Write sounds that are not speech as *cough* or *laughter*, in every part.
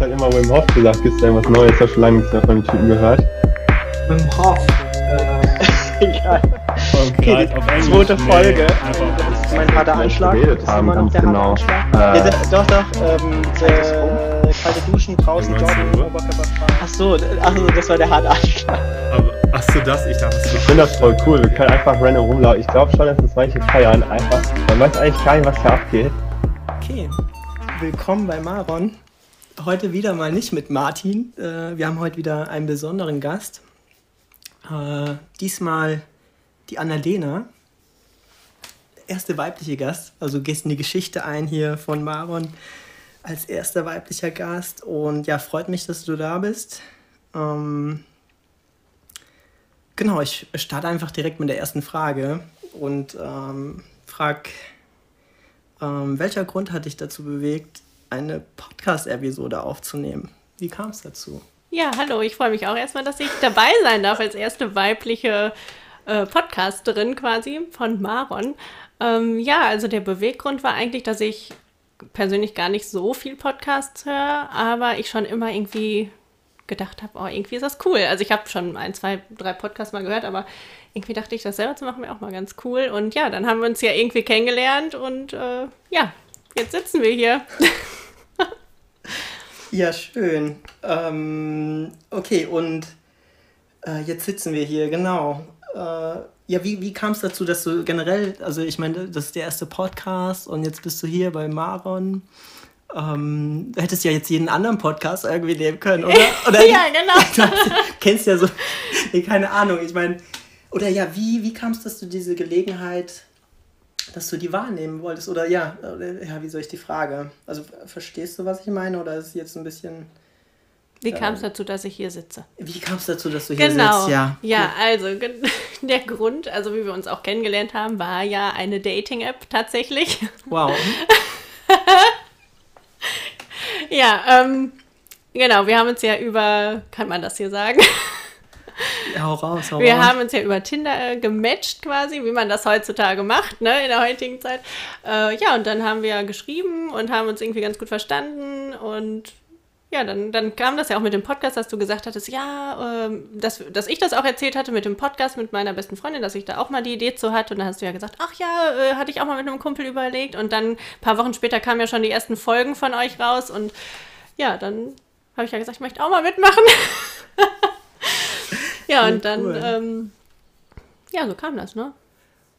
hast halt immer Wim Hof gesagt. Gibt es da was Neues? Ich habe schon lange nichts mehr von den Typen gehört. Wim Hof. Äh, *laughs* egal. Okay, die zweite Folge. Das ist mein harter Anschlag. Geredet haben, immer noch der genau. harte Anschlag. Äh, Ja, da- doch, doch. Ähm, äh, kalte Duschen draußen, 19 joggen, Uhr. Oberkörper frei. Ach so, d- ach so, das war der harte Anschlag. Aber, achso, das, ich dachte, Ich finde das voll cool. Wir können einfach random rumlaufen. Ich glaube schon, dass das manche feiern. Einfach. Man weiß eigentlich gar nicht, was da abgeht. Okay, willkommen bei Maron. Heute wieder mal nicht mit Martin. Äh, wir haben heute wieder einen besonderen Gast. Äh, diesmal die Annalena. Erste weibliche Gast. Also gehst in die Geschichte ein hier von Maron als erster weiblicher Gast. Und ja, freut mich, dass du da bist. Ähm, genau, ich starte einfach direkt mit der ersten Frage und ähm, frag ähm, welcher Grund hat dich dazu bewegt, eine Podcast-Episode aufzunehmen? Wie kam es dazu? Ja, hallo, ich freue mich auch erstmal, dass ich dabei sein darf als erste weibliche äh, Podcasterin quasi von Maron. Ähm, ja, also der Beweggrund war eigentlich, dass ich persönlich gar nicht so viel Podcasts höre, aber ich schon immer irgendwie gedacht habe, oh, irgendwie ist das cool. Also ich habe schon ein, zwei, drei Podcasts mal gehört, aber irgendwie dachte ich, das selber zu machen wäre auch mal ganz cool. Und ja, dann haben wir uns ja irgendwie kennengelernt und äh, ja, jetzt sitzen wir hier. *laughs* Ja, schön. Ähm, okay, und äh, jetzt sitzen wir hier, genau. Äh, ja, wie, wie kam es dazu, dass du generell, also ich meine, das ist der erste Podcast und jetzt bist du hier bei Maron. Ähm, du hättest ja jetzt jeden anderen Podcast irgendwie nehmen können, oder? *laughs* oder ja, genau. *laughs* Du kennst ja so, nee, keine Ahnung, ich meine, oder ja, wie, wie kam es, dass du diese Gelegenheit, dass du die wahrnehmen wolltest? Oder ja, oder, ja, wie soll ich die Frage? Also verstehst du, was ich meine? Oder ist es jetzt ein bisschen, Wie kam es dazu, dass ich hier sitze? wie kam es dazu, dass du hier Genau. sitzt? Ja, ja also *laughs* der Grund, also wie wir uns auch kennengelernt haben, war ja eine Dating-App tatsächlich. wow. *laughs* ja, ähm, genau, wir haben uns ja über, kann man das hier sagen? *laughs* Hau raus, hau Wir raus. haben uns ja über Tinder äh, gematcht quasi, wie man das heutzutage macht, ne, in der heutigen Zeit. Äh, ja, und dann haben wir geschrieben und haben uns irgendwie ganz gut verstanden und ja, dann, dann kam das ja auch mit dem Podcast, dass du gesagt hattest, ja, ähm, dass, dass ich das auch erzählt hatte mit dem Podcast mit meiner besten Freundin, dass ich da auch mal die Idee zu hatte. Und dann hast du ja gesagt, ach ja, äh, hatte ich auch mal mit einem Kumpel überlegt. Und dann ein paar Wochen später kamen ja schon die ersten Folgen von euch raus. Und ja, dann habe ich ja gesagt, ich möchte auch mal mitmachen. *laughs* ja, und dann, cool. ähm, ja, so kam das, ne?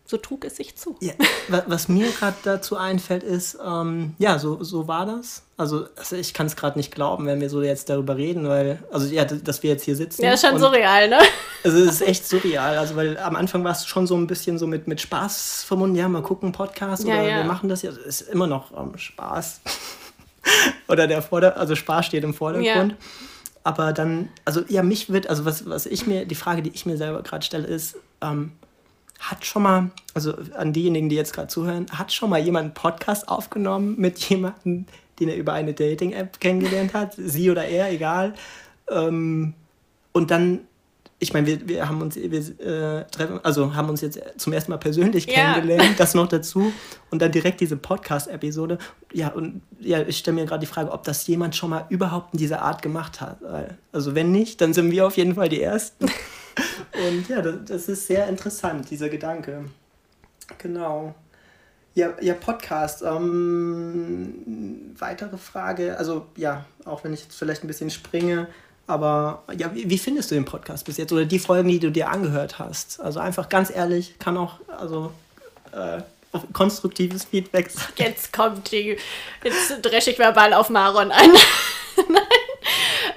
So trug es sich zu. Ja, wa- was mir gerade dazu einfällt, ist, ähm, ja, so, so war das. Also, also ich kann es gerade nicht glauben, wenn wir so jetzt darüber reden, weil, also ja, dass wir jetzt hier sitzen. Ja, ist schon surreal, ne? *laughs* Also es ist echt surreal, also weil am Anfang war es schon so ein bisschen so mit, mit Spaß verbunden, ja, mal gucken, Podcast Ja, oder ja. wir machen das ja, ist immer noch ähm, Spaß. *laughs* oder der Vorder-, also Spaß steht im Vordergrund. Ja. Aber dann, also ja, mich wird, also was, was ich mir, die Frage, die ich mir selber gerade stelle, ist, ähm, hat schon mal, also an diejenigen, die jetzt gerade zuhören, hat schon mal jemand einen Podcast aufgenommen mit jemandem, den er über eine Dating-App kennengelernt hat, sie oder er, egal. Ähm, und dann, ich meine, wir, wir haben uns, wir äh, treffen, also haben uns jetzt zum ersten Mal persönlich Ja. kennengelernt, das noch dazu. Und dann direkt diese Podcast-Episode. Ja, und ja, ich stelle mir gerade die Frage, ob das jemand schon mal überhaupt in dieser Art gemacht hat. Also wenn nicht, dann sind wir auf jeden Fall die Ersten. *laughs* Und ja, das, das ist sehr interessant, dieser Gedanke. Genau. Ja, ja Podcast. Ähm, weitere Frage, also ja, auch wenn ich jetzt vielleicht ein bisschen springe, aber ja, wie, wie findest du den Podcast bis jetzt oder die Folgen, die du dir angehört hast? Also einfach ganz ehrlich, kann auch, also äh, konstruktives Feedback sein. Jetzt kommt die, jetzt dresche ich verbal auf Maron ein. *laughs* nein.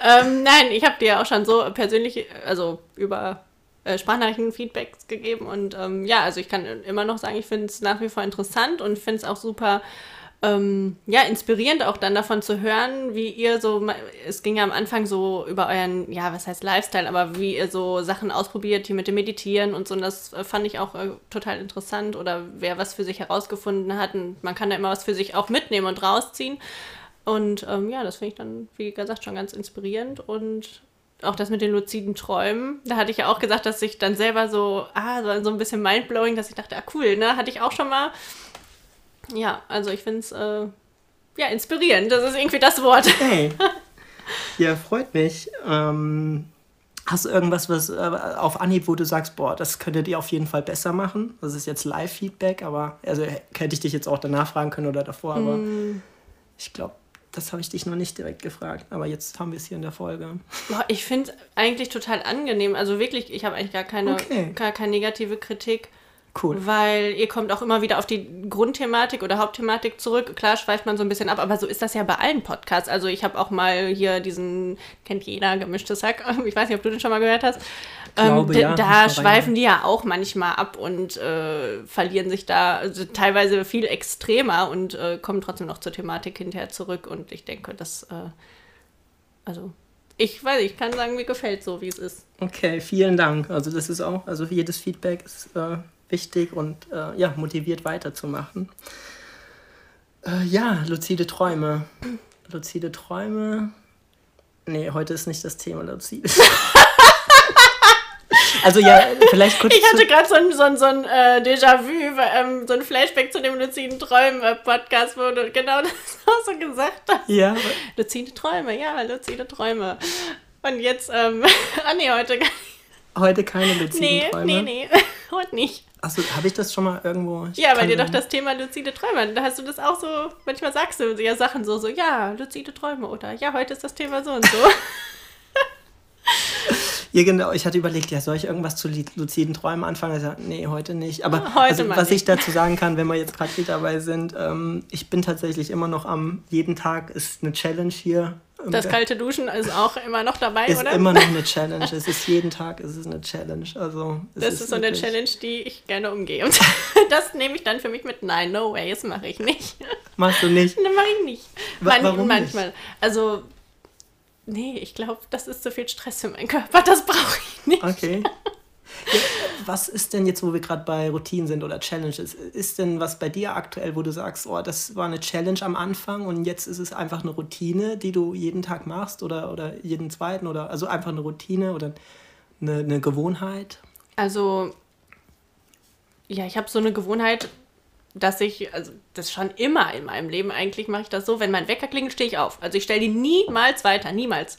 Ähm, nein, ich habe dir auch schon so persönlich, also über äh, Sprachnachrichten Feedbacks gegeben und ähm, ja, also ich kann immer noch sagen, ich finde es nach wie vor interessant und finde es auch super ähm, ja, inspirierend auch dann davon zu hören, wie ihr so, es ging ja am Anfang so über euren, ja, was heißt Lifestyle, aber wie ihr so Sachen ausprobiert, hier mit dem Meditieren und so, und das äh, fand ich auch äh, total interessant oder wer was für sich herausgefunden hat und man kann da immer was für sich auch mitnehmen und rausziehen und ähm, ja, das finde ich dann, wie gesagt, schon ganz inspirierend und auch das mit den luziden Träumen, da hatte ich ja auch gesagt, dass ich dann selber so, ah, so, so ein bisschen mindblowing, dass ich dachte, ah, cool, ne, hatte ich auch schon mal. Ja, also ich finde es, äh, ja, inspirierend, das ist irgendwie das Wort. Hey. *laughs* Ja, freut mich. Ähm, hast du irgendwas, was äh, auf Anhieb, wo du sagst, boah, das könntet ihr auf jeden Fall besser machen? Das ist jetzt Live-Feedback, aber also hätte ich dich jetzt auch danach fragen können oder davor, aber Mm. ich glaube, das habe ich dich noch nicht direkt gefragt. Aber jetzt haben wir es hier in der Folge. Boah, ich finde es eigentlich total angenehm. Also wirklich, ich habe eigentlich gar keine, Okay. gar keine negative Kritik. Cool. Weil ihr kommt auch immer wieder auf die Grundthematik oder Hauptthematik zurück. Klar schweift man so ein bisschen ab, aber so ist das ja bei allen Podcasts. Also ich habe auch mal hier diesen, kennt jeder, gemischtes Hack. *laughs* Ich weiß nicht, ob du den schon mal gehört hast. Glaube, ähm, ja, da schweifen reinhören. die ja auch manchmal ab und äh, verlieren sich da also teilweise viel extremer und äh, kommen trotzdem noch zur Thematik hinterher zurück. Und ich denke, das, äh, also ich weiß, nicht, ich kann sagen, mir gefällt so, wie es ist. Okay, vielen Dank. Also das ist auch, also jedes Feedback ist äh, wichtig und äh, ja, motiviert weiterzumachen. Äh, ja, luzide Träume. Luzide Träume. Nee, heute ist nicht das Thema luzide. *laughs* also ja, vielleicht kurz. Ich hatte gerade so ein, so ein, so ein äh, Déjà-vu, ähm, so ein Flashback zu dem luziden Träume-Podcast, wo du genau *laughs* das auch so gesagt hast. ja, Luzide Träume, ja, luzide Träume. Und jetzt, ähm, *laughs* ah nee, heute gar nicht. heute keine luziden Nee, Träume. nee, nee, heute nicht. Achso, habe ich das schon mal irgendwo? Ich Ja, weil dir doch das Thema luzide Träume, da hast du das auch so, manchmal sagst du ja Sachen so, so, ja, luzide Träume oder ja, heute ist das Thema so und so. *laughs* Ja, genau. Ich hatte überlegt, ja, soll ich irgendwas zu luziden Träumen anfangen? Also, nee, heute nicht. Aber Heute also, was nicht. ich dazu sagen kann, wenn wir jetzt gerade dabei sind, ähm, ich bin tatsächlich immer noch am, jeden Tag ist eine Challenge hier. Das kalte Duschen ist auch immer noch dabei, ist oder? immer noch eine *laughs* Challenge. Es ist jeden Tag, es ist eine Challenge. Also, es Das ist, so eine Challenge, die ich gerne umgehe. Und *laughs* das nehme ich dann für mich mit. Nein, no way, das mache ich nicht. *laughs* Machst du nicht? Das mache ich nicht. Man, warum nicht? manchmal. Also, nee, ich glaube, das ist zu viel Stress für meinen Körper. Das brauche ich nicht. Okay. Was ist denn jetzt, wo wir gerade bei Routinen sind oder Challenges? Ist denn was bei dir aktuell, wo du sagst, oh, das war eine Challenge am Anfang und jetzt ist es einfach eine Routine, die du jeden Tag machst oder, oder jeden zweiten oder also einfach eine Routine oder eine, eine Gewohnheit? Also, ja, ich habe so eine Gewohnheit, dass ich, also das schon immer in meinem Leben eigentlich mache ich das so, wenn mein Wecker klingelt, stehe ich auf. Also ich stelle die niemals weiter, niemals.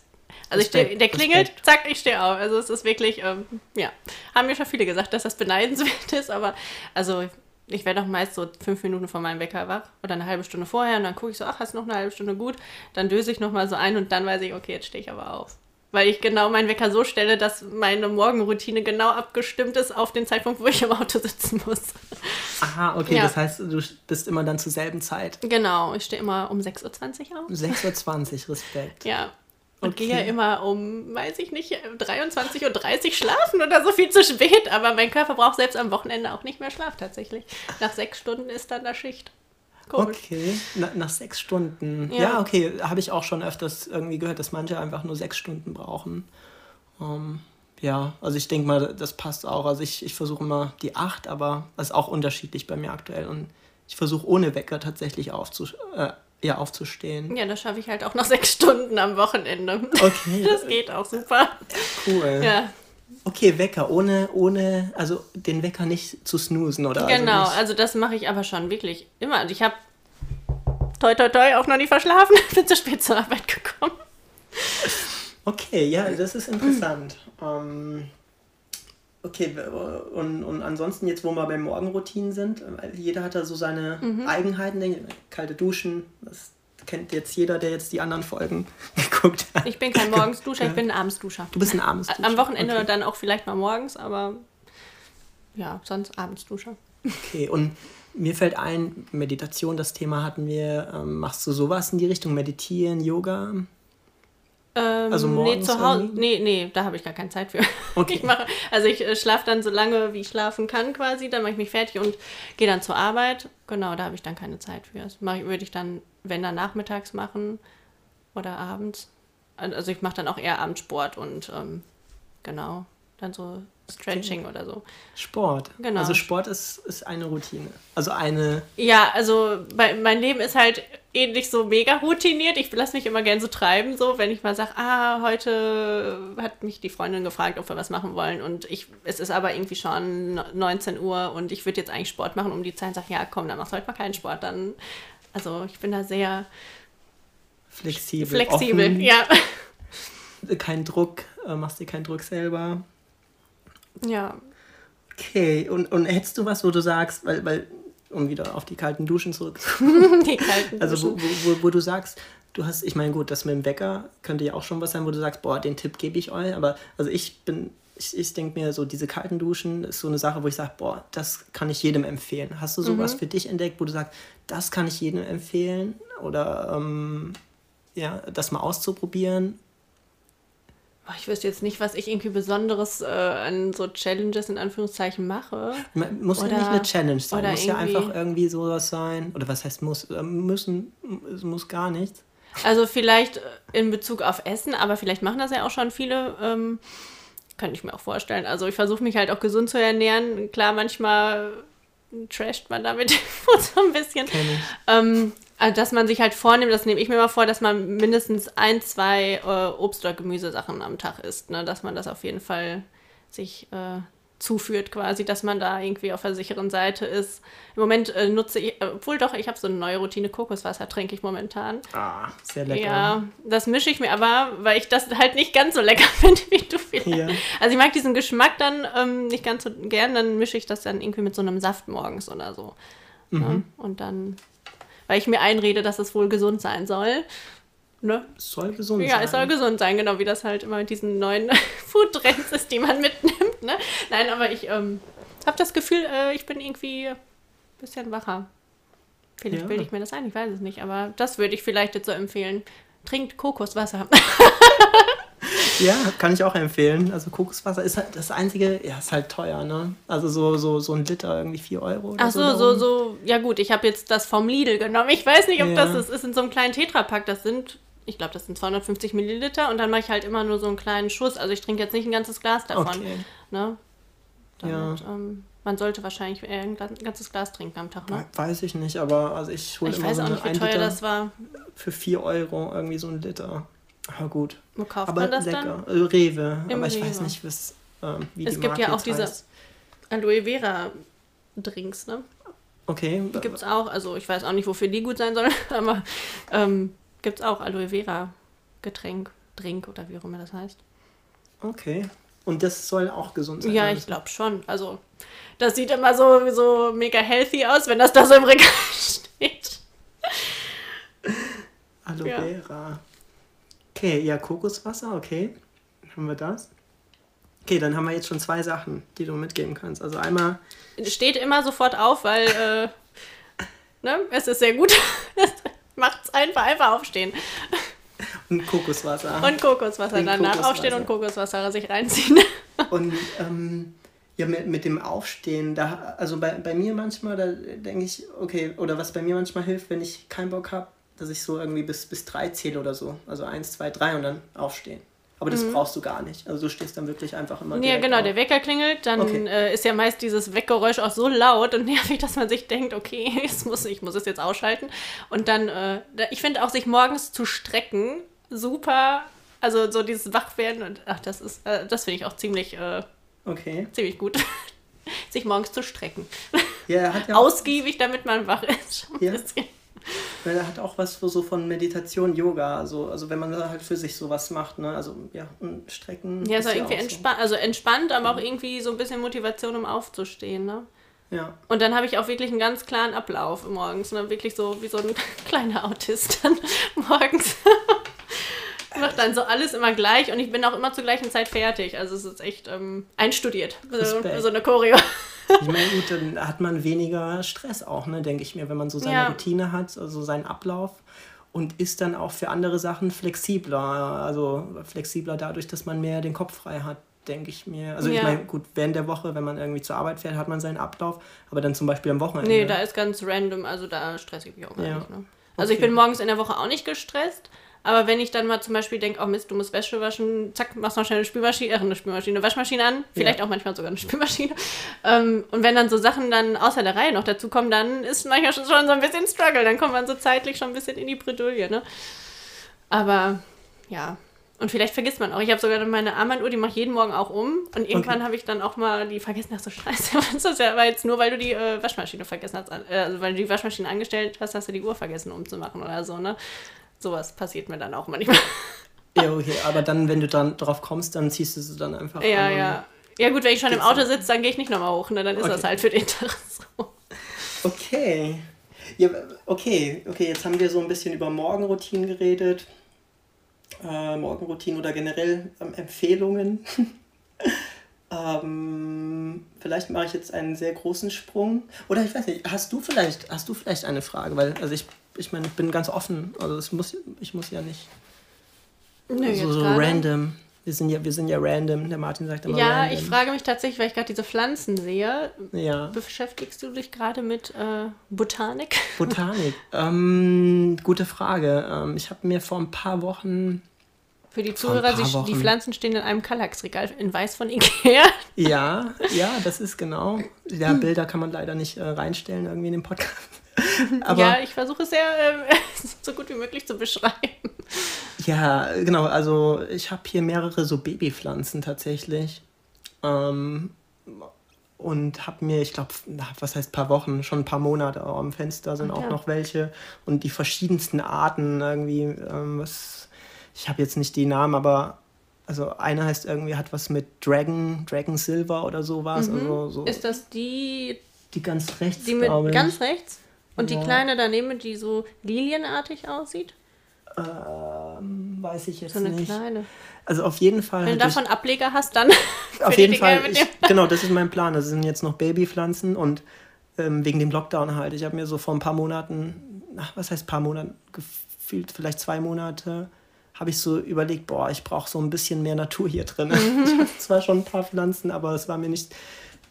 Also ich steh, der klingelt, Respekt. zack, ich stehe auf. Also es ist wirklich, ähm, ja, haben mir schon viele gesagt, dass das beneidenswert *laughs* ist, aber also ich werde auch meist so fünf Minuten vor meinem Wecker wach oder eine halbe Stunde vorher und dann gucke ich so, ach, hast noch eine halbe Stunde gut, dann döse ich nochmal so ein und dann weiß ich, okay, jetzt stehe ich aber auf. Weil ich genau meinen Wecker so stelle, dass meine Morgenroutine genau abgestimmt ist auf den Zeitpunkt, wo ich im Auto sitzen muss. *laughs* Aha, okay, Ja. das heißt, du bist immer dann zur selben Zeit. Genau, ich stehe immer um 6.20 Uhr auf. 6.20 Uhr, Respekt. *laughs* Ja. Und Okay. gehe ja immer um, weiß ich nicht, 23.30 Uhr schlafen oder so viel zu spät. Aber mein Körper braucht selbst am Wochenende auch nicht mehr Schlaf tatsächlich. Nach sechs Stunden ist dann da Schicht. Komisch. Okay, Na, nach sechs Stunden. Ja. Ja, okay, habe ich auch schon öfters irgendwie gehört, dass manche einfach nur sechs Stunden brauchen. Ähm, ja, also ich denke mal, das passt auch. Also ich, ich versuche immer die acht, aber das ist auch unterschiedlich bei mir aktuell. Und ich versuche ohne Wecker tatsächlich aufzus äh, ja, aufzustehen. Ja, das schaffe ich halt auch nach *laughs* sechs Stunden am Wochenende. Okay, *laughs* Das geht auch super. cool. Ja, Okay, Wecker, ohne, ohne, also den Wecker nicht zu snoosen, oder? genau. Also Also das mache ich aber schon wirklich immer. Und ich habe toi toi toi auch noch nie verschlafen. *laughs* Bin zu spät zur Arbeit gekommen. Okay, ja, das ist interessant. ähm, okay, und, und ansonsten jetzt, wo wir bei Morgenroutinen sind, jeder hat da so seine Mhm. Eigenheiten, denke ich. kalte Duschen, das kennt jetzt jeder, der jetzt die anderen Folgen *laughs* geguckt hat. Ich bin kein Morgensduscher, ich bin ein Abendsduscher. Du bist ein Abendsduscher. Am Wochenende Okay. dann auch vielleicht mal morgens, aber ja, sonst Abendsduscher. okay, und mir fällt ein, Meditation, das Thema hatten wir. Ähm, machst du sowas in die Richtung? Meditieren, Yoga? Ähm, Also nee, morgens zu Hause, nee, nee, da habe ich gar keine Zeit für. *laughs* Okay. Ich mache, also ich äh, schlafe dann so lange, wie ich schlafen kann quasi, dann mache ich mich fertig und gehe dann zur Arbeit. Genau, da habe ich dann keine Zeit für. Das mache ich, würde ich dann, wenn dann nachmittags machen oder abends. Also ich mache dann auch eher Abendsport und ähm, genau, dann so Stretching oder so. Sport. Genau. Also Sport ist, ist eine Routine. Also eine Ja, also bei, mein Leben ist halt ähnlich so mega routiniert. Ich lasse mich immer gern so treiben, so wenn ich mal sage, ah, heute hat mich die Freundin gefragt, ob wir was machen wollen und ich, es ist aber irgendwie schon 19 Uhr und ich würde jetzt eigentlich Sport machen um die Zeit, sage ja, komm, dann machst du heute mal keinen Sport, dann, also ich bin da sehr flexibel. flexibel, offen. ja. keinen Druck, äh, machst dir keinen Druck selber. Ja. Okay, und, und hättest du was, wo du sagst, weil, weil, um wieder auf die kalten Duschen zurückzukommen, *laughs* *laughs* Die kalten also wo, Duschen. wo, wo, wo du sagst, du hast, ich meine, gut, das mit dem Wecker könnte ja auch schon was sein, wo du sagst, boah, den Tipp gebe ich euch, aber also ich bin, ich, ich denke mir, so diese kalten Duschen ist so eine Sache, wo ich sage, boah, das kann ich jedem empfehlen. Hast du sowas Mhm. für dich entdeckt, wo du sagst, das kann ich jedem empfehlen? Oder ähm, ja, das mal auszuprobieren? Ich wüsste jetzt nicht, was ich irgendwie Besonderes äh, an so Challenges in Anführungszeichen mache. Man- Muss ja Oder- nicht eine Challenge sein, oder muss ja einfach irgendwie sowas sein. Oder was heißt muss? Äh, Müssen, es muss gar nichts. Also vielleicht äh, in Bezug auf Essen, aber vielleicht machen das ja auch schon viele. Ähm, könnte ich mir auch vorstellen. Also ich versuche mich halt auch gesund zu ernähren. Klar, manchmal trasht man damit *laughs* so ein bisschen. Ähm, also dass man sich halt vornimmt, das nehme ich mir mal vor, dass man mindestens ein, zwei äh, Obst- oder Gemüsesachen am Tag isst. Ne? Dass man das auf jeden Fall sich äh, zuführt quasi, dass man da irgendwie auf der sicheren Seite ist. Im Moment äh, nutze ich, äh, obwohl doch, ich habe so eine neue Routine, Kokoswasser trinke ich momentan. Ah, sehr lecker. Ja, das mische ich mir aber, weil ich das halt nicht ganz so lecker *laughs* finde wie du vielleicht. Ja. Also ich mag diesen Geschmack dann ähm, nicht ganz so gern, dann mische ich das dann irgendwie mit so einem Saft morgens oder so. Mhm. Ne? Und dann, weil ich mir einrede, dass es wohl gesund sein soll. Ne? Es soll gesund Ja, sein. es soll gesund sein, genau wie das halt immer mit diesen neuen *laughs* Food-Trends ist, die man mitnimmt. Ne? Nein, aber ich ähm, habe das Gefühl, äh, ich bin irgendwie ein bisschen wacher. Vielleicht Ja. bilde ich mir das ein, ich weiß es nicht, aber das würde ich vielleicht jetzt so empfehlen. Trinkt Kokoswasser. *laughs* Ja, kann ich auch empfehlen. Also Kokoswasser ist halt das einzige, ja, ist halt teuer, ne? Also so, so, so ein Liter irgendwie 4 Euro. Oder Ach so, darum. so, so, ja gut, ich habe jetzt das vom Lidl genommen. Ich weiß nicht, ob Ja. das ist. ist in so einem kleinen Tetrapack. Das sind, ich glaube, das sind 250 Milliliter und dann mache ich halt immer nur so einen kleinen Schuss. Also ich trinke jetzt nicht ein ganzes Glas davon. Okay. Ne? Ja. Damit, ähm, man sollte wahrscheinlich ein ganzes Glas trinken am Tag, ne? Weiß ich nicht, aber also ich hole immer weiß so auch nicht, wie 1 teuer Liter das war. für 4 Euro, irgendwie so ein Liter. Aber gut. Wo kauft aber man das lecker. dann? Äh, Rewe. Im aber ich weiß Rewe. nicht, was, ähm, wie Es die gibt ja Marke auch diese heißt. Aloe Vera Drinks, ne? Okay. Die gibt es auch. Also ich weiß auch nicht, wofür die gut sein sollen, *laughs* aber ähm, gibt es auch Aloe Vera Getränk, Drink oder wie auch immer das heißt. Okay. Und das soll auch gesund sein. Ja, ich glaube schon. Also, das sieht immer so, so mega healthy aus, wenn das da so im Regal *laughs* steht. Aloe Ja. Okay, ja, Kokoswasser, okay. Haben wir das? Okay, dann haben wir jetzt schon zwei Sachen, die du mitgeben kannst. Also einmal, Steht immer sofort auf, weil äh, ne, es ist sehr gut. *laughs* Macht's einfach, einfach aufstehen. ein Kokoswasser. Und Kokoswasser Und danach. Kokoswasser. Aufstehen und Kokoswasser sich reinziehen. *laughs* Und ähm, ja, mit, mit dem Aufstehen, da, also bei, bei mir manchmal, da denke ich, okay, oder was bei mir manchmal hilft, wenn ich keinen Bock habe, dass ich so irgendwie bis, bis drei zähle oder so. Also eins, zwei, drei und dann aufstehen. Aber das brauchst du gar nicht. Also du stehst dann wirklich einfach immer Ja, genau, auf. der Wecker klingelt, dann Okay. äh, ist ja meist dieses Weckgeräusch auch so laut und *laughs* nervig, dass man sich denkt, okay, *laughs* jetzt muss, ich muss es jetzt ausschalten. Und dann, äh, ich finde auch, sich morgens zu strecken, super, also so dieses Wachwerden und ach, das ist, äh, das finde ich auch ziemlich, äh, Okay. ziemlich gut. *laughs* sich morgens zu strecken. Ja, hat ja Ausgiebig, damit man wach ist. Schon ein Ja. bisschen. Weil er hat auch was so von Meditation, Yoga. Also, also wenn man da halt für sich sowas macht, ne? Also ja, und Strecken. Ja, ist so irgendwie auch entspannt, also entspannt, aber auch irgendwie so ein bisschen Motivation, um aufzustehen, ne? Ja. Und dann habe ich auch wirklich einen ganz klaren Ablauf morgens. Ne? Wirklich so wie so ein *laughs* kleiner Autist dann *laughs* morgens. *laughs* Macht dann so alles immer gleich und ich bin auch immer zur gleichen Zeit fertig. Also es ist echt ähm, einstudiert. So, so eine Choreo. Ich meine, gut, dann hat man weniger Stress auch, ne, denke ich mir, wenn man so seine Ja. Routine hat, also seinen Ablauf und ist dann auch für andere Sachen flexibler. Also flexibler dadurch, dass man mehr den Kopf frei hat, denke ich mir. Also ich Ja. meine, gut, während der Woche, wenn man irgendwie zur Arbeit fährt, hat man seinen Ablauf, aber dann zum Beispiel am Wochenende. Nee, da ist ganz random. Also da stresse ich mich auch gar Ja. nicht. Ne? Also ich Okay. bin morgens in der Woche auch nicht gestresst. Aber wenn ich dann mal zum Beispiel denke, oh Mist, du musst Wäsche waschen, zack, machst noch schnell eine Spülmaschine, äh, eine Spülmaschine, eine Waschmaschine an, vielleicht auch manchmal sogar eine Spülmaschine. Ähm, und wenn dann so Sachen dann außer der Reihe noch dazu kommen, dann ist manchmal schon, schon so ein bisschen Struggle. Dann kommt man so zeitlich schon ein bisschen in die Bredouille, ne? Aber ja. Und vielleicht vergisst man auch. Ich habe sogar meine Armbanduhr, die mache ich jeden Morgen auch um. Und irgendwann Okay. habe ich dann auch mal die vergessen. Ach so, scheiße. *laughs* Was ist das ja? Aber jetzt nur, weil du die äh, Waschmaschine vergessen hast. Äh, also, weil du die Waschmaschine angestellt hast, hast du die Uhr vergessen umzumachen oder so, ne? Sowas passiert mir dann auch manchmal. Ja, okay, aber dann, wenn du dann drauf kommst, dann ziehst du sie dann einfach Ja, ja. Ja gut, wenn ich schon im Auto sitze, dann gehe ich nicht nochmal hoch. Ne? Dann ist Okay. das halt für den Tag so. Okay. Ja, okay, okay, jetzt haben wir so ein bisschen über Morgenroutinen geredet. Äh, Morgenroutinen oder generell ähm, Empfehlungen. *laughs* ähm, vielleicht mache ich jetzt einen sehr großen Sprung. Oder ich weiß nicht, hast du vielleicht, hast du vielleicht eine Frage? Weil, also ich, ich meine, ich bin ganz offen. Also es muss, ich muss ja nicht Nö, so, so random. Wir sind ja, wir sind ja random. Der Martin sagt immer Ja, random. ich frage mich tatsächlich, weil ich gerade diese Pflanzen sehe. Ja. Beschäftigst du dich gerade mit äh, Botanik? *laughs* Botanik. ähm, gute Frage. Ähm, ich habe mir vor ein paar Wochen Für die Zuhörer, sie, die. Pflanzen stehen in einem Kallax-Regal in weiß von Ikea. Ja, ja, das ist genau. Ja, Bilder kann man leider nicht äh, reinstellen irgendwie in den Podcast. *laughs* Aber ja, ja, ich versuche es sehr äh, *laughs* so gut wie möglich zu beschreiben. genau. Also ich habe hier mehrere so Babypflanzen tatsächlich. Ähm, und habe mir, ich glaube, was heißt paar Wochen, schon ein paar Monate am Fenster sind Ach auch ja. noch welche. Und die verschiedensten Arten irgendwie. Ähm, was, ich habe jetzt nicht die Namen, aber also eine heißt irgendwie, hat was mit Dragon, Dragon Silver oder sowas. Also so Mhm. Ist das die, die ganz rechts, die mit ganz rechts? Und Ja. die kleine daneben, die so lilienartig aussieht? Ähm, weiß ich jetzt So eine nicht. kleine. Also auf jeden Fall. Wenn du hatte ich- davon Ableger hast, dann *laughs* auf jeden Fall. Ich, genau, das ist mein Plan. Das sind jetzt noch Babypflanzen und ähm, wegen dem Lockdown halt. Ich habe mir so vor ein paar Monaten, ach, was heißt paar Monaten, gefühlt vielleicht zwei Monate, habe ich so überlegt, boah, ich brauche so ein bisschen mehr Natur hier drin. *laughs* Mhm. Ich hatte zwar schon ein paar Pflanzen, aber es war mir nicht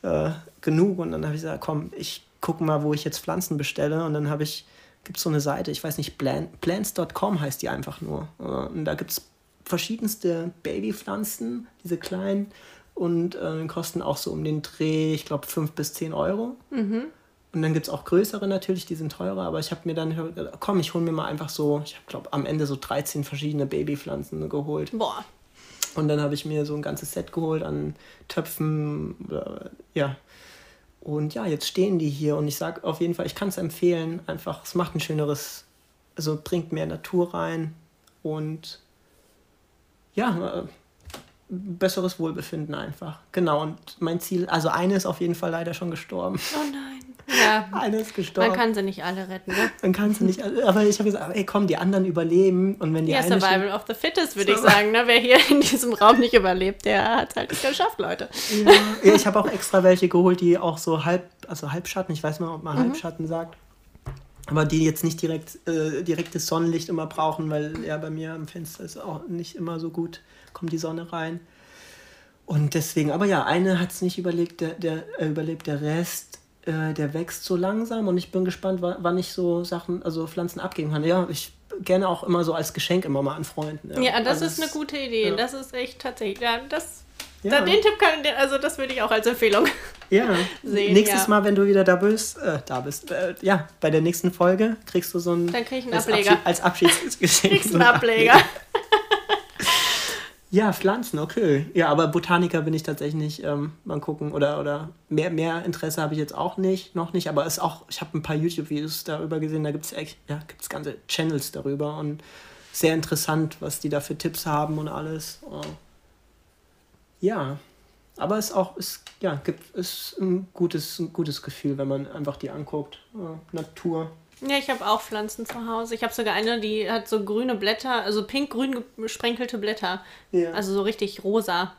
äh, genug. Und dann habe ich gesagt, komm, ich gucke mal, wo ich jetzt Pflanzen bestelle. Und dann habe ich, gibt es so eine Seite, ich weiß nicht, Plan, plants.com heißt die einfach nur. Und da gibt es verschiedenste Babypflanzen, diese kleinen. Und äh, kosten auch so um den Dreh, ich glaube, 5 bis 10 Euro. Und dann gibt es auch größere natürlich, die sind teurer, aber ich habe mir dann gedacht, komm, ich hole mir mal einfach so, ich habe glaube am Ende so 13 verschiedene Babypflanzen geholt. Boah. Und dann habe ich mir so ein ganzes Set geholt an Töpfen, ja. Und ja, jetzt stehen die hier und ich sage auf jeden Fall, ich kann es empfehlen, einfach, es macht ein schöneres, also bringt mehr Natur rein und ja, äh, besseres Wohlbefinden einfach. Genau, und mein Ziel, also eine ist auf jeden Fall leider schon gestorben. Oh nein. Ja, *laughs* Eine ist gestorben. man kann sie nicht alle retten, ne? Dann kannst du nicht, aber ich habe gesagt, ey komm, die anderen überleben und wenn die Ja, eine Survival of the Fittest, würde ich sagen. Ne? Wer hier in diesem Raum nicht überlebt, der hat es halt nicht geschafft, Leute. Ja, ich habe auch extra welche geholt, die auch so halb, also Halbschatten, ich weiß mal, ob Mhm. man Halbschatten sagt. Aber die jetzt nicht direkt äh, direktes Sonnenlicht immer brauchen, weil ja bei mir am Fenster ist auch nicht immer so gut, kommt die Sonne rein. Und deswegen, aber ja, eine hat es nicht überlegt, der, der äh, überlebt, der Rest, äh, der wächst so langsam und ich bin gespannt, wa- wann ich so Sachen, also Pflanzen abgeben kann. Ja, ich gerne auch immer so als Geschenk immer mal an Freunden. Ja, das Also ist eine gute Idee. ja. Das ist echt tatsächlich. Ja, das, Ja. Den Tipp kann, also das würde ich auch als Empfehlung. Ja, *laughs* sehen, nächstes ja. Mal, wenn du wieder da bist, äh, da bist, äh, ja, bei der nächsten Folge kriegst du so ein Dann krieg ich einen als Ableger. Abschied, als Abschiedsgeschenk. Kriegst einen *laughs* Ableger. Ja, Pflanzen, okay. Ja, aber Botaniker bin ich tatsächlich nicht. Ähm, mal gucken. Oder, oder mehr, mehr Interesse habe ich jetzt auch nicht, noch nicht. Aber ist auch, ich habe ein paar YouTube-Videos darüber gesehen, da gibt es ja, gibt's ganze Channels darüber und sehr interessant, was die da für Tipps haben und alles. Oh. Ja. Aber es auch, es ja, gibt, ist ein gutes, ein gutes Gefühl, wenn man einfach die anguckt. Ja, Natur. Ja, ich habe auch Pflanzen zu Hause. Ich habe sogar eine, die hat so grüne Blätter, also pink-grün gesprenkelte Blätter. Ja. Also so richtig rosa,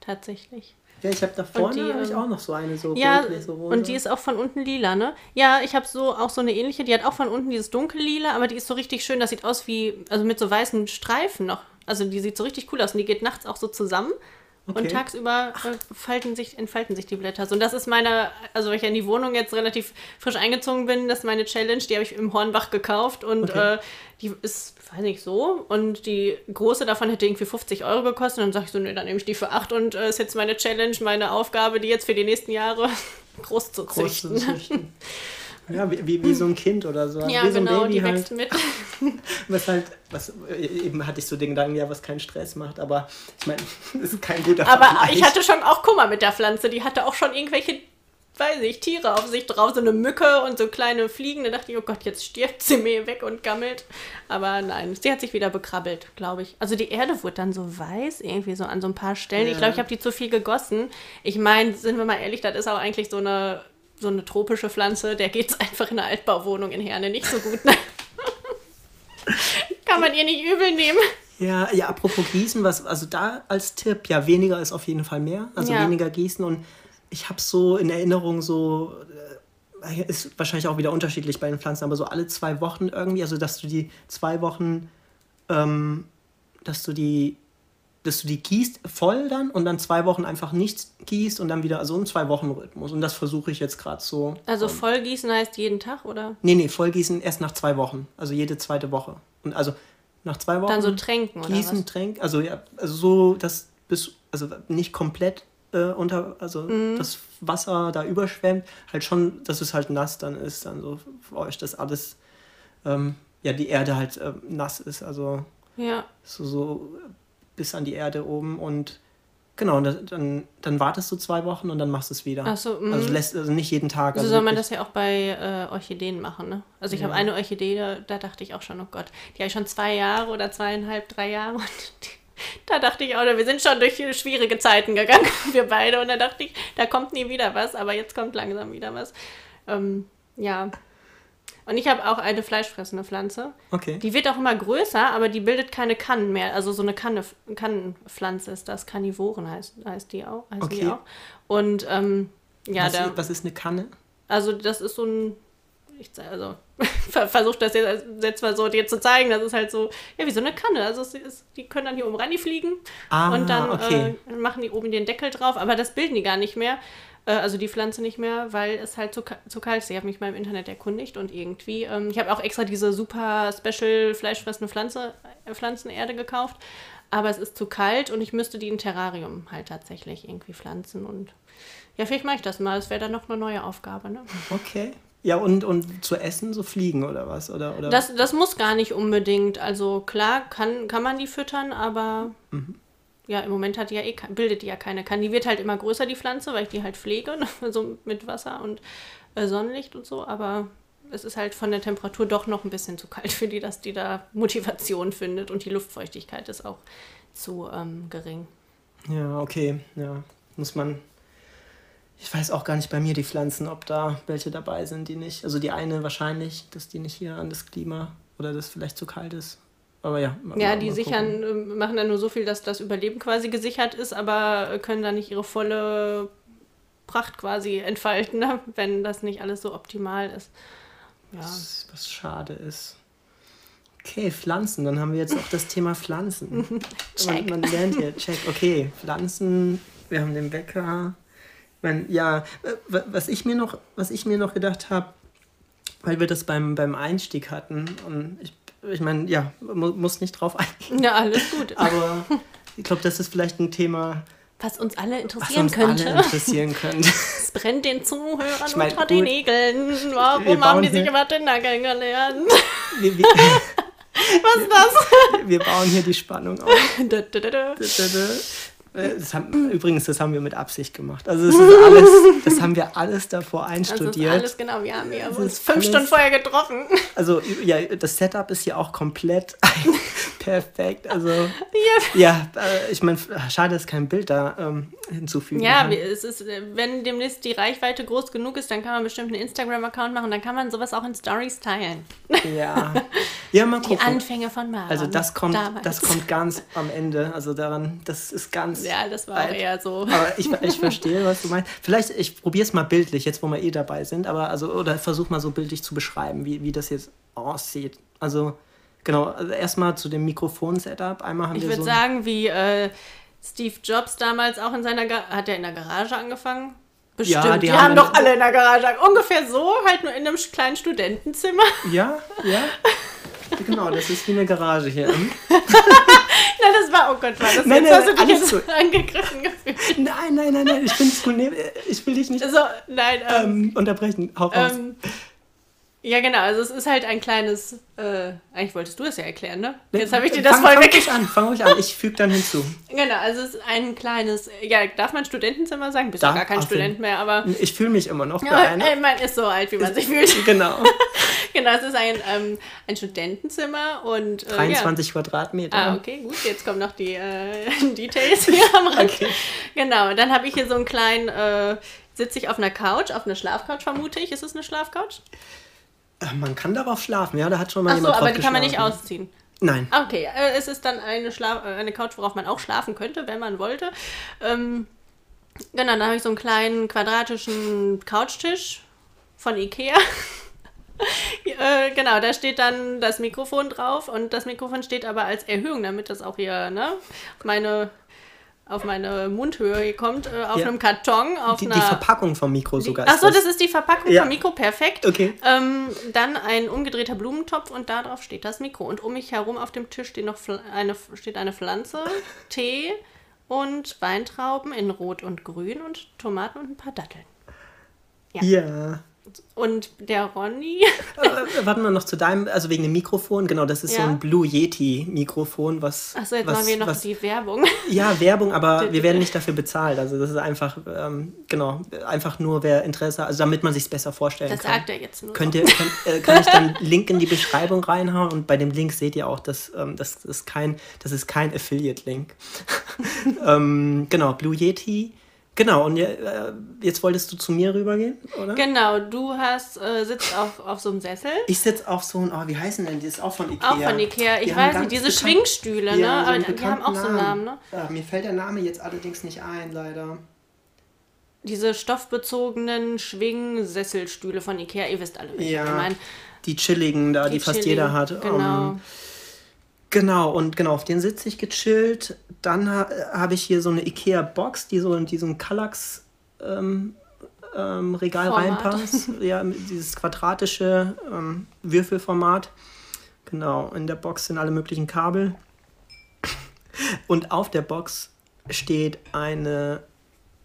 tatsächlich. Ja, ich habe da vorne die, habe ich ähm, auch noch so eine so Ja, rötlich, so rosa. und die ist auch von unten lila, ne? Ja, ich habe so auch so eine ähnliche, die hat auch von unten dieses dunkellila, aber die ist so richtig schön, das sieht aus wie, also mit so weißen Streifen noch. Also die sieht so richtig cool aus und die geht nachts auch so zusammen. Okay. Und tagsüber äh, sich, entfalten sich die Blätter. So, und das ist meine, also weil ich ja in die Wohnung jetzt relativ frisch eingezogen bin, das ist meine Challenge, die habe ich im Hornbach gekauft und Okay. äh, die ist, weiß nicht, so. Und die große davon hätte irgendwie 50 Euro gekostet. Und dann sage ich so, nee, dann nehme ich die für 8 und äh, ist jetzt meine Challenge, meine Aufgabe, die jetzt für die nächsten Jahre *laughs* groß zu groß zu züchten. *laughs* Ja, wie, wie, wie so ein Kind oder so. Ja, wie so ein genau, Baby die halt. wächst mit. *laughs* Was halt, was, äh, eben hatte ich so den Gedanken, ja, was keinen Stress macht, aber ich meine, das *laughs* ist kein guter Aber Vergleich. ich hatte schon auch Kummer mit der Pflanze. Die hatte auch schon irgendwelche weiß ich, Tiere auf sich drauf, so eine Mücke und so kleine Fliegen. Da dachte ich, oh Gott, jetzt stirbt sie mir weg und gammelt. Aber nein, sie hat sich wieder bekrabbelt, glaube ich. Also die Erde wurde dann so weiß, irgendwie so an so ein paar Stellen. Ja. Ich glaube, ich habe die zu viel gegossen. Ich meine, sind wir mal ehrlich, das ist auch eigentlich so eine, so eine tropische Pflanze. Der geht es *laughs* einfach in einer Altbauwohnung in Herne nicht so gut. Ne? Kann man ihr nicht übel nehmen. Ja, ja, apropos Gießen, was, also da als Tipp, ja, weniger ist auf jeden Fall mehr. Also Ja. weniger Gießen und ich habe so in Erinnerung so, äh, ist wahrscheinlich auch wieder unterschiedlich bei den Pflanzen, aber so alle zwei Wochen irgendwie, also dass du die zwei Wochen, ähm, dass du die, dass du die gießt voll dann und dann zwei Wochen einfach nicht gießt und dann wieder, also ein zwei Wochen Rhythmus und das versuche ich jetzt gerade so. Also vollgießen heißt jeden Tag, oder? Nee, nee, vollgießen erst nach zwei Wochen, also jede zweite Woche. Und also nach zwei Wochen. Dann so tränken, oder Gießen, was? Tränk, also ja, also so, dass bis, also nicht komplett äh, unter, also Mhm. das Wasser da überschwemmt, halt schon, dass es halt nass dann ist, dann so für euch, dass alles, ähm, ja, die Erde halt ähm, nass ist, also Ja. so, so bis an die Erde oben und genau, dann, dann, wartest du zwei Wochen und dann machst du es wieder. Ach so, mhm. also lässt, also nicht jeden Tag. So also soll man das ja auch bei äh, Orchideen machen, ne? Also ich habe eine Orchidee, da, da dachte ich auch schon, oh Gott, die habe ich schon zwei Jahre oder zweieinhalb, drei Jahre und die, *laughs* da dachte ich auch, wir sind schon durch schwierige Zeiten gegangen, *laughs* wir beide, und da dachte ich, da kommt nie wieder was, aber jetzt kommt langsam wieder was. Ähm, ja. Und ich habe auch eine fleischfressende Pflanze. Okay. Die wird auch immer größer, aber die bildet keine Kannen mehr. Also so eine Kanne, Kannenpflanze ist das. Karnivoren heißt, heißt die auch. Heißt die Okay. auch. Und ähm, ja, was, da, was ist eine Kanne? also das ist so ein, ich also *laughs* versuche das jetzt, jetzt mal so dir zu zeigen, das ist halt so, ja, wie so eine Kanne. Also es ist, die können dann hier oben rein, die fliegen. Ah, und dann okay. äh, machen die oben den Deckel drauf, aber das bilden die gar nicht mehr. Äh, also die Pflanze nicht mehr, weil es halt zu, zu kalt ist. Ich habe mich mal im Internet erkundigt und irgendwie, ähm, ich habe auch extra diese super special fleischfressende Pflanze, äh, Pflanzenerde gekauft, aber es ist zu kalt und ich müsste die im Terrarium halt tatsächlich irgendwie pflanzen und ja, vielleicht mache ich das mal. Das wäre dann noch eine neue Aufgabe, ne? Okay. Ja, und, und zu essen so fliegen oder was? Oder, oder? Das, das muss gar nicht unbedingt. Also klar, kann, kann man die füttern, aber ja, im Moment hat die ja eh, bildet die ja keine Kann. Die wird halt immer größer, die Pflanze, weil ich die halt pflege, ne? *laughs* so mit Wasser und äh, Sonnenlicht und so, aber es ist halt von der Temperatur doch noch ein bisschen zu kalt für die, dass die da Motivation findet und die Luftfeuchtigkeit ist auch zu ähm, gering. Ja, okay. Ja, muss man. Ich weiß auch gar nicht bei mir die Pflanzen, ob da welche dabei sind, die nicht. Also die eine wahrscheinlich, dass die nicht hier an das Klima oder das vielleicht zu kalt ist. Aber ja. Ja, die sichern, ähm, machen dann nur so viel, dass das Überleben quasi gesichert ist, aber können dann nicht ihre volle Pracht quasi entfalten, *laughs* ne? wenn das nicht alles so optimal ist. Ja. Was, was schade ist. Okay, Pflanzen. Dann haben wir jetzt auch das Thema Pflanzen. man, *laughs* Check. man lernt hier, check. Okay, Pflanzen. Wir haben den Bäcker. Mein, ja, äh, wa- was ich mir noch, was ich mir noch gedacht habe, weil wir das beim, beim Einstieg hatten. Und ich, ich meine, ja, mu muss nicht drauf eingehen. ja, alles gut. *laughs* Aber ich glaube, das ist vielleicht ein Thema, Was uns alle was interessieren uns könnte. alle interessieren könnte. *laughs* Es brennt den Zuhörern Ich mein, unter den gut. Nägeln. Wir Warum haben die sich immer Tinder kennengelernt? Wir, wir, *laughs* Was ist das? wir bauen hier die Spannung auf. Äh, Das haben, *clears throat* übrigens, das haben wir mit Absicht gemacht. Also das ist alles, *laughs* das haben wir alles davor Das ist einstudiert. alles genau. Wir haben ja uns fünf alles- Stunden vorher getroffen. Also ja, das Setup ist hier auch komplett *laughs* perfekt. Also Ja, ja, äh, ich meine, schade, dass kein Bild da ähm, hinzufügen Ja, kann. es ist, äh, wenn demnächst die Reichweite groß genug ist, dann kann man bestimmt einen Instagram-Account machen, dann kann man sowas auch in Stories teilen. ja. *laughs* ja, mal Die gucken. Anfänge von Mara. Also das kommt, damals. das kommt ganz am Ende. Also daran, das ist ganz. Ja, das war alt. eher so. Aber ich, ich verstehe, was du meinst. Vielleicht, ich probiere es mal bildlich, jetzt wo wir eh dabei sind, aber also, oder versuch mal so bildlich zu beschreiben, wie, wie das jetzt aussieht. Also, genau, also erstmal zu dem Mikrofon-Setup. Einmal haben Ich wir würde so. sagen, wie äh, Steve Jobs damals auch in seiner Ga hat er in der Garage angefangen? Bestimmt. Ja, die die, haben haben doch alle in der Garage. angefangen. Ungefähr so, halt nur in einem kleinen Studentenzimmer. ja, ja. *laughs* Genau, das ist wie eine Garage hier. Hm? *laughs* Nein, das war, oh Gott, war das Nein, jetzt? nein, hast du dich jetzt gut. *laughs* angegriffen gefühlt? Nein, nein, nein, nein, ich bin cool. Nee, ich will dich nicht Also, nein, ähm, ähm, unterbrechen. Hau raus. ähm, Ja, genau. Also es ist halt ein kleines. Äh, eigentlich wolltest du es ja erklären, ne? Jetzt habe ich dir Fang- das voll fang weg. ruhig an, fang ruhig an. Ich füge dann hinzu. Genau, also es ist ein kleines. Ja, darf man Studentenzimmer sagen? Bist ja gar kein Student mehr, aber. Ich fühle mich immer noch bei Ja, einer. äh, man ist so alt, wie man sich fühlt. *laughs* Genau. *laughs* genau, es ist ein, ähm, ein Studentenzimmer und. Äh, 23 Quadratmeter. Ja. Ah, okay, gut. Jetzt kommen noch die äh, *laughs* Details hier am Rand. Okay. Genau, dann habe ich hier so einen kleinen. Äh, Sitze ich auf einer Couch, auf einer Schlafcouch vermute ich. Ist es eine Schlafcouch? Äh, Man kann darauf schlafen, ja, da hat schon mal Achso, jemand aber drauf die kann man nicht ausziehen. Nein. Okay, äh, es ist dann eine, Schla äh, eine Couch, worauf man auch schlafen könnte, wenn man wollte. Ähm, genau, dann habe ich so einen kleinen quadratischen Couchtisch von Ikea. *laughs* *laughs* äh, genau, da steht dann das Mikrofon drauf und das Mikrofon steht aber als Erhöhung, damit das auch hier ne, auf, meine, auf meine Mundhöhe kommt, äh, auf Ja. einem Karton, auf Die, einer... die Verpackung vom Mikro sogar. Achso, das ist die Verpackung Ja. vom Mikro, perfekt. Okay. Ähm, dann ein umgedrehter Blumentopf und darauf steht das Mikro. Und um mich herum auf dem Tisch steht noch eine, steht eine Pflanze, *laughs* Tee und Weintrauben in Rot und Grün und Tomaten und ein paar Datteln. Ja. Und der Ronny, Äh, warten wir noch zu deinem, also wegen dem Mikrofon, genau, das ist so Ja. ein Blue Yeti Mikrofon, was. achso, jetzt was, machen wir noch was, die Werbung. *laughs* Ja, Werbung, aber wir werden nicht dafür bezahlt. Also das ist einfach, ähm, genau, einfach nur wer Interesse, also damit man sich es besser vorstellen Das kann. sagt er jetzt nur. Könnt ihr, kann, äh, kann ich dann *laughs* Link in die Beschreibung reinhauen und bei dem Link seht ihr auch, dass ähm, das ist kein, das ist kein Affiliate-Link. *laughs* ähm, genau, Blue Yeti. Genau, und äh, jetzt wolltest du zu mir rübergehen, oder? Genau, du hast, äh, sitzt auf, auf so einem Sessel. Ich sitze auf so ein, oh, wie heißen denn die? Ist auch von Ikea. Auch von Ikea. Ich Die weiß nicht, diese bekannt- Schwingstühle, ne? Ja, so Aber die haben auch so einen Namen, ne? Ja, mir fällt der Name jetzt allerdings nicht ein, leider. Diese stoffbezogenen Schwingsesselstühle von Ikea. Ihr wisst alle, welche Ja, ich meine. Die chilligen da, die, fast jeder hat. Genau. Ähm, Genau, und genau, auf den sitze ich gechillt. Dann ha habe ich hier so eine Ikea-Box, die so in diesem Kallax ähm, ähm, Regal Format. reinpasst. Ja, dieses quadratische ähm, Würfelformat. Genau, in der Box sind alle möglichen Kabel. Und auf der Box steht eine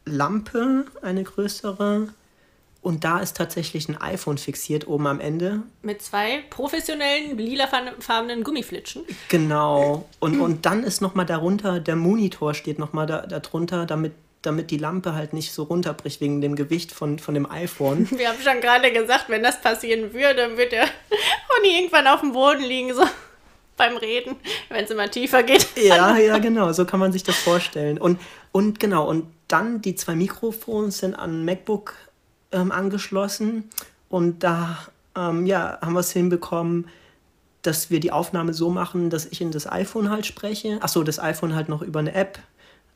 Lampe, eine größere. Und da ist tatsächlich ein iPhone fixiert oben am Ende. Mit zwei professionellen lilafarbenen Gummiflitschen. Genau. Und, und dann ist nochmal darunter, der Monitor steht nochmal da, da drunter, damit, damit die Lampe halt nicht so runterbricht wegen dem Gewicht von, von dem iPhone. *laughs* Wir haben schon gerade gesagt, wenn das passieren würde, wird der Honey irgendwann auf dem Boden liegen, so *laughs* beim Reden, wenn es immer tiefer geht. Ja, ja, genau, so kann man sich das vorstellen. Und, und genau, und dann die zwei Mikrofons sind an MacBook ähm, angeschlossen und da ähm, ja, haben wir es hinbekommen, dass wir die Aufnahme so machen, dass ich in das iPhone halt spreche. Achso, das iPhone halt noch über eine App,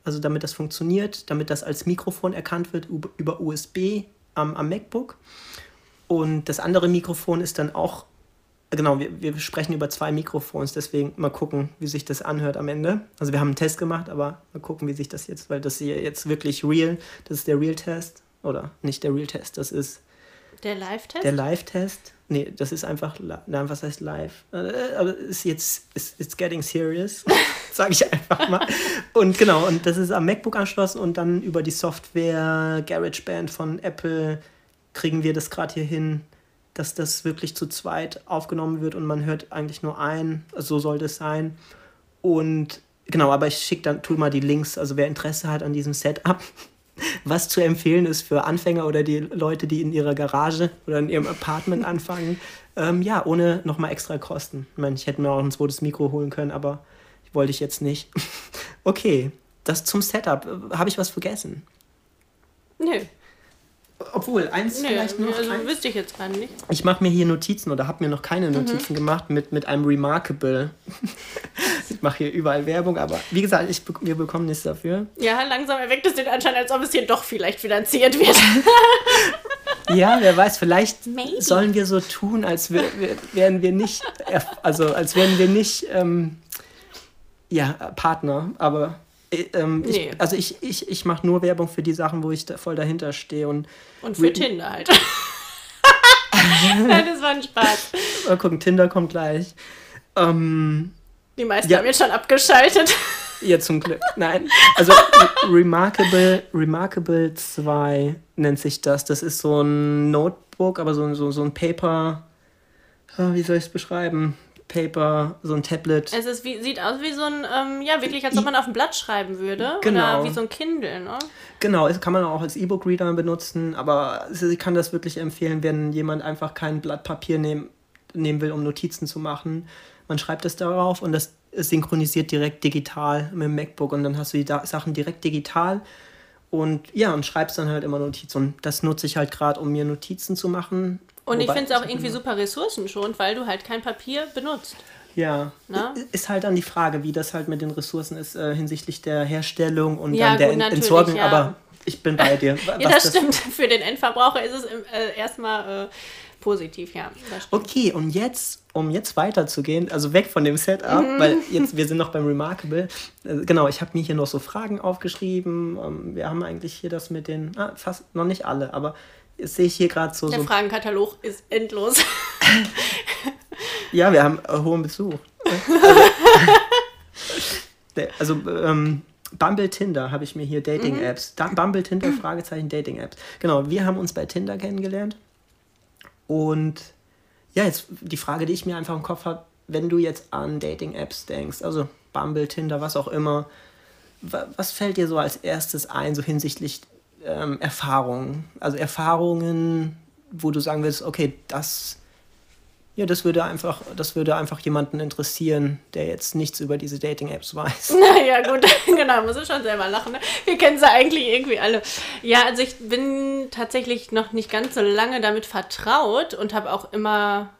also damit das funktioniert, damit das als Mikrofon erkannt wird über, USB am, am MacBook. Und das andere Mikrofon ist dann auch Genau, wir, wir sprechen über zwei Mikrofons, deswegen mal gucken, wie sich das anhört am Ende. Also wir haben einen Test gemacht, aber mal gucken, wie sich das jetzt, weil das hier jetzt wirklich real, das ist der Real-Test. Oder nicht der Real-Test, das ist Der Live-Test? der Live-Test. Nee, das ist einfach, nein, was heißt live? Äh, Aber ist jetzt, it's, it's getting serious, *laughs* sage ich einfach mal. Und genau, und das ist am MacBook anschlossen und dann über die Software GarageBand von Apple kriegen wir das gerade hier hin, dass das wirklich zu zweit aufgenommen wird und man hört eigentlich nur ein, also so sollte es sein. Und genau, aber ich schicke dann, tu mal die Links, also wer Interesse hat an diesem Setup, was zu empfehlen ist für Anfänger oder die Leute, die in ihrer Garage oder in ihrem Apartment *laughs* anfangen, ähm, ja, ohne nochmal extra Kosten. Ich meine, ich hätte mir auch ein zweites Mikro holen können, aber wollte ich jetzt nicht. *laughs* okay, das zum Setup. Äh, Habe ich was vergessen? Nö, Obwohl, eins nö, vielleicht noch. also wüsste ich jetzt gerade nicht. Ich mache mir hier Notizen oder habe mir noch keine Notizen gemacht mit, mit einem Remarkable. *laughs* ich mache hier überall Werbung, aber wie gesagt, ich, wir bekommen nichts dafür. Ja, langsam erweckt es den Anschein, als ob es hier doch vielleicht finanziert wird. *laughs* Ja, wer weiß, vielleicht Maybe. sollen wir so tun, als wär, wär, wären wir nicht, also als wären wir nicht, ähm, ja, Partner, aber ähm, Nee. ich, also ich, ich, ich mache nur Werbung für die Sachen, wo ich da voll dahinter stehe und Und für Tinder halt. *laughs* Nein, das war ein Spaß. mal gucken, Tinder kommt gleich. Ähm, Die meisten Ja. haben jetzt schon abgeschaltet. Ja, zum Glück. Nein. Also Re- *laughs* Remarkable, Remarkable 2 nennt sich das. Das ist so ein Notebook, aber so, ein- so, so ein Paper, äh, wie soll ich es beschreiben? Paper, so ein Tablet. Es ist wie, sieht aus wie so ein, ähm, ja, wirklich, als ob man auf ein Blatt schreiben würde. Genau. Oder wie so ein Kindle, ne? Genau, das kann man auch als E-Book-Reader benutzen, aber ich kann das wirklich empfehlen, wenn jemand einfach kein Blatt Papier nehmen, nehmen will, um Notizen zu machen. Man schreibt es darauf und das synchronisiert direkt digital mit dem MacBook und dann hast du die da Sachen direkt digital und ja, und schreibst dann halt immer Notizen. Und das nutze ich halt gerade, um mir Notizen zu machen. Und ich finde es auch irgendwie super ressourcenschonend, weil du halt kein Papier benutzt. Ja, Na? ist halt dann die Frage, wie das halt mit den Ressourcen ist äh, hinsichtlich der Herstellung und Ja, dann der gut, Entsorgung, ja. aber ich bin bei dir. *laughs* Ja, was das stimmt. *laughs* Für den Endverbraucher ist es äh, erstmal äh, positiv, ja. Das. Okay, und jetzt, um jetzt weiterzugehen, also weg von dem Setup, Mhm. weil jetzt, wir sind noch beim Remarkable. Äh, Genau, ich habe mir hier noch so Fragen aufgeschrieben. Ähm, Wir haben eigentlich hier das mit den, ah, fast noch nicht alle, aber sehe ich hier gerade so, Der so, Fragenkatalog ist endlos. ja, wir haben äh, hohen Besuch. Der- *laughs* also, ähm, Bumble Tinder habe ich mir hier Dating-Apps. Da- Bumble Tinder, Fragezeichen Dating-Apps. Genau, wir haben uns bei Tinder kennengelernt. Und ja, jetzt die Frage, die ich mir einfach im Kopf habe, wenn du jetzt an Dating-Apps denkst, also Bumble, Tinder, was auch immer, wa- was fällt dir so als erstes ein, so hinsichtlich ähm, Erfahrungen? Also Erfahrungen, wo du sagen willst, okay, das, ja, das würde einfach, das würde einfach jemanden interessieren, der jetzt nichts über diese Dating-Apps weiß. *laughs* naja, gut, *laughs* genau, muss ich schon selber lachen. Ne? Wir kennen sie eigentlich irgendwie alle. Ja, also ich bin tatsächlich noch nicht ganz so lange damit vertraut und habe auch immer,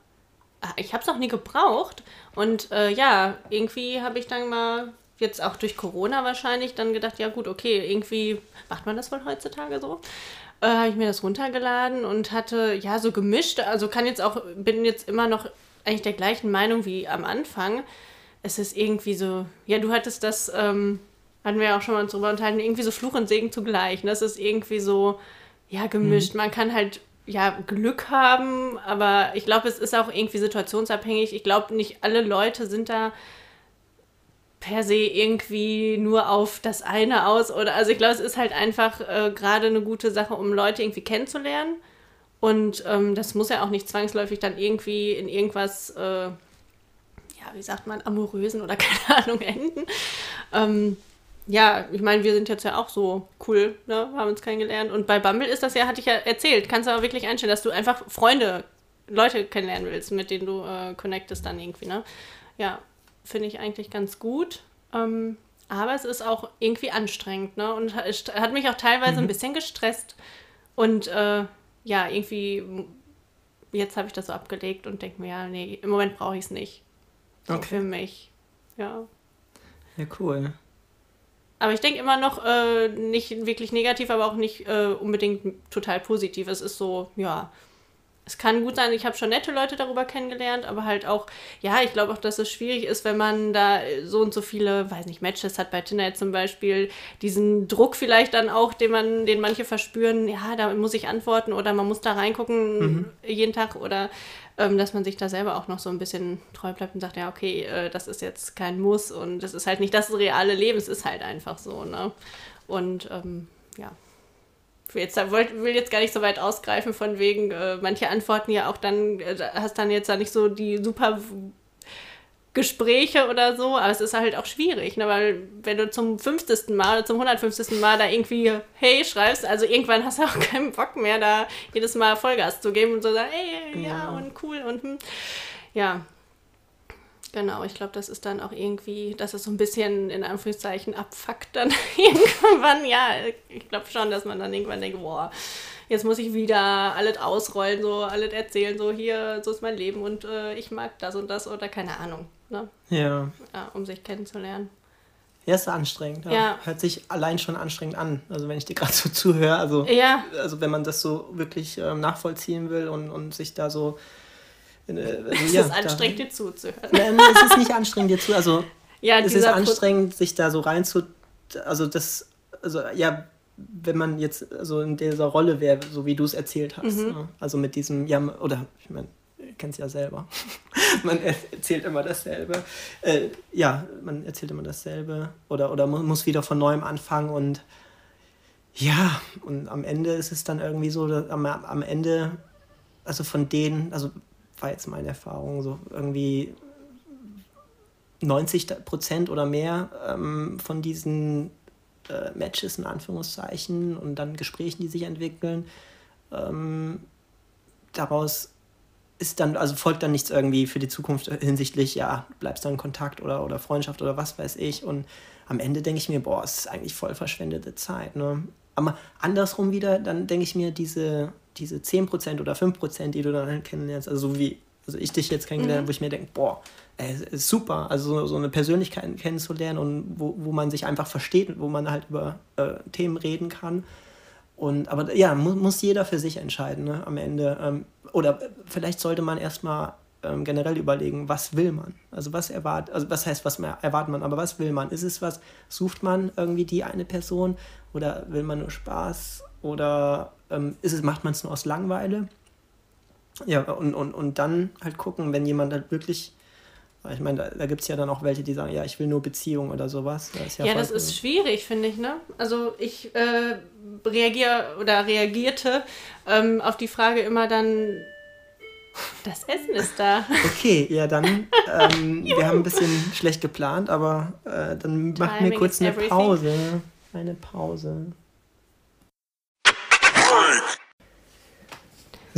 ah, ich habe es noch nie gebraucht. Und äh, ja, irgendwie habe ich dann mal, jetzt auch durch Corona wahrscheinlich, dann gedacht, ja gut, okay, irgendwie macht man das wohl heutzutage so. Äh, habe ich mir das runtergeladen und hatte ja so gemischt, also kann jetzt auch, bin jetzt immer noch eigentlich der gleichen Meinung wie am Anfang es ist irgendwie so, ja, du hattest das, ähm, hatten wir ja auch schon mal uns drüber unterhalten, irgendwie so Fluch und Segen zugleich. Das ist irgendwie so, ja, gemischt. Man kann halt, ja, Glück haben, aber ich glaube, es ist auch irgendwie situationsabhängig. Ich glaube, nicht alle Leute sind da per se irgendwie nur auf das eine aus oder also ich glaube, es ist halt einfach äh, gerade eine gute Sache, um Leute irgendwie kennenzulernen. Und ähm, das muss ja auch nicht zwangsläufig dann irgendwie in irgendwas äh, ja, wie sagt man, amorösen oder *laughs* keine Ahnung enden. Ähm, ja, ich meine, wir sind jetzt ja auch so cool, ne? haben uns kennengelernt. Und bei Bumble ist das ja, hatte ich ja erzählt, kannst du aber wirklich einstellen, dass du einfach Freunde, Leute kennenlernen willst, mit denen du äh, connectest dann irgendwie, ne? Ja, finde ich eigentlich ganz gut. Ähm, aber es ist auch irgendwie anstrengend, ne? Und hat mich auch teilweise ein bisschen gestresst. Und äh, ja, irgendwie, jetzt habe ich das so abgelegt und denke mir, ja, nee, im Moment brauche ich es nicht. So Okay. Für mich. Ja. Ja, cool. Aber ich denke immer noch äh, nicht wirklich negativ, aber auch nicht äh, unbedingt total positiv. Es ist so, ja, es kann gut sein, ich habe schon nette Leute darüber kennengelernt, aber halt auch, ja, ich glaube auch, dass es schwierig ist, wenn man da so und so viele, weiß nicht, Matches hat bei Tinder jetzt zum Beispiel, diesen Druck vielleicht dann auch, den man, den manche verspüren, ja, da muss ich antworten oder man muss da reingucken jeden Tag oder ähm, dass man sich da selber auch noch so ein bisschen treu bleibt und sagt, ja, okay, äh, das ist jetzt kein Muss und das ist halt nicht das reale Leben, es ist halt einfach so, ne? Und ähm, ja. Ich will jetzt, will jetzt gar nicht so weit ausgreifen, von wegen, äh, manche antworten ja auch dann, äh, hast dann jetzt da nicht so die super Gespräche oder so, aber es ist halt auch schwierig, ne? weil wenn du zum 50. Mal oder zum 150. Mal da irgendwie Hey schreibst, also irgendwann hast du auch *laughs* keinen Bock mehr, da jedes Mal Vollgas zu geben und so sagen, hey, ja, Ja. und cool und hm. ja. Genau, ich glaube, das ist dann auch irgendwie, dass es so ein bisschen in Anführungszeichen abfuckt dann *laughs* irgendwann. Ja, ich glaube schon, dass man dann irgendwann denkt, boah, jetzt muss ich wieder alles ausrollen, so alles erzählen, so hier, so ist mein Leben und äh, ich mag das und das oder keine Ahnung, ne? Ja. Ja, um sich kennenzulernen. Ja, ist anstrengend. Ja. Ja. Hört sich allein schon anstrengend an. Also wenn ich dir *laughs* gerade so zuhöre, also, Ja, also wenn man das so wirklich ähm, nachvollziehen will und, und sich da so. Also, es ja, ist da- anstrengend, dir zuzuhören. Nein, es ist nicht anstrengend dir zu. Also *laughs* Ja, es ist anstrengend, sich da so rein zu. Also das, also ja, wenn man jetzt so in dieser Rolle wäre, so wie du es erzählt hast. Mhm. Ne? Also mit diesem, ja, oder ich meine, ihr kennt es ja selber. *laughs* man erzählt immer dasselbe. Äh, ja, man erzählt immer dasselbe. Oder, oder mu- muss wieder von neuem anfangen und ja, und am Ende ist es dann irgendwie so, dass am, am Ende, also von denen, also war jetzt meine Erfahrung, so irgendwie 90 Prozent oder mehr ähm, von diesen äh, Matches in Anführungszeichen und dann Gesprächen, die sich entwickeln, ähm, daraus ist dann, also folgt dann nichts irgendwie für die Zukunft hinsichtlich, ja, bleibst du in Kontakt oder, oder Freundschaft oder was weiß ich. Und am Ende denke ich mir, boah, es ist eigentlich voll verschwendete Zeit. Ne? Aber andersrum wieder, dann denke ich mir, diese, diese 10% oder 5%, die du dann kennenlernst, also so wie also ich dich jetzt kennengelernt, mhm. wo ich mir denke, boah, ey, ist super, also so eine Persönlichkeit kennenzulernen und wo, wo man sich einfach versteht, wo man halt über äh, Themen reden kann. Und aber ja, muss, muss jeder für sich entscheiden, ne, am Ende. Ähm, oder vielleicht sollte man erstmal ähm, generell überlegen, was will man? Also was erwartet, also was heißt, was erwartet man, aber was will man? Ist es was, sucht man irgendwie die eine Person oder will man nur Spaß? Oder ähm, ist es, macht man es nur aus Langweile? Ja, und, und, und dann halt gucken, wenn jemand halt wirklich, ich meine, da, da gibt es ja dann auch welche, die sagen, ja, ich will nur Beziehung oder sowas. Das ja, ja das ist schwierig, finde ich, ne? Also ich äh, reagiere oder reagierte ähm, auf die Frage immer dann, das Essen ist da. Okay, ja, dann, *laughs* ähm, wir haben ein bisschen schlecht geplant, aber äh, dann machen wir kurz eine everything. Pause. Eine Pause.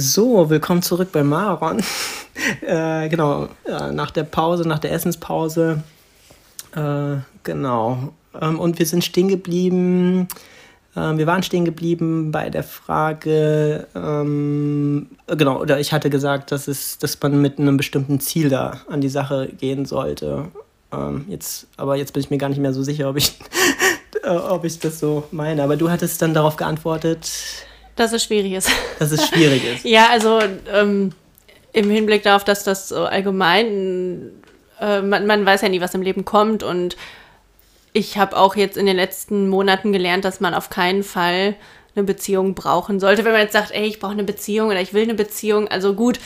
So, willkommen zurück bei Maron. *laughs* äh, genau, ja, nach der Pause, nach der Essenspause. Äh, genau. Ähm, und wir sind stehen geblieben. Ähm, wir waren stehen geblieben bei der Frage, ähm, genau, oder ich hatte gesagt, dass, es, dass man mit einem bestimmten Ziel da an die Sache gehen sollte. Ähm, jetzt, aber jetzt bin ich mir gar nicht mehr so sicher, ob ich, *laughs* ob ich das so meine. Aber du hattest dann darauf geantwortet, dass es schwierig ist. *laughs* Dass es schwierig ist. ja, also ähm, im Hinblick darauf, dass das so allgemein, äh, man, man weiß ja nie, was im Leben kommt und ich habe auch jetzt in den letzten Monaten gelernt, dass man auf keinen Fall eine Beziehung brauchen sollte. Wenn man jetzt sagt, ey, ich brauche eine Beziehung oder ich will eine Beziehung, also gut,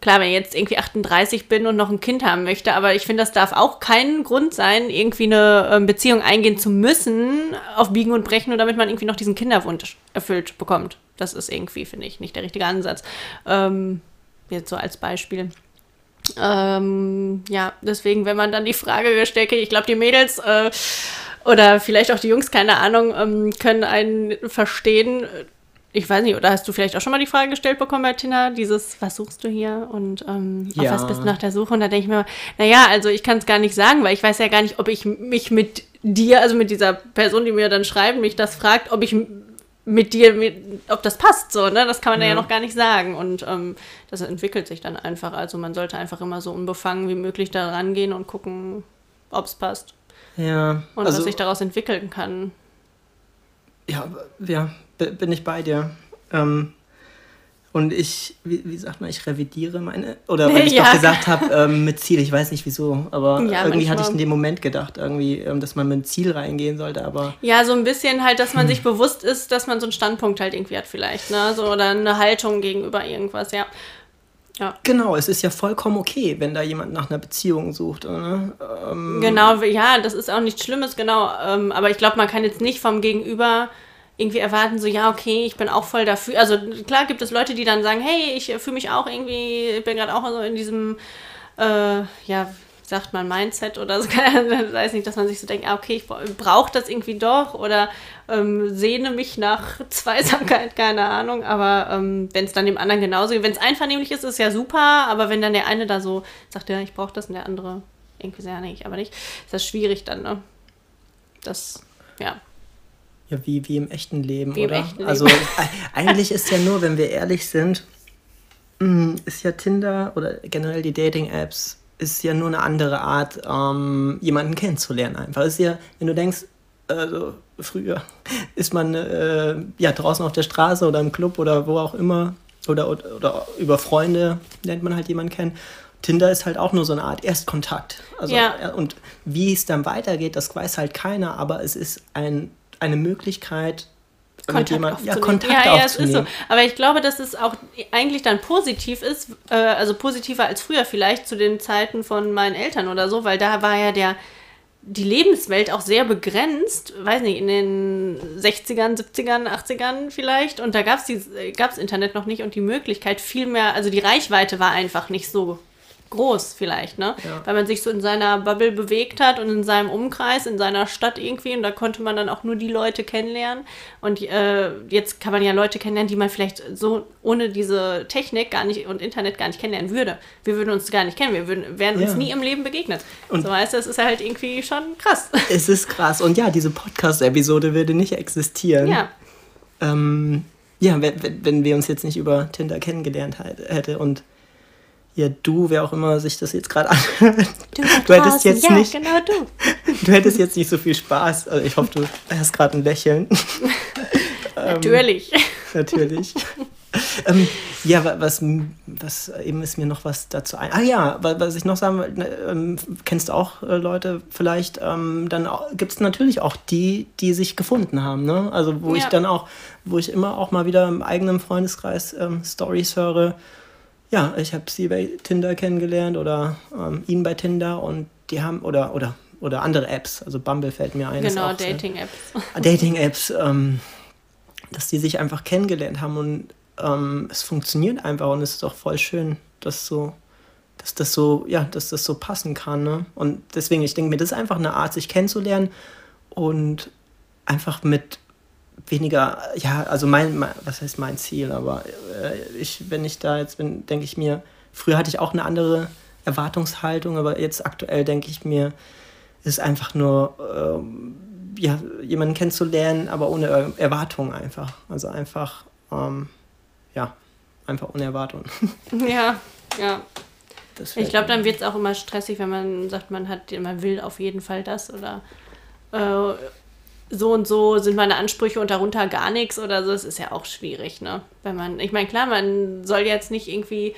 klar, wenn ich jetzt irgendwie 38 bin und noch ein Kind haben möchte, aber ich finde, das darf auch kein Grund sein, irgendwie eine ähm, Beziehung eingehen zu müssen, auf Biegen und Brechen, nur damit man irgendwie noch diesen Kinderwunsch erfüllt bekommt. Das ist irgendwie, finde ich, nicht der richtige Ansatz. Ähm, jetzt so als Beispiel. Ähm, ja, deswegen, wenn man dann die Frage gestellt ich glaube, die Mädels äh, oder vielleicht auch die Jungs, keine Ahnung, ähm, können einen verstehen ich weiß nicht, oder hast du vielleicht auch schon mal die Frage gestellt bekommen bei Tina, dieses, was suchst du hier und ähm, ja. auf was bist du nach der Suche? Und da denke ich mir, naja, also ich kann es gar nicht sagen, weil ich weiß ja gar nicht, ob ich mich mit dir, also mit dieser Person, die mir dann schreibt, mich das fragt, ob ich mit dir, mit, ob das passt, so, ne? Das kann man ja, ja noch gar nicht sagen. Und ähm, das entwickelt sich dann einfach. Also man sollte einfach immer so unbefangen wie möglich da rangehen und gucken, ob es passt. Ja. Und also, was sich daraus entwickeln kann. Ja, ja, bin ich bei dir. Ähm, und ich, wie, wie, sagt man, ich revidiere meine, oder weil ich *laughs* ja. doch gesagt habe, ähm, mit Ziel, ich weiß nicht wieso, aber ja, irgendwie manchmal. hatte ich in dem Moment gedacht, irgendwie, ähm, dass man mit Ziel reingehen sollte, aber. Ja, so ein bisschen halt, dass man hm. sich bewusst ist, dass man so einen Standpunkt halt irgendwie hat vielleicht, ne, so, oder eine Haltung gegenüber irgendwas, ja. Ja. Genau, es ist ja vollkommen okay, wenn da jemand nach einer Beziehung sucht. Ne? Ähm, genau, ja, das ist auch nichts Schlimmes, genau. Ähm, aber ich glaube, man kann jetzt nicht vom Gegenüber irgendwie erwarten, so, ja, okay, ich bin auch voll dafür. Also klar gibt es Leute, die dann sagen, hey, ich fühle mich auch irgendwie, ich bin gerade auch so in diesem, äh, ja, sagt man Mindset oder so, *laughs* ich weiß nicht, dass man sich so denkt, ah, okay, ich brauche das irgendwie doch oder ähm, sehne mich nach *laughs* Zweisamkeit, keine Ahnung, aber ähm, wenn es dann dem anderen genauso, wenn es einvernehmlich ist, ist ja super, aber wenn dann der eine da so sagt, ja, ich brauche das und der andere irgendwie sehr nicht, aber nicht, ist das schwierig dann, ne? Das, ja. Ja, wie, wie im echten Leben, wie oder? Echten Leben. Also *laughs* eigentlich ist ja nur, wenn wir ehrlich sind, mm, ist ja Tinder oder generell die Dating-Apps ist ja nur eine andere Art, ähm, jemanden kennenzulernen einfach. Ist ja, wenn du denkst, also früher ist man äh, ja draußen auf der Straße oder im Club oder wo auch immer oder, oder, oder über Freunde lernt man halt jemanden kennen. Tinder ist halt auch nur so eine Art Erstkontakt. Also, ja. Und wie es dann weitergeht, das weiß halt keiner, aber es ist ein eine Möglichkeit, Kontakt jemand, ja, Kontakt ja, ja, aufzunehmen. Ja, ist so. Aber ich glaube, dass es auch eigentlich dann positiv ist, äh, also positiver als früher vielleicht zu den Zeiten von meinen Eltern oder so, weil da war ja der die Lebenswelt auch sehr begrenzt, weiß nicht, in den 60ern, 70ern, 80ern vielleicht. Und da gab es Internet noch nicht und die Möglichkeit viel mehr, also die Reichweite war einfach nicht so groß vielleicht, ne? Ja. Weil man sich so in seiner Bubble bewegt hat und in seinem Umkreis, in seiner Stadt irgendwie und da konnte man dann auch nur die Leute kennenlernen. Und äh, jetzt kann man ja Leute kennenlernen, die man vielleicht so ohne diese Technik gar nicht und Internet gar nicht kennenlernen würde. Wir würden uns gar nicht kennen, wir würden, wären uns Ja. nie im Leben begegnet. Und- so weißt du, das ist halt irgendwie schon krass. *laughs* Es ist krass. Und ja, diese Podcast-Episode würde nicht existieren. ja. Ähm, ja, wenn, wenn- wir uns jetzt nicht über Tinder kennengelernt hätte und ja, du, wer auch immer sich das jetzt gerade *laughs* anhört, Du, Du hättest jetzt ja, nicht- genau du. *laughs* du hättest jetzt nicht so viel Spaß. Also ich hoffe, du hast gerade ein Lächeln. *laughs* Ähm, Natürlich. Natürlich. ähm, ja, wa- was, was eben ist mir noch was dazu ein. Ah ja, wa- was ich noch sagen wollte, ne, ähm, kennst du auch äh, Leute vielleicht, ähm, dann gibt es natürlich auch die, die sich gefunden haben, ne? Also wo ich Ja. dann auch, wo ich immer auch mal wieder im eigenen Freundeskreis ähm, Stories höre. Ja, ich habe sie bei Tinder kennengelernt oder ähm, ihn bei Tinder und die haben, oder, oder, oder andere Apps, also Bumble fällt mir ein. Genau, auch sehr- Dating-Apps. Dating-Apps, ähm, dass die sich einfach kennengelernt haben und ähm, es funktioniert einfach und es ist doch voll schön, dass so, dass das so, ja, dass das so passen kann. Ne? Und deswegen, ich denke mir, das ist einfach eine Art, sich kennenzulernen und einfach mit weniger, ja, also mein, mein was heißt mein Ziel, aber äh, ich, wenn ich da jetzt bin, denke ich mir, früher hatte ich auch eine andere Erwartungshaltung, aber jetzt aktuell denke ich mir, es ist einfach nur ähm, ja, jemanden kennenzulernen, aber ohne Er- Erwartungen einfach. Also einfach, ähm, ja, einfach ohne Erwartungen. *laughs* Ja, ja. Ich glaube, dann wird es auch immer stressig, wenn man sagt, man hat, man will auf jeden Fall das oder äh, so und so sind meine Ansprüche und darunter gar nichts oder so. Das ist ja auch schwierig, ne? Wenn man, ich meine, klar, man soll jetzt nicht irgendwie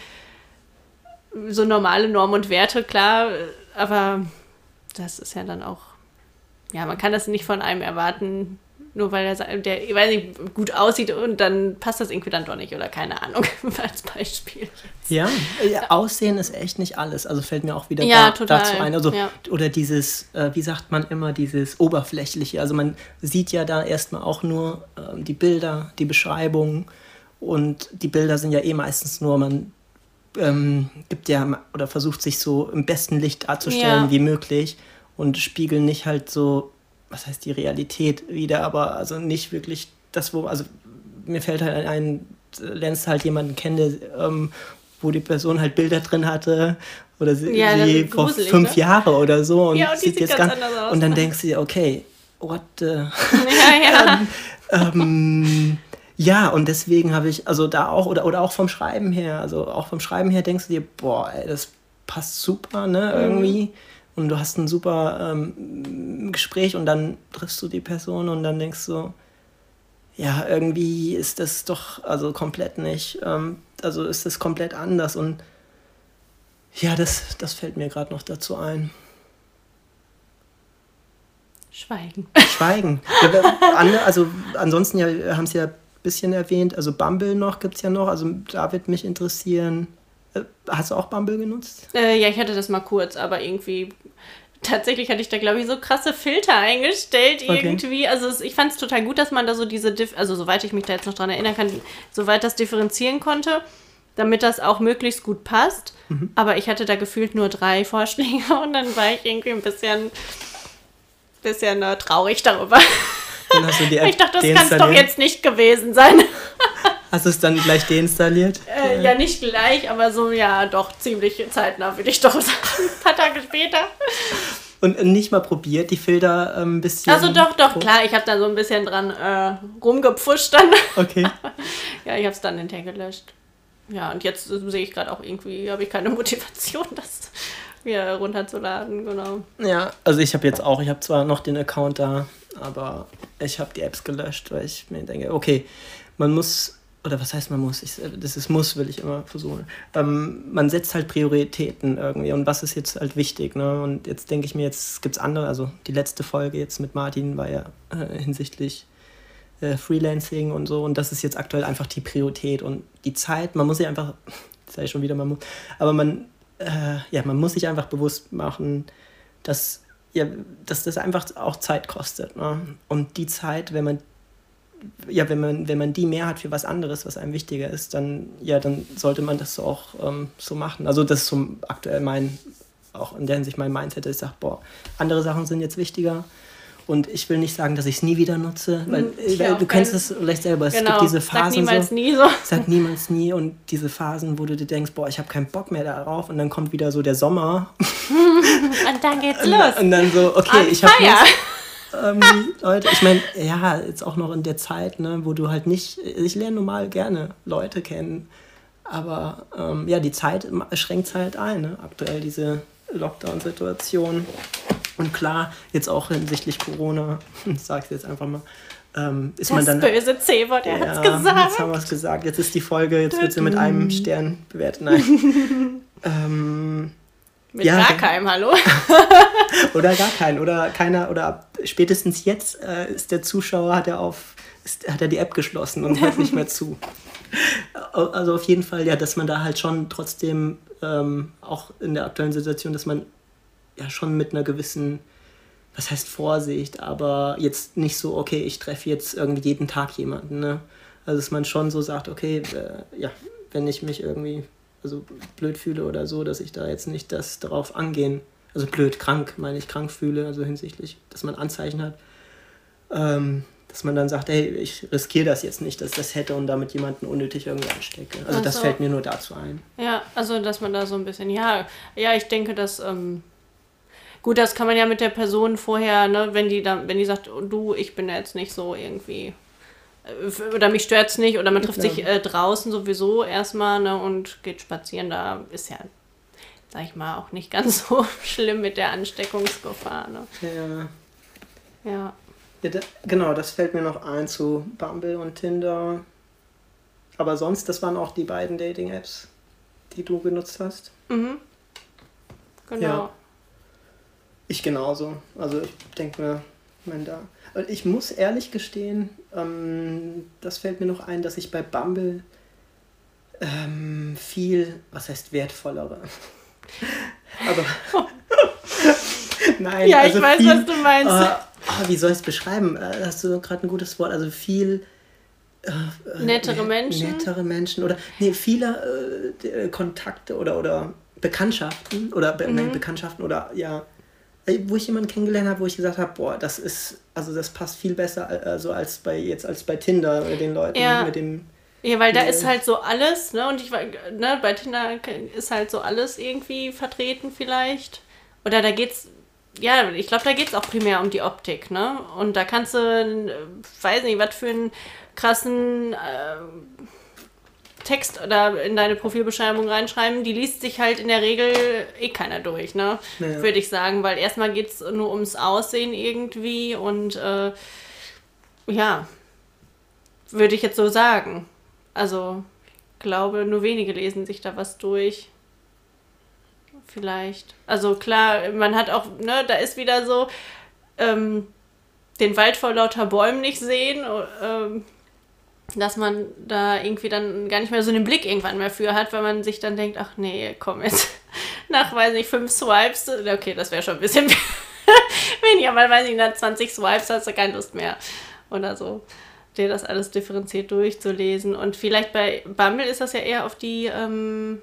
so normale Normen und Werte, klar, aber das ist ja dann auch, ja, man kann das nicht von einem erwarten, nur weil er, der, ich weiß nicht, gut aussieht und dann passt das irgendwie dann doch nicht oder keine Ahnung, *laughs* als Beispiel. Ja, ja, Aussehen ist echt nicht alles. Also fällt mir auch wieder Ja, da, total, dazu ein. Also, ja. Oder dieses, äh, wie sagt man immer, dieses Oberflächliche. Also man sieht ja da erstmal auch nur ähm, die Bilder, die Beschreibungen. Und die Bilder sind ja eh meistens nur, man ähm, gibt ja oder versucht sich so im besten Licht darzustellen Ja. wie möglich und spiegeln nicht halt so, was heißt die Realität wieder, aber also nicht wirklich das, wo, also mir fällt halt ein, lernst halt jemanden kennen, ähm, wo die Person halt Bilder drin hatte oder sie, Ja, sie vor gruselig, fünf ne? Jahre oder so und, Ja, und sieht sieht jetzt ganz ganz, anders aus. und dann denkst du dir, okay, what the Ja, ja. *laughs* ähm, ja, und deswegen habe ich, also da auch, oder, oder auch vom Schreiben her, also auch vom Schreiben her denkst du dir, boah, ey, das passt super, ne, irgendwie. Und du hast ein super ähm, Gespräch und dann triffst du die Person und dann denkst du, ja, irgendwie ist das doch, also komplett nicht, ähm, also ist das komplett anders und ja, das, das fällt mir gerade noch dazu ein. Schweigen. Schweigen. Also ansonsten ja, haben sie ja ein bisschen erwähnt, also Bumble noch gibt es ja noch, also da wird mich interessieren. Äh, Hast du auch Bumble genutzt? Äh, ja, ich hatte das mal kurz, aber irgendwie. Tatsächlich hatte ich da, glaube ich, so krasse Filter eingestellt Okay. irgendwie. Also es, ich fand es total gut, dass man da so diese, Dif also soweit ich mich da jetzt noch dran erinnern kann, soweit das differenzieren konnte, damit das auch möglichst gut passt. Mhm. Aber ich hatte da gefühlt nur drei *laughs* Vorschläge und dann war ich irgendwie ein bisschen, bisschen äh, traurig darüber. *laughs* Ich dachte, das kann es doch jetzt nicht gewesen sein. *laughs* Hast du es dann gleich deinstalliert? Äh, ja, nicht gleich, aber so, ja, doch, ziemlich zeitnah, würde ich doch *laughs* sagen. Ein paar Tage später. Und nicht mal probiert, die Filter ähm, ein bisschen. Also doch, doch, klar, ich habe da so ein bisschen dran äh, rumgepfuscht dann. Okay. *laughs* ja, ich habe es dann hinterher gelöscht. Ja, und jetzt äh, sehe ich gerade auch irgendwie, habe ich keine *laughs* Motivation, das wieder runterzuladen, genau. Ja, also ich habe jetzt auch, ich habe zwar noch den Account da, aber ich habe die Apps gelöscht, weil ich mir denke, okay, man muss, oder was heißt man muss, ich, das ist muss, will ich immer versuchen. Ähm, man setzt halt Prioritäten irgendwie und was ist jetzt halt wichtig, ne? Und jetzt denke ich mir, jetzt gibt es andere, also die letzte Folge jetzt mit Martin war ja äh, hinsichtlich äh, Freelancing und so und das ist jetzt aktuell einfach die Priorität und die Zeit, man muss sich einfach, *laughs* das sage ich schon wieder, man muss, aber man, äh, ja, man muss sich einfach bewusst machen, dass ja, dass das einfach auch Zeit kostet. Ne? Und die Zeit, wenn man ja, wenn man, wenn man die mehr hat für was anderes, was einem wichtiger ist, dann, ja, dann sollte man das auch ähm, so machen. Also das ist so aktuell mein, auch in der Hinsicht mein Mindset, dass ich sage, boah, andere Sachen sind jetzt wichtiger. Und ich will nicht sagen, dass ich es nie wieder nutze, weil, Hm, weil auch du kennst es vielleicht selber. Es Genau, gibt diese sag Phasen. niemals so, nie so. *laughs* Sag niemals nie und diese Phasen, wo du dir denkst, boah, ich habe keinen Bock mehr darauf und dann kommt wieder so der Sommer *laughs* Und dann geht's los. und dann so, okay, On ich habe. Ähm, Leute, ich meine, ja, jetzt auch noch in der Zeit, ne, wo du halt nicht, ich lerne normal gerne Leute kennen, aber ähm, ja, die Zeit schränkt es halt ein, ne, aktuell diese Lockdown-Situation. Und klar, jetzt auch hinsichtlich Corona, *laughs* ich sag's jetzt einfach mal, ähm, ist man Das dann. böse C-Wort, er hat's Ja, gesagt. Jetzt haben wir es gesagt. Jetzt ist die Folge, jetzt wird sie mit einem Stern bewertet. Nein. *laughs* ähm, Mit Ja, gar keinem, hallo? *laughs* oder gar keinen. Oder keiner, oder spätestens jetzt äh, ist der Zuschauer, hat er auf, ist, hat er die App geschlossen und hört nicht mehr zu. *laughs* Also auf jeden Fall, ja, dass man da halt schon trotzdem, ähm, auch in der aktuellen Situation, dass man ja schon mit einer gewissen, was heißt Vorsicht, aber jetzt nicht so, okay, ich treffe jetzt irgendwie jeden Tag jemanden, ne? Also dass man schon so sagt, okay, äh, ja, wenn ich mich irgendwie also blöd fühle oder so, dass ich da jetzt nicht das darauf angehen, also blöd, krank, meine ich, krank fühle, also hinsichtlich, dass man Anzeichen hat, ähm, dass man dann sagt, hey, ich riskiere das jetzt nicht, dass ich das hätte und damit jemanden unnötig irgendwie anstecke. Also Ach das so. fällt mir nur dazu ein. Ja, also dass man da so ein bisschen, ja, ja, ich denke, dass, ähm, gut, das kann man ja mit der Person vorher, ne, wenn die dann, wenn die sagt, du, ich bin jetzt nicht so irgendwie, oder mich stört's nicht, oder man trifft Ja. sich äh, draußen sowieso erstmal, ne, und geht spazieren, da ist ja, sag ich mal, auch nicht ganz *laughs* so schlimm mit der Ansteckungsgefahr, ne. Ja. Ja. Ja, da, genau, das fällt mir noch ein zu Bumble und Tinder. Aber sonst, das waren auch die beiden Dating-Apps, die du genutzt hast. Mhm. Genau. Ja. Ich genauso. Also ich denke mir, mein da. Und ich muss ehrlich gestehen, ähm, das fällt mir noch ein, dass ich bei Bumble ähm, viel, was heißt wertvollere. *laughs* Aber *laughs* nein, Ja, also ich weiß, viel, was du meinst. Äh, ah, wie soll ich es beschreiben? Äh, hast du gerade ein gutes Wort? Also viel äh, äh, Nettere net- Menschen? Nettere Menschen oder nee, viele äh, äh, Kontakte oder, oder Bekanntschaften oder Be Mhm. Bekanntschaften oder ja, wo ich jemanden kennengelernt habe, wo ich gesagt habe, boah, das ist, also das passt viel besser also als bei jetzt als bei Tinder mit den Leuten, Ja. mit dem Ja, weil da ist halt so alles, ne? Und ich war, ne, bei Tinder ist halt so alles irgendwie vertreten vielleicht. Oder da geht's, ja, ich glaube, da geht's auch primär um die Optik, ne? Und da kannst du, äh, weiß nicht, was für einen krassen äh, Text oder in deine Profilbeschreibung reinschreiben, die liest sich halt in der Regel eh keiner durch, ne? Ja. Würde ich sagen, weil erstmal geht's nur ums Aussehen irgendwie und äh, ja, würde ich jetzt so sagen. Also, ich glaube, nur wenige lesen sich da was durch. Vielleicht. Also klar, man hat auch, ne, da ist wieder so, ähm, den Wald vor lauter Bäumen nicht sehen, o- ähm, dass man da irgendwie dann gar nicht mehr so einen Blick irgendwann mehr für hat, weil man sich dann denkt, ach nee, komm jetzt, *laughs* nach, weiß nicht, fünf Swipes, okay, das wäre schon ein bisschen *laughs* weniger, weil, weiß ich, nach 20 Swipes hast du keine Lust mehr oder so dir das alles differenziert durchzulesen. Und vielleicht bei Bumble ist das ja eher auf die ähm,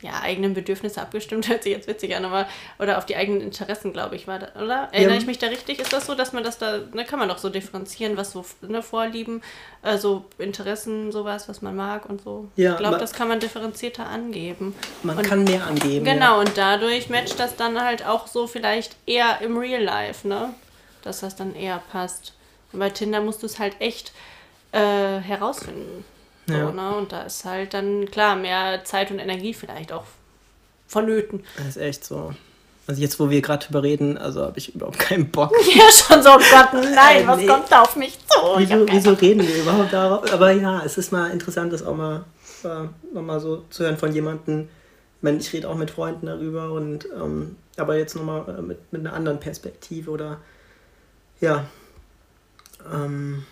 ja, eigenen Bedürfnisse abgestimmt, *laughs* hört sich jetzt witzig an, aber oder auf die eigenen Interessen, glaube ich, war das, oder? Erinnere Ja. ich mich da richtig? Ist das so, dass man das da, ne, kann man doch so differenzieren, was so ne, Vorlieben, also Interessen, sowas, was man mag und so. Ja, ich glaube, das kann man differenzierter angeben. man Und- kann mehr angeben. Ja. Genau, und dadurch matcht das dann halt auch so vielleicht eher im Real Life, ne? Dass das dann eher passt. Und bei Tinder musst du es halt echt äh, herausfinden. So, Ja. ne? Und da ist halt dann, klar, mehr Zeit und Energie vielleicht auch vonnöten. Das ist echt so. Also jetzt, wo wir gerade drüber reden, also habe ich überhaupt keinen Bock. *laughs* Ja, schon so, oh Gott, *laughs* nein, was nee. kommt da auf mich zu? Wieso, wieso reden wir überhaupt darauf? Aber ja, es ist mal interessant, das auch mal, äh, nochmal so zu hören von jemandem. Ich ich rede auch mit Freunden darüber und ähm, aber jetzt nochmal äh, mit, mit einer anderen Perspektive oder ja. Ähm,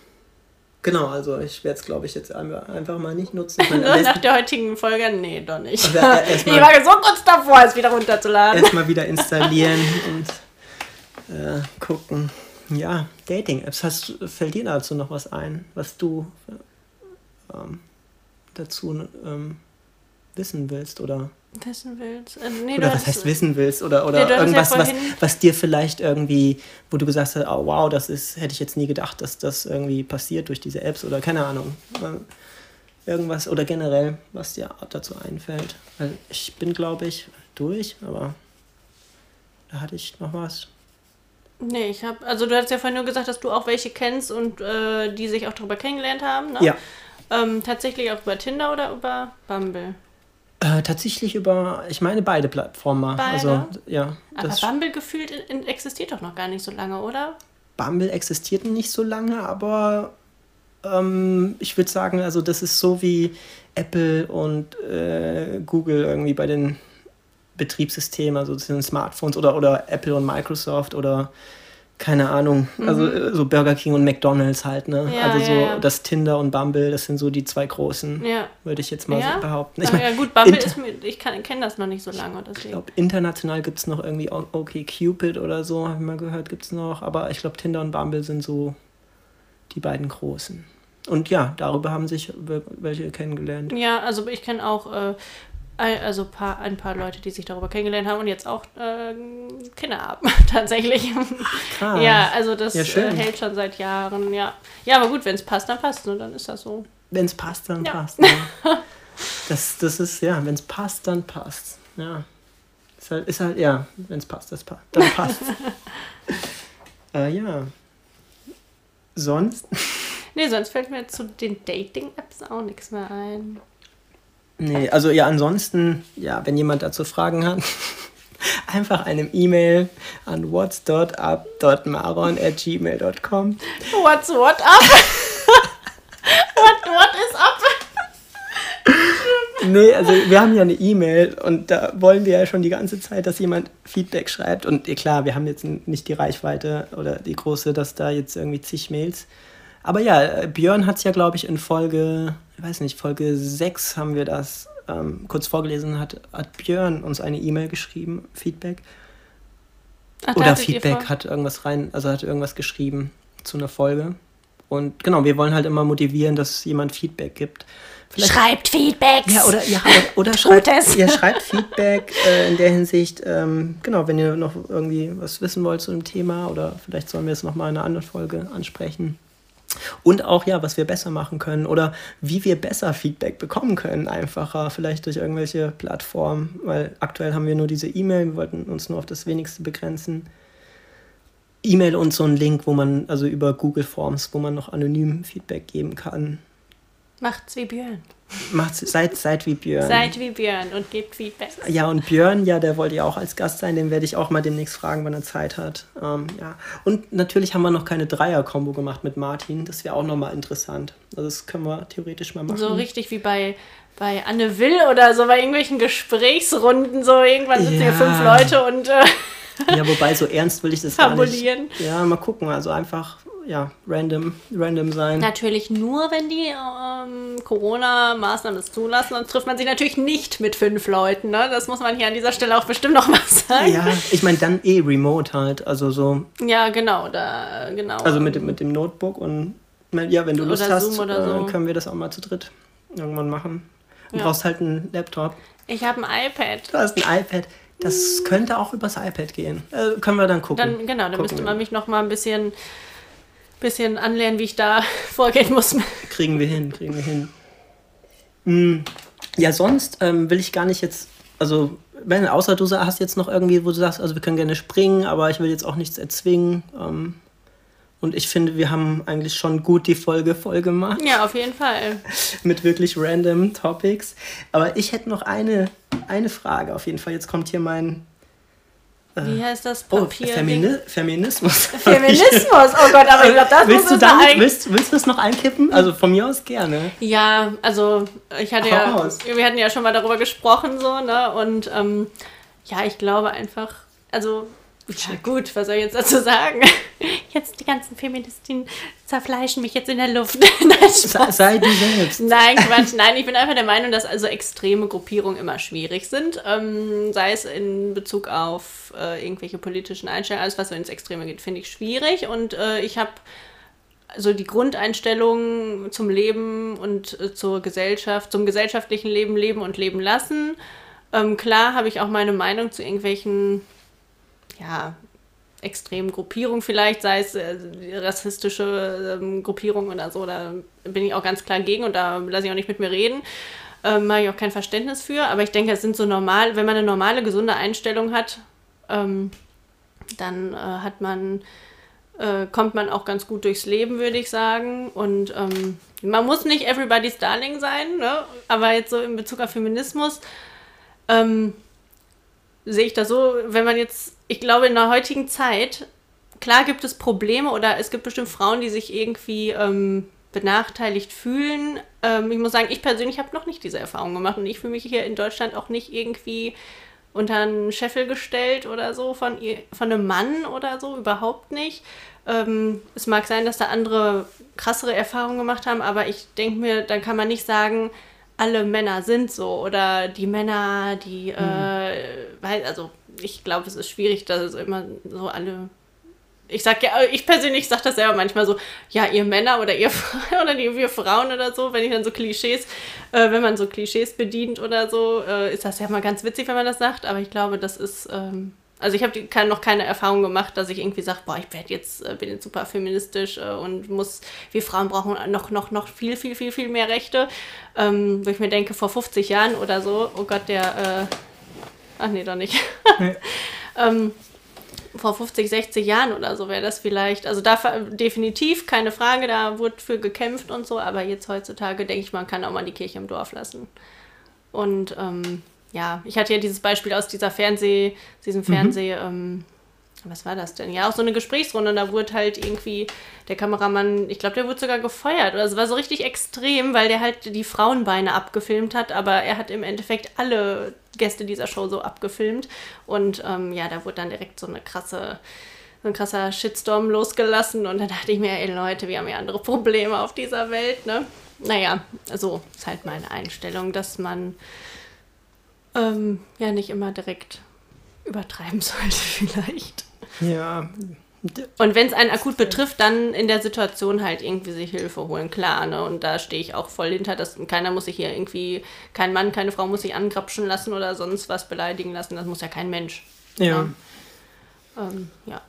genau, also ich werde es glaube ich jetzt einfach mal nicht nutzen. Meine, *laughs* Nach der heutigen Folge, nee, doch nicht. Äh, *laughs* ich war so kurz davor, es wieder runterzuladen. erstmal wieder *laughs* installieren und äh, gucken. Ja, Dating-Apps. Hast, fällt dir dazu noch was ein, was du ähm, dazu ähm, wissen willst oder, Wissen willst? Äh, nee, oder was heißt wissen willst oder, oder Nee, irgendwas, ja was, was dir vielleicht irgendwie, wo du gesagt hast, oh wow, das ist, hätte ich jetzt nie gedacht, dass das irgendwie passiert durch diese Apps oder keine Ahnung. Irgendwas oder generell, was dir dazu einfällt. Weil ich bin, glaube ich, durch, aber da hatte ich noch was. Nee, ich habe, also du hast ja vorhin nur gesagt, dass du auch welche kennst und äh, die sich auch darüber kennengelernt haben, ne? Ja. Ähm, tatsächlich auch über Tinder oder über Bumble? Äh, tatsächlich über, ich meine beide Plattformen. Beide? Also ja, Aber das Bumble gefühlt existiert doch noch gar nicht so lange, oder? Bumble existiert nicht so lange, aber ähm, ich würde sagen, also das ist so wie Apple und äh, Google irgendwie bei den Betriebssystemen, also zu den Smartphones oder, oder Apple und Microsoft oder keine Ahnung, also äh, so Burger King und McDonalds halt, ne? Mhm. Ja, also so ja, ja. das Tinder und Bumble, das sind so die zwei großen, Ja. würde ich jetzt mal so behaupten. Ich Ich mein, ja gut, Bumble ist mir, ich kenne das noch nicht so lange, ich deswegen. glaube, international gibt es noch irgendwie O- OK Cupid oder so, habe ich mal gehört, gibt es noch. Aber ich glaube, Tinder und Bumble sind so die beiden großen. Und ja, darüber haben sich wel- welche kennengelernt. Ja, also ich kenne auch äh, ein- also paar, ein paar Leute, die sich darüber kennengelernt haben und jetzt auch äh, Kinder haben, *laughs* tatsächlich. Krass. Ja, also das Ja, äh, hält schon seit Jahren, ja. Ja, aber gut, wenn es passt, dann passt ne? dann ist das so. Wenn es passt, dann Ja. passt. Ja. *laughs* Das, das ist, ja, wenn es passt, dann passt. Ja. Ist halt, ist halt ja, wenn es passt, das passt. Dann passt. *laughs* äh, ja. Sonst? Nee, sonst fällt mir zu den Dating-Apps auch nichts mehr ein. Nee, also ja, ansonsten, ja, wenn jemand dazu Fragen hat, *laughs* einfach eine E-Mail an what's.up.maron.gmail.com. What's what up? *laughs* what, what is up? *laughs* Nee, also wir haben ja eine E-Mail und da wollen wir ja schon die ganze Zeit, dass jemand Feedback schreibt. Und eh, klar, wir haben jetzt nicht die Reichweite oder die große, dass da jetzt irgendwie zig Mails. Aber ja, Björn hat es ja, glaube ich, in Folge, ich weiß nicht, Folge 6 haben wir das ähm, kurz vorgelesen, hat, hat Björn uns eine E-Mail geschrieben, Feedback. Ach, Oder Feedback hat irgendwas rein, also hat irgendwas geschrieben zu einer Folge. Und genau, wir wollen halt immer motivieren, dass jemand Feedback gibt. Vielleicht Schreibt Feedbacks. ja, oder, ja, oder, oder schreibt, es. ihr schreibt Feedback äh, in der Hinsicht, ähm, genau, wenn ihr noch irgendwie was wissen wollt zu dem Thema oder vielleicht sollen wir es nochmal in einer anderen Folge ansprechen. Und auch, ja, was wir besser machen können oder wie wir besser Feedback bekommen können, einfacher, vielleicht durch irgendwelche Plattformen, weil aktuell haben wir nur diese E-Mail, wir wollten uns nur auf das Wenigste begrenzen. E-Mail und so ein Link, wo man, also über Google Forms, wo man noch anonym Feedback geben kann. Macht's wie Björn. Macht's, seid, seid wie Björn. Seid wie Björn und gebt Feedback. Ja, und Björn, ja, der wollte ja auch als Gast sein, den werde ich auch mal demnächst fragen, wann er Zeit hat. Ähm, ja. Und natürlich haben wir noch keine Dreier-Kombo gemacht mit Martin. Das wäre auch nochmal interessant. Also das können wir theoretisch mal machen. So richtig wie bei, bei Anne Will oder so, bei irgendwelchen Gesprächsrunden. So irgendwann sitzen hier Ja. fünf Leute und äh, Ja, wobei so ernst will ich das gar nicht. fabulieren. Ja, mal gucken. Also einfach, ja, random, random sein. Natürlich nur, wenn die ähm, Corona-Maßnahmen es zulassen, sonst trifft man sich natürlich nicht mit fünf Leuten. Ne? Das muss man hier an dieser Stelle auch bestimmt noch mal *laughs* sagen. Ja, ich meine dann eh remote halt. Also so, Ja, genau, da, genau. also mit, dem- mit dem Notebook und ja, wenn du Lust hast, äh, so. können wir das auch mal zu dritt irgendwann machen. Du Ja. brauchst halt einen Laptop. Ich habe ein iPad. Du hast ein iPad. Das könnte auch übers iPad gehen. Äh, können wir dann gucken. Dann, genau, dann Gucken müsste man mich noch mal ein bisschen, bisschen anlernen, wie ich da *laughs* vorgehen muss. Kriegen wir hin, kriegen wir hin. Hm. Ja, sonst ähm, will ich gar nicht jetzt, also, wenn, außer du hast jetzt noch irgendwie, wo du sagst, also wir können gerne springen, aber ich will jetzt auch nichts erzwingen. Ähm, und ich finde, wir haben eigentlich schon gut die Folge voll gemacht Ja, auf jeden Fall. *laughs* mit wirklich random Topics. Aber ich hätte noch eine, eine Frage auf jeden Fall. Jetzt kommt hier mein Wie heißt das oh, Papier? Femini Feminismus. *laughs* Feminismus. Oh Gott, aber ich glaube, das willst muss du damit, eigentlich- willst, willst du das noch einkippen? Also von mir aus gerne. Ja, also ich hatte ja, wir hatten ja schon mal darüber gesprochen, so, ne? Und ähm, ja, ich glaube einfach, also Ja, gut, was soll ich jetzt dazu sagen? *laughs* Jetzt die ganzen Feministinnen zerfleischen mich jetzt in der Luft. *laughs* Nein, sei du selbst. Nein, *laughs* Quatsch. Nein, ich bin einfach der Meinung, dass also extreme Gruppierungen immer schwierig sind. Ähm, sei es in Bezug auf äh, irgendwelche politischen Einstellungen, alles was so ins Extreme geht, finde ich schwierig. Und äh, ich habe so die Grundeinstellung zum Leben und äh, zur Gesellschaft, zum gesellschaftlichen Leben, Leben und Leben lassen. Ähm, klar habe ich auch meine Meinung zu irgendwelchen, ja, extremen Gruppierungen vielleicht, sei es äh, rassistische ähm, Gruppierungen oder so, da bin ich auch ganz klar gegen und da lasse ich auch nicht mit mir reden. Ähm, habe ich auch kein Verständnis für, aber ich denke, es sind so normal, wenn man eine normale, gesunde Einstellung hat, ähm, dann äh, hat man äh, kommt man auch ganz gut durchs Leben, würde ich sagen. Und ähm, man muss nicht everybody's darling sein, ne? aber jetzt so in Bezug auf Feminismus ähm, sehe ich das so, wenn man jetzt, ich glaube, in der heutigen Zeit, klar gibt es Probleme oder es gibt bestimmt Frauen, die sich irgendwie ähm, benachteiligt fühlen. Ähm, ich muss sagen, ich persönlich habe noch nicht diese Erfahrung gemacht und ich fühle mich hier in Deutschland auch nicht irgendwie unter einen Scheffel gestellt oder so von, von einem Mann oder so, überhaupt nicht. Ähm, es mag sein, dass da andere krassere Erfahrungen gemacht haben, aber ich denke mir, dann kann man nicht sagen, alle Männer sind so oder die Männer, die, mhm. äh, also ich glaube, es ist schwierig, dass immer so alle ich sag ja, ich persönlich sage das selber manchmal so, ja, ihr Männer oder ihr *laughs* oder die, wir Frauen oder so, wenn ich dann so Klischees, äh, wenn man so Klischees bedient oder so, äh, ist das ja mal ganz witzig, wenn man das sagt, aber ich glaube, das ist, ähm, also ich habe noch keine Erfahrung gemacht, dass ich irgendwie sage, boah, ich werde jetzt, äh, bin jetzt super feministisch äh, und muss, wir Frauen brauchen noch, noch, noch viel, viel, viel, viel mehr Rechte, ähm, wo ich mir denke, vor 50 Jahren oder so, oh Gott, der, äh, ach nee, doch nicht. Nee. *laughs* ähm, vor 50, 60 Jahren oder so wäre das vielleicht. Also da definitiv keine Frage, da wurde für gekämpft und so, aber jetzt heutzutage denke ich, man kann auch mal die Kirche im Dorf lassen. Und ähm, ja, ich hatte ja dieses Beispiel aus dieser Fernseh, diesem mhm. Fernseh, mhm. ähm, was war das denn? Ja, auch so eine Gesprächsrunde und da wurde halt irgendwie der Kameramann, ich glaube, der wurde sogar gefeuert. Oder es war so richtig extrem, weil der halt die Frauenbeine abgefilmt hat, aber er hat im Endeffekt alle Gäste dieser Show so abgefilmt. Und ähm, ja, da wurde dann direkt so eine krasse, ein krasser Shitstorm losgelassen. Und dann dachte ich mir, ey Leute, wir haben ja andere Probleme auf dieser Welt, ne? Naja, so ist halt meine Einstellung, dass man ähm, ja nicht immer direkt übertreiben *laughs* sollte, vielleicht. Ja, und wenn es einen akut betrifft, dann in der Situation halt irgendwie sich Hilfe holen, klar, ne? Und da stehe ich auch voll hinter, dass keiner muss sich hier irgendwie, kein Mann, keine Frau muss sich angrapschen lassen oder sonst was beleidigen lassen. Das muss ja kein Mensch. Ja. Ne? Ähm, ja.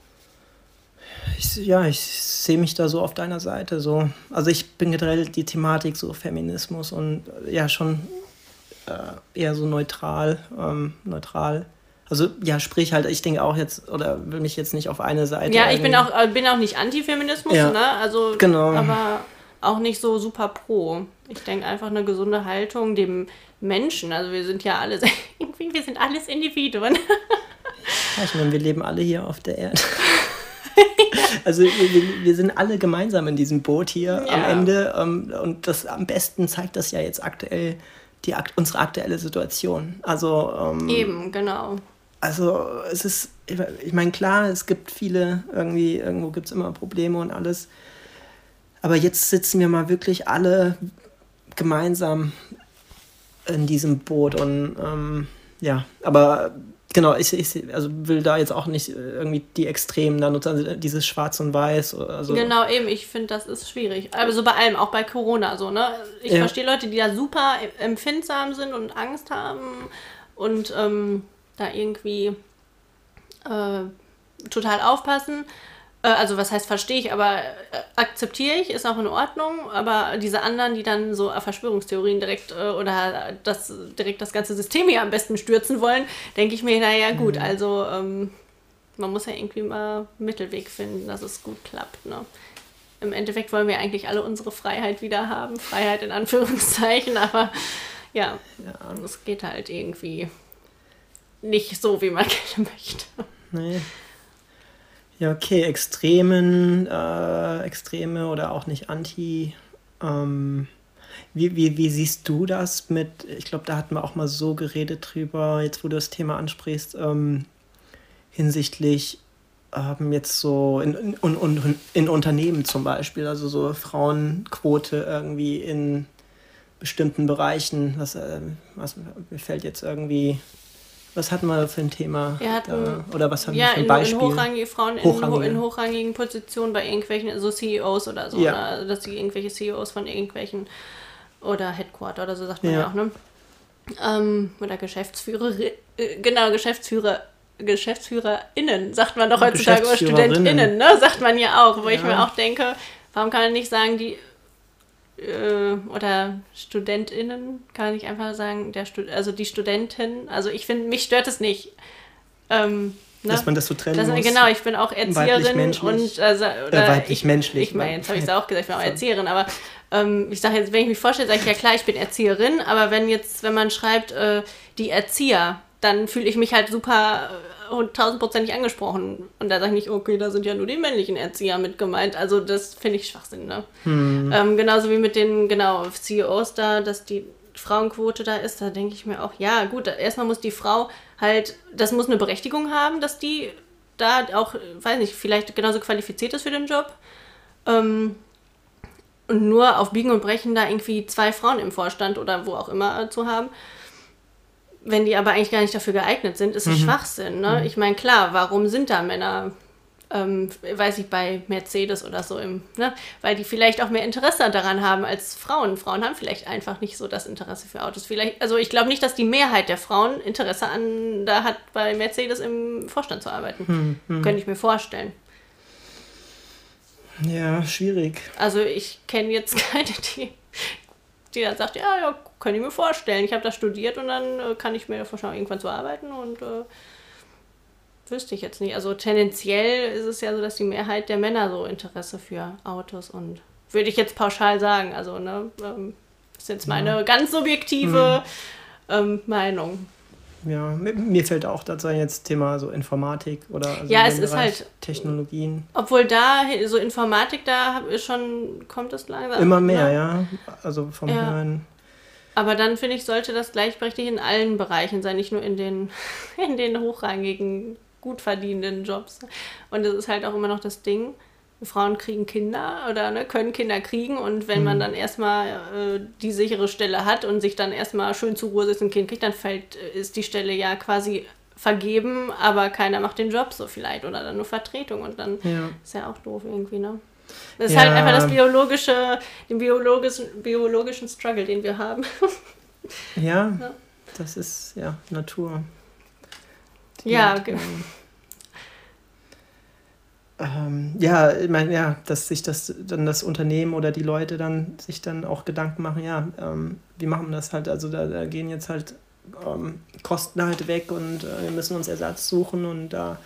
Ich, ja, ich sehe mich da so auf deiner Seite. So. Also ich bin generell die Thematik so Feminismus und ja schon äh, eher so neutral, ähm, neutral also ja, sprich halt, ich denke auch jetzt, oder will mich jetzt nicht auf eine Seite. Ja, ich bin auch, äh, bin auch nicht Antifeminismus, ja, ne? Also, genau. aber auch nicht so super pro. Ich denke einfach eine gesunde Haltung dem Menschen. Also wir sind ja alle, *laughs* irgendwie, wir sind alles Individuen. ja, ich meine, wir leben alle hier auf der Erde. *laughs* also wir, wir, sind alle gemeinsam in diesem Boot hier ja. am Ende. Ähm, und das am besten zeigt das ja jetzt aktuell die, unsere aktuelle Situation. Also ähm, eben, genau also es ist, ich meine, klar, es gibt viele, irgendwie, irgendwo gibt es immer Probleme und alles. Aber jetzt sitzen wir mal wirklich alle gemeinsam in diesem Boot und ähm, ja, aber genau, ich, ich also will da jetzt auch nicht irgendwie die Extremen da nutzen, also dieses Schwarz und Weiß. Also genau, eben, ich finde, das ist schwierig. Aber so bei allem, auch bei Corona so, ne? Ich ja. verstehe Leute, die da super empfindsam sind und Angst haben und ähm, da irgendwie äh, total aufpassen. Äh, also was heißt verstehe ich, aber äh, akzeptiere ich, ist auch in Ordnung. Aber diese anderen, die dann so Verschwörungstheorien direkt äh, oder das direkt das ganze System hier am besten stürzen wollen, denke ich mir, naja gut, mhm. also ähm, man muss ja irgendwie mal einen Mittelweg finden, dass es gut klappt. Ne? Im Endeffekt wollen wir eigentlich alle unsere Freiheit wieder haben. Freiheit in Anführungszeichen, *laughs* aber ja, es ja. geht halt irgendwie nicht so, wie man *laughs* gerne möchte. Nee. Ja, okay, Extremen, äh, Extreme oder auch nicht Anti. Ähm, wie, wie, wie siehst du das mit, ich glaube, da hatten wir auch mal so geredet drüber, jetzt wo du das Thema ansprichst, ähm, hinsichtlich ähm, jetzt so in, in, in, in Unternehmen zum Beispiel, also so Frauenquote irgendwie in bestimmten Bereichen. Was, äh, was mir fällt jetzt irgendwie. Was hatten wir für ein Thema? Hatten? Oder was haben ja, wir für ein in, Beispiel? in hochrangige Frauen Hochrangige. In, in hochrangigen Positionen bei irgendwelchen, also CEOs oder so, Ja. ne? also dass die irgendwelche CEOs von irgendwelchen oder Headquarter oder so sagt man ja, Ja. auch, ne? Ähm, oder Geschäftsführer, äh, genau, Geschäftsführer, GeschäftsführerInnen, sagt man doch heutzutage, oder. StudentInnen, ne? Sagt man ja auch, wo ich Ja. mir auch denke, warum kann man nicht sagen, die äh, oder StudentInnen, kann nicht einfach sagen, der Stud also die Studentin, also ich finde, mich stört es nicht. Ähm, ne? Dass man das so trennen Das, muss. genau, ich bin auch Erzieherin und also, oder Äh, weiblich-menschlich. Ich, ich meine, jetzt habe ich es auch gesagt, ich bin auch Erzieherin, aber ähm, ich sage jetzt, wenn ich mich vorstelle, sage ich ja klar, ich bin Erzieherin, aber wenn jetzt, wenn man schreibt, äh, die Erzieher, dann fühle ich mich halt super und tausendprozentig angesprochen. Und da sage ich nicht, okay, da sind ja nur die männlichen Erzieher mit gemeint. Also das finde ich Schwachsinn, ne? Ähm, genauso wie mit den, genau, CEOs da, dass die Frauenquote da ist, da denke ich mir auch, ja, gut, erstmal muss die Frau halt, das muss eine Berechtigung haben, dass die da auch, weiß nicht, vielleicht genauso qualifiziert ist für den Job. Ähm, und nur auf Biegen und Brechen da irgendwie zwei Frauen im Vorstand oder wo auch immer äh, zu haben. Wenn die aber eigentlich gar nicht dafür geeignet sind, ist es Schwachsinn. Ne? Ich meine, klar, warum sind da Männer, ähm, weiß ich, bei Mercedes oder so, im, ne? weil die vielleicht auch mehr Interesse daran haben als Frauen. Frauen haben vielleicht einfach nicht so das Interesse für Autos. Vielleicht, also ich glaube nicht, dass die Mehrheit der Frauen Interesse an da hat, bei Mercedes im Vorstand zu arbeiten. Könnte ich mir vorstellen. Ja, schwierig. Also ich kenne jetzt *laughs* keine, die, die dann sagt, ja, ja, kann ich mir vorstellen. Ich habe das studiert und dann äh, kann ich mir vorstellen, irgendwann zu arbeiten und äh, wüsste ich jetzt nicht. Also tendenziell ist es ja so, dass die Mehrheit der Männer so Interesse für Autos und würde ich jetzt pauschal sagen. Also, ne, ähm, ist jetzt meine ganz subjektive ähm, Meinung. Ja, mir, fällt auch dazu jetzt Thema so Informatik oder also Ja, es ist Bereich halt- Technologien. Obwohl da, so Informatik, da schon, kommt es langsam. Immer mehr, ja. Also vom Ja. Hören. Aber dann finde ich, sollte das gleichberechtigt in allen Bereichen sein, nicht nur in den, *laughs* in den hochrangigen, gut verdienenden Jobs. Und das ist halt auch immer noch das Ding. Frauen kriegen Kinder oder ne, können Kinder kriegen und wenn man dann erstmal äh, die sichere Stelle hat und sich dann erstmal schön zur Ruhe sitzt und ein Kind kriegt, dann fällt, äh, ist die Stelle ja quasi vergeben, aber keiner macht den Job so vielleicht oder dann nur Vertretung und dann Ja. ist ja auch doof irgendwie, ne? Das ist Ja. halt einfach das biologische, den biologischen, biologischen Struggle, den wir haben. Ja, *laughs* Ja. das ist ja Natur. Die Ja, Natur. Ähm, ja, ich meine, ja, dass sich das dann das Unternehmen oder die Leute dann sich dann auch Gedanken machen, ja, ähm, wie machen das halt? Also da, da gehen jetzt halt ähm, Kosten halt weg und äh, wir müssen uns Ersatz suchen und da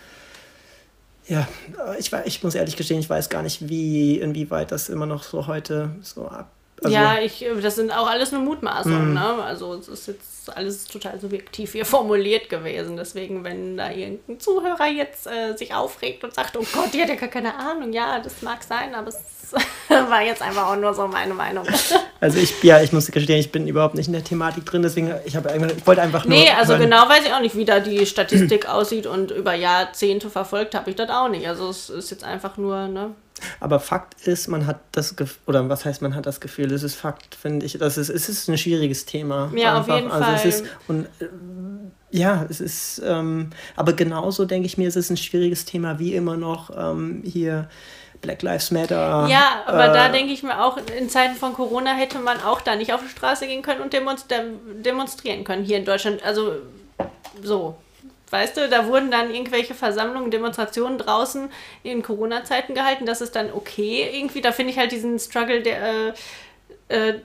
ja, äh, ich, wei- ich muss ehrlich gestehen, ich weiß gar nicht, wie, inwieweit das immer noch so heute so ab. Also, ja, ich, das sind auch alles nur Mutmaßungen, Mhm. ne? Also es ist jetzt alles total subjektiv hier formuliert gewesen. Deswegen, wenn da irgendein Zuhörer jetzt äh, sich aufregt und sagt, oh Gott, die hat ja gar keine Ahnung, ja, das mag sein, aber es *laughs* war jetzt einfach auch nur so meine Meinung. *laughs* Also ich, ja, ich muss gestehen, ich bin überhaupt nicht in der Thematik drin, deswegen ich habe einfach- ich wollte einfach nur. Nee, also hören. genau weiß ich auch nicht, wie da die Statistik *clears throat* aussieht und über Jahrzehnte verfolgt habe ich das auch nicht. Also es ist jetzt einfach nur, ne? Aber Fakt ist, man hat das Gefühl, oder was heißt, man hat das Gefühl, es ist Fakt, finde ich, das ist, es ist ein schwieriges Thema. Ja, auf jeden also Es Fall. ist, und äh, ja, es ist, ähm, aber genauso denke ich mir, es ist ein schwieriges Thema wie immer noch ähm, hier Black Lives Matter. Ja, aber da äh, denke ich mir auch, in Zeiten von Corona hätte man auch da nicht auf die Straße gehen können und demonst dem- demonstrieren können hier in Deutschland. Also so. Weißt du, da wurden dann irgendwelche Versammlungen, Demonstrationen draußen in Corona-Zeiten gehalten. Das ist dann okay irgendwie. Da finde ich halt diesen Struggle, der äh, äh,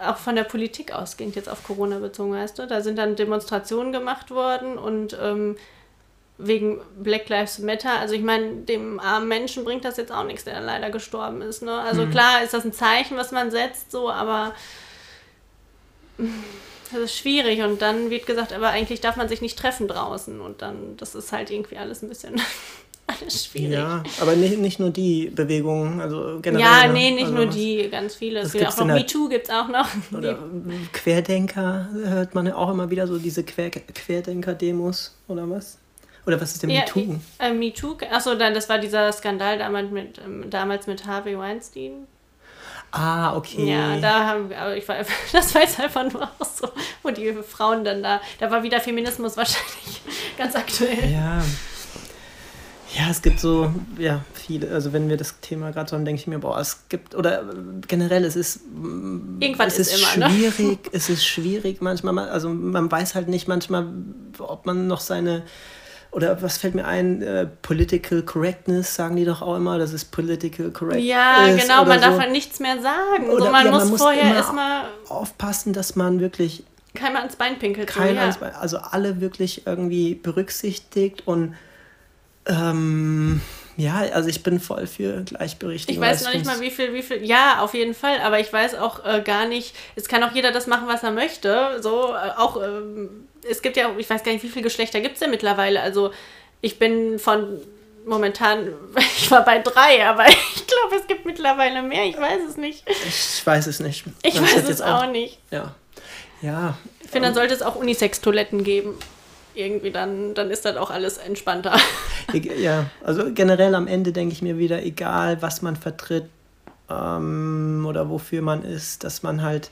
auch von der Politik ausgehend jetzt auf Corona bezogen, weißt du. Da sind dann Demonstrationen gemacht worden und ähm, wegen Black Lives Matter. Also ich meine, dem armen Menschen bringt das jetzt auch nichts, der leider gestorben ist. Ne? Also klar ist das ein Zeichen, was man setzt, so, aber das ist schwierig. Und dann wird gesagt, aber eigentlich darf man sich nicht treffen draußen. Und dann, das ist halt irgendwie alles ein bisschen *laughs* alles schwierig. Ja, aber nicht, nicht nur die Bewegungen, also generell. Ja, ne? nee, nicht also nur die, ganz viele. Es gibt auch noch denn? MeToo, gibt es auch noch. *laughs* Oder Querdenker hört man ja auch immer wieder so diese Quer Querdenker-Demos oder was? Oder was ist der Ja, MeToo? Äh, MeToo, achso, dann, das war dieser Skandal damals mit, ähm, damals mit Harvey Weinstein. Ah, okay. Ja, da haben wir, aber ich war, *laughs* das war jetzt einfach nur auch so, wo die Frauen dann da, da war wieder Feminismus wahrscheinlich *laughs* ganz aktuell. Ja. Ja, es gibt so, ja, viele, also wenn wir das Thema gerade so haben, denke ich mir, boah, es gibt, oder generell, es ist, mm, Irgendwas es ist ist immer, ne? schwierig, es ist schwierig manchmal, mal- also man weiß halt nicht manchmal, ob man noch seine, oder was fällt mir ein, äh, Political Correctness, sagen die doch auch immer, das ist Political Correct Ja, genau, man darf so. halt nichts mehr sagen. Oder- so, man, ja, man muss muss vorher erstmal Aufpassen, dass man wirklich keiner ans Bein pinkelt. keiner, ja. ans Bein- also alle wirklich irgendwie berücksichtigt und ähm, ja, also ich bin voll für Ich Gleichberechtigung. weiß Also noch nicht mal, wie viel, wie viel. Ja, auf jeden Fall, aber ich weiß auch äh, gar nicht. Es kann auch jeder das machen, was er möchte. So, äh, auch, ähm, es gibt ja, ich weiß gar nicht, wie viele Geschlechter gibt es denn mittlerweile. Also, ich bin von momentan, *laughs* ich war bei drei, aber *laughs* ich glaube, es gibt mittlerweile mehr. Ich weiß es nicht. Ich weiß es nicht. Ich weiß es auch nicht. Ja. Ja. Ich finde, dann sollte es auch Unisex-Toiletten geben. Irgendwie, dann, dann ist das auch alles entspannter. *laughs* Ja, also generell am Ende denke ich mir wieder, egal was man vertritt ähm, oder wofür man ist, dass man halt,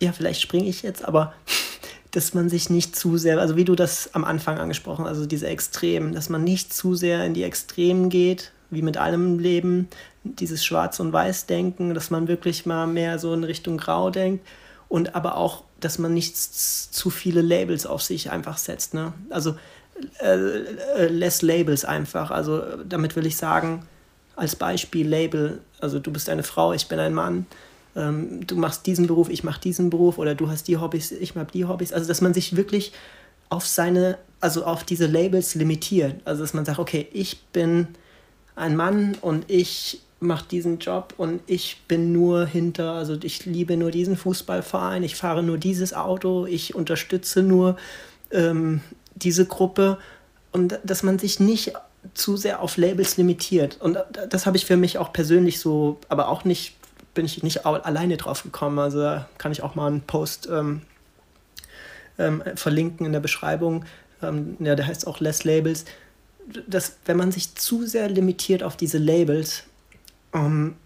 ja, vielleicht springe ich jetzt, aber *laughs* dass man sich nicht zu sehr, also wie du das am Anfang angesprochen hast, also diese Extremen, dass man nicht zu sehr in die Extremen geht, wie mit allem Leben, dieses Schwarz- und Weiß-Denken, dass man wirklich mal mehr so in Richtung Grau denkt und aber auch, dass man nicht zu viele Labels auf sich einfach setzt. Ne? Also äh, äh, less Labels einfach. Also damit will ich sagen, als Beispiel Label, also du bist eine Frau, ich bin ein Mann, ähm, du machst diesen Beruf, ich mache diesen Beruf oder du hast die Hobbys, ich habe die Hobbys. Also dass man sich wirklich auf seine, also auf diese Labels limitiert. Also dass man sagt, okay, ich bin ein Mann und ich mache diesen Job und ich bin nur hinter, also ich liebe nur diesen Fußballverein, ich fahre nur dieses Auto, ich unterstütze nur ähm, diese Gruppe und dass man sich nicht zu sehr auf Labels limitiert. Und das habe ich für mich auch persönlich so, aber auch nicht, bin ich nicht alleine drauf gekommen. Also da kann ich auch mal einen Post ähm, ähm, verlinken in der Beschreibung. Ähm, ja, der heißt auch Less Labels. Dass, wenn man sich zu sehr limitiert auf diese Labels, ähm,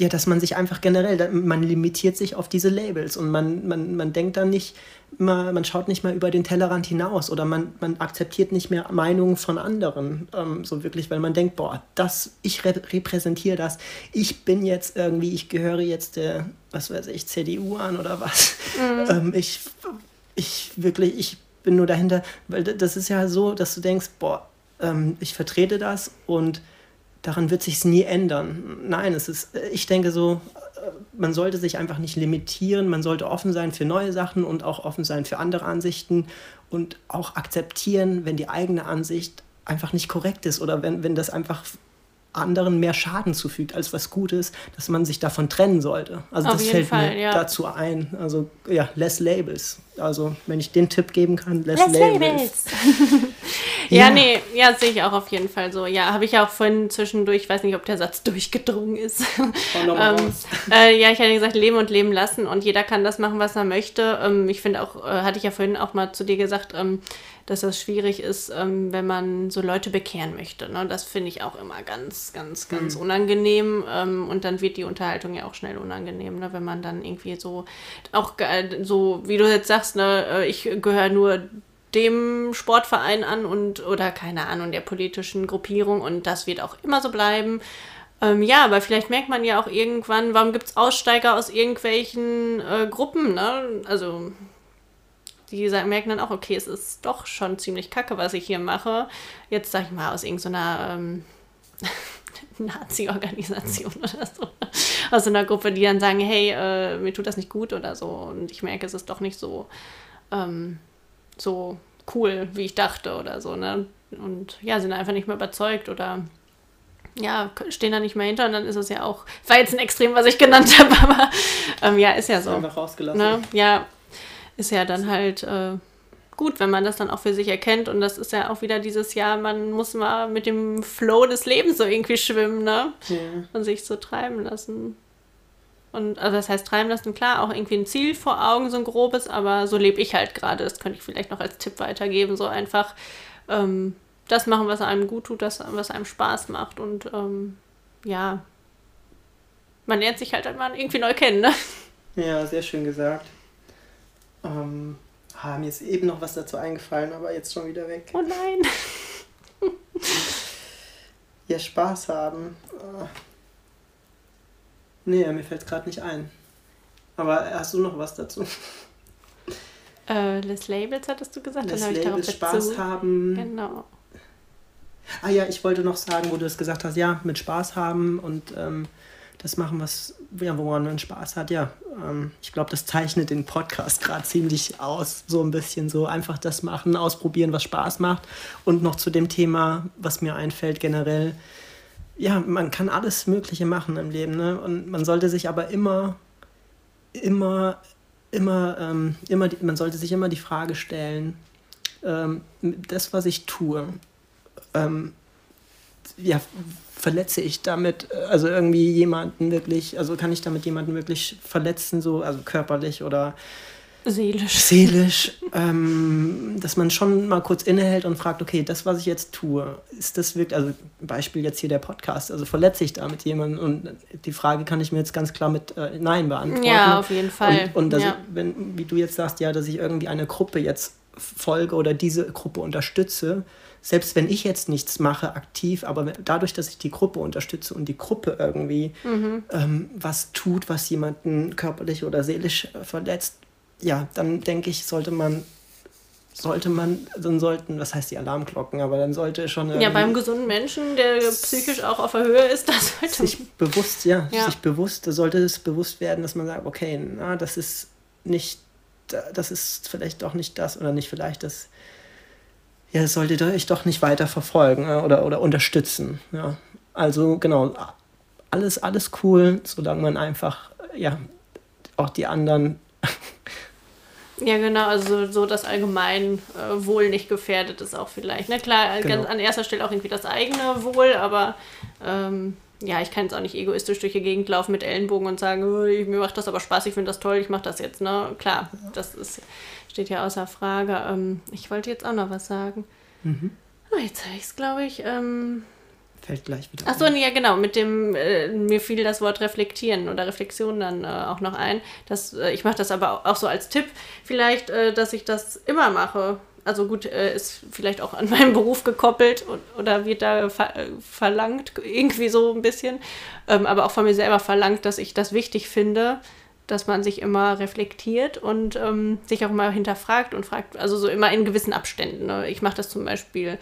ja, dass man sich einfach generell, man limitiert sich auf diese Labels und man, man, man denkt dann nicht mal, man schaut nicht mal über den Tellerrand hinaus oder man, man akzeptiert nicht mehr Meinungen von anderen, ähm, so wirklich, weil man denkt, boah, das, ich rep repräsentiere das, ich bin jetzt irgendwie, ich gehöre jetzt der, was weiß ich, CDU an oder was. Ähm, ich, ich wirklich, ich bin nur dahinter, weil das ist ja so, dass du denkst, boah, ähm, ich vertrete das und daran wird sich nie ändern. Nein, es ist, äh, ich denke so, äh, man sollte sich einfach nicht limitieren, man sollte offen sein für neue Sachen und auch offen sein für andere Ansichten und auch akzeptieren, wenn die eigene Ansicht einfach nicht korrekt ist oder wenn, wenn das einfach anderen mehr Schaden zufügt als was Gutes, dass man sich davon trennen sollte. Also Auf das jeden fällt Fall, mir ja. dazu ein. Also ja, less labels. Also wenn ich den Tipp geben kann, less, Less labels. Labels. *laughs* Ja, Ja. nee, ja, sehe ich auch auf jeden Fall so. Ja, habe ich ja auch vorhin zwischendurch, ich weiß nicht, ob der Satz *laughs* durchgedrungen ist. Ähm, äh, ja, ich hatte gesagt, leben und leben lassen und jeder kann das machen, was er möchte. Ähm, ich finde auch, äh, hatte ich ja vorhin auch mal zu dir gesagt, ähm, dass das schwierig ist, ähm, wenn man so Leute bekehren möchte. Ne? Das finde ich auch immer ganz, ganz, ganz unangenehm. Ähm, und dann wird die Unterhaltung ja auch schnell unangenehm, ne? wenn man dann irgendwie so, auch ge- so, wie du jetzt sagst, ne, äh, ich gehöre nur dem Sportverein an und oder keine Ahnung der politischen Gruppierung und das wird auch immer so bleiben. Ähm, ja, aber vielleicht merkt man ja auch irgendwann, warum gibt es Aussteiger aus irgendwelchen äh, Gruppen, ne? Also die merken dann auch, okay, es ist doch schon ziemlich kacke, was ich hier mache. Jetzt sag ich mal aus irgendeiner ähm, *laughs* Nazi-Organisation *laughs* oder so. Aus einer Gruppe, die dann sagen, hey, äh, mir tut das nicht gut oder so. Und ich merke, es ist doch nicht so, ähm, so cool, wie ich dachte oder so. Ne? Und ja, sind einfach nicht mehr überzeugt oder ja, stehen da nicht mehr hinter und dann ist es ja auch, war jetzt ein Extrem, was ich genannt *laughs* habe, aber ähm, ja, ist ja so. Einfach rausgelassen. Ne? Ja, ist ja dann halt äh, gut, wenn man das dann auch für sich erkennt. Und das ist ja auch wieder dieses Jahr, man muss mal mit dem Flow des Lebens so irgendwie schwimmen, ne? Ja. Und sich so treiben lassen. Und also das heißt treiben lassen, klar, auch irgendwie ein Ziel vor Augen, so ein grobes, aber so lebe ich halt gerade. Das könnte ich vielleicht noch als Tipp weitergeben, so einfach ähm, das machen, was einem gut tut, das, was einem Spaß macht. Und ähm, ja, man lernt sich halt immer irgendwie neu kennen. Ne? Ja, sehr schön gesagt. Ähm, ah, mir ist eben noch was dazu eingefallen, aber jetzt schon wieder weg. Oh nein. *laughs* Ja, Spaß haben. Ah. Nee, mir fällt gerade nicht ein. Aber hast du noch was dazu? Äh, Les Labels hattest du gesagt, Das dann habe ich Spaß dazu. haben. Genau. Ah ja, ich wollte noch sagen, wo du es gesagt hast, ja, mit Spaß haben und ähm, das machen, was, ja, woran man Spaß hat, ja. Ähm, ich glaube, das zeichnet den Podcast gerade ziemlich aus. So ein bisschen so einfach das machen, ausprobieren, was Spaß macht. Und noch zu dem Thema, was mir einfällt generell. Ja, man kann alles Mögliche machen im Leben, ne? Und man sollte sich aber immer, immer, immer, ähm, immer, die- man sollte sich immer die Frage stellen, ähm, das, was ich tue, ähm, ja, verletze ich damit, äh, also irgendwie jemanden wirklich, also kann ich damit jemanden wirklich verletzen, so, also körperlich oder Seelisch. seelisch, ähm, dass man schon mal kurz innehält und fragt, okay, das, was ich jetzt tue, ist das wirklich, also Beispiel jetzt hier der Podcast, also verletze ich damit jemanden und die Frage kann ich mir jetzt ganz klar mit äh, Nein beantworten. Ja, auf jeden Fall. Und, und dass ja. ich, wenn, wie du jetzt sagst, ja, dass ich irgendwie eine Gruppe jetzt folge oder diese Gruppe unterstütze, selbst wenn ich jetzt nichts mache aktiv, aber dadurch, dass ich die Gruppe unterstütze und die Gruppe irgendwie Mhm. ähm, was tut, was jemanden körperlich oder seelisch äh, verletzt, ja, dann denke ich, sollte man, sollte man, dann sollten, was heißt die Alarmglocken, aber dann sollte schon ja, beim gesunden Menschen, der psychisch auch auf der Höhe ist, *laughs* das sollte sich bewusst, ja, Ja. sich bewusst, sollte es bewusst werden, dass man sagt, okay, na, das ist nicht, das ist vielleicht doch nicht das oder nicht vielleicht das, ja, solltet ihr euch doch nicht weiter verfolgen äh, oder, oder unterstützen, ja. Also, genau, alles, alles cool, solange man einfach, ja, auch die anderen, *laughs* Ja, genau, also so das allgemein äh, Wohl nicht gefährdet ist auch vielleicht. Na klar, Genau. ganz an erster Stelle auch irgendwie das eigene Wohl, aber ähm, ja, ich kann jetzt auch nicht egoistisch durch die Gegend laufen mit Ellenbogen und sagen, "Oh, mir macht das aber Spaß, ich finde das toll, ich mache das jetzt. Ne? Klar, das ist, steht ja außer Frage. Ähm, ich wollte jetzt auch noch was sagen. Oh, jetzt habe ich es, glaube ich. Ähm, fällt gleich wieder Ach so, nee, ja, genau. Mit dem, äh, mir fiel das Wort reflektieren oder Reflexion dann äh, auch noch ein. Das, äh, ich mache das aber auch, auch so als Tipp, vielleicht, äh, dass ich das immer mache. Also gut, äh, ist vielleicht auch an *laughs* meinen Beruf gekoppelt und, oder wird da ver äh, verlangt, irgendwie so ein bisschen. Ähm, aber auch von mir selber verlangt, dass ich das wichtig finde, dass man sich immer reflektiert und ähm, sich auch immer hinterfragt und fragt, also so immer in gewissen Abständen. Ne? Ich mache das zum Beispiel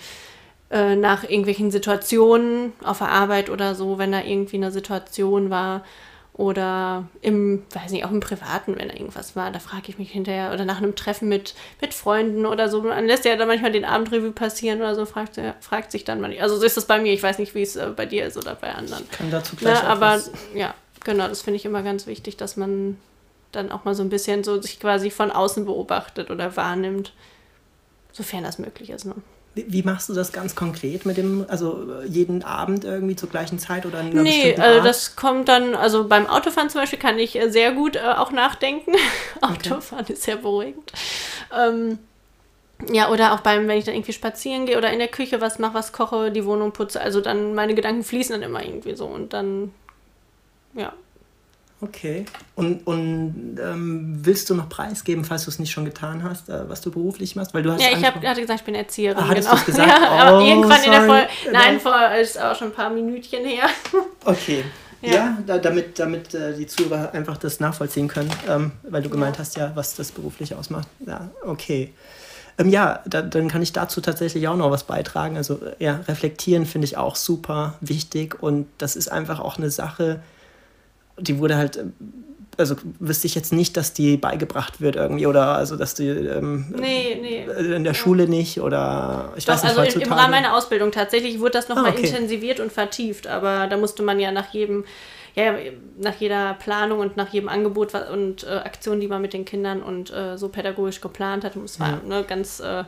äh, nach irgendwelchen Situationen auf der Arbeit oder so, wenn da irgendwie eine Situation war oder im, weiß nicht, auch im Privaten, wenn da irgendwas war, da frage ich mich hinterher oder nach einem Treffen mit, mit Freunden oder so, man lässt ja dann manchmal den Abendrevue passieren oder so, fragt, fragt sich dann man, also so ist das bei mir, ich weiß nicht, wie es äh, bei dir ist oder bei anderen. kann dazu gleich Ne, auch aber was- ja, genau, das finde ich immer ganz wichtig, dass man dann auch mal so ein bisschen so sich quasi von außen beobachtet oder wahrnimmt, sofern das möglich ist. Ne? Wie, machst du das ganz konkret mit dem, also äh, jeden Abend irgendwie zur gleichen Zeit oder in einer Nee, also das kommt dann, also beim Autofahren zum Beispiel kann ich äh, sehr gut äh, auch nachdenken. *laughs* Autofahren ist sehr beruhigend. Ähm, ja, oder auch beim, wenn ich dann irgendwie spazieren gehe oder in der Küche was mache, was koche, die Wohnung putze, also dann meine Gedanken fließen dann immer irgendwie so und dann, ja. Okay. Und, und ähm, willst du noch preisgeben, falls du es nicht schon getan hast, äh, was du beruflich machst? Weil du hast Ja, ich habe hatte gesagt, ich bin Erzieherin. Ah, hattest genau. gesagt? *laughs* Ja, aber Oh, irgendwann in der sorry. Folge. Nein, vor ist auch schon ein paar Minütchen her. *laughs* Okay. Ja. Ja, da, damit, damit äh, die Zuhörer einfach das nachvollziehen können, ähm, weil du gemeint hast, ja, was das beruflich ausmacht. Ja, okay. Ähm, ja, da, dann kann ich dazu tatsächlich auch noch was beitragen. Also äh, ja, reflektieren finde ich auch super wichtig und das ist einfach auch eine Sache, die wurde halt, ähm, also wüsste ich jetzt nicht, dass die beigebracht wird irgendwie oder also dass die ähm, Nee, nee. äh, in der Schule nicht oder ich Doch, weiß nicht, also im. Rahmen meiner Ausbildung tatsächlich wurde das nochmal Ah, okay. intensiviert und vertieft, aber da musste man ja nach jedem, ja, nach jeder Planung und nach jedem Angebot und äh, Aktion, die man mit den Kindern und äh, so pädagogisch geplant hat, und es war ne, ganz äh,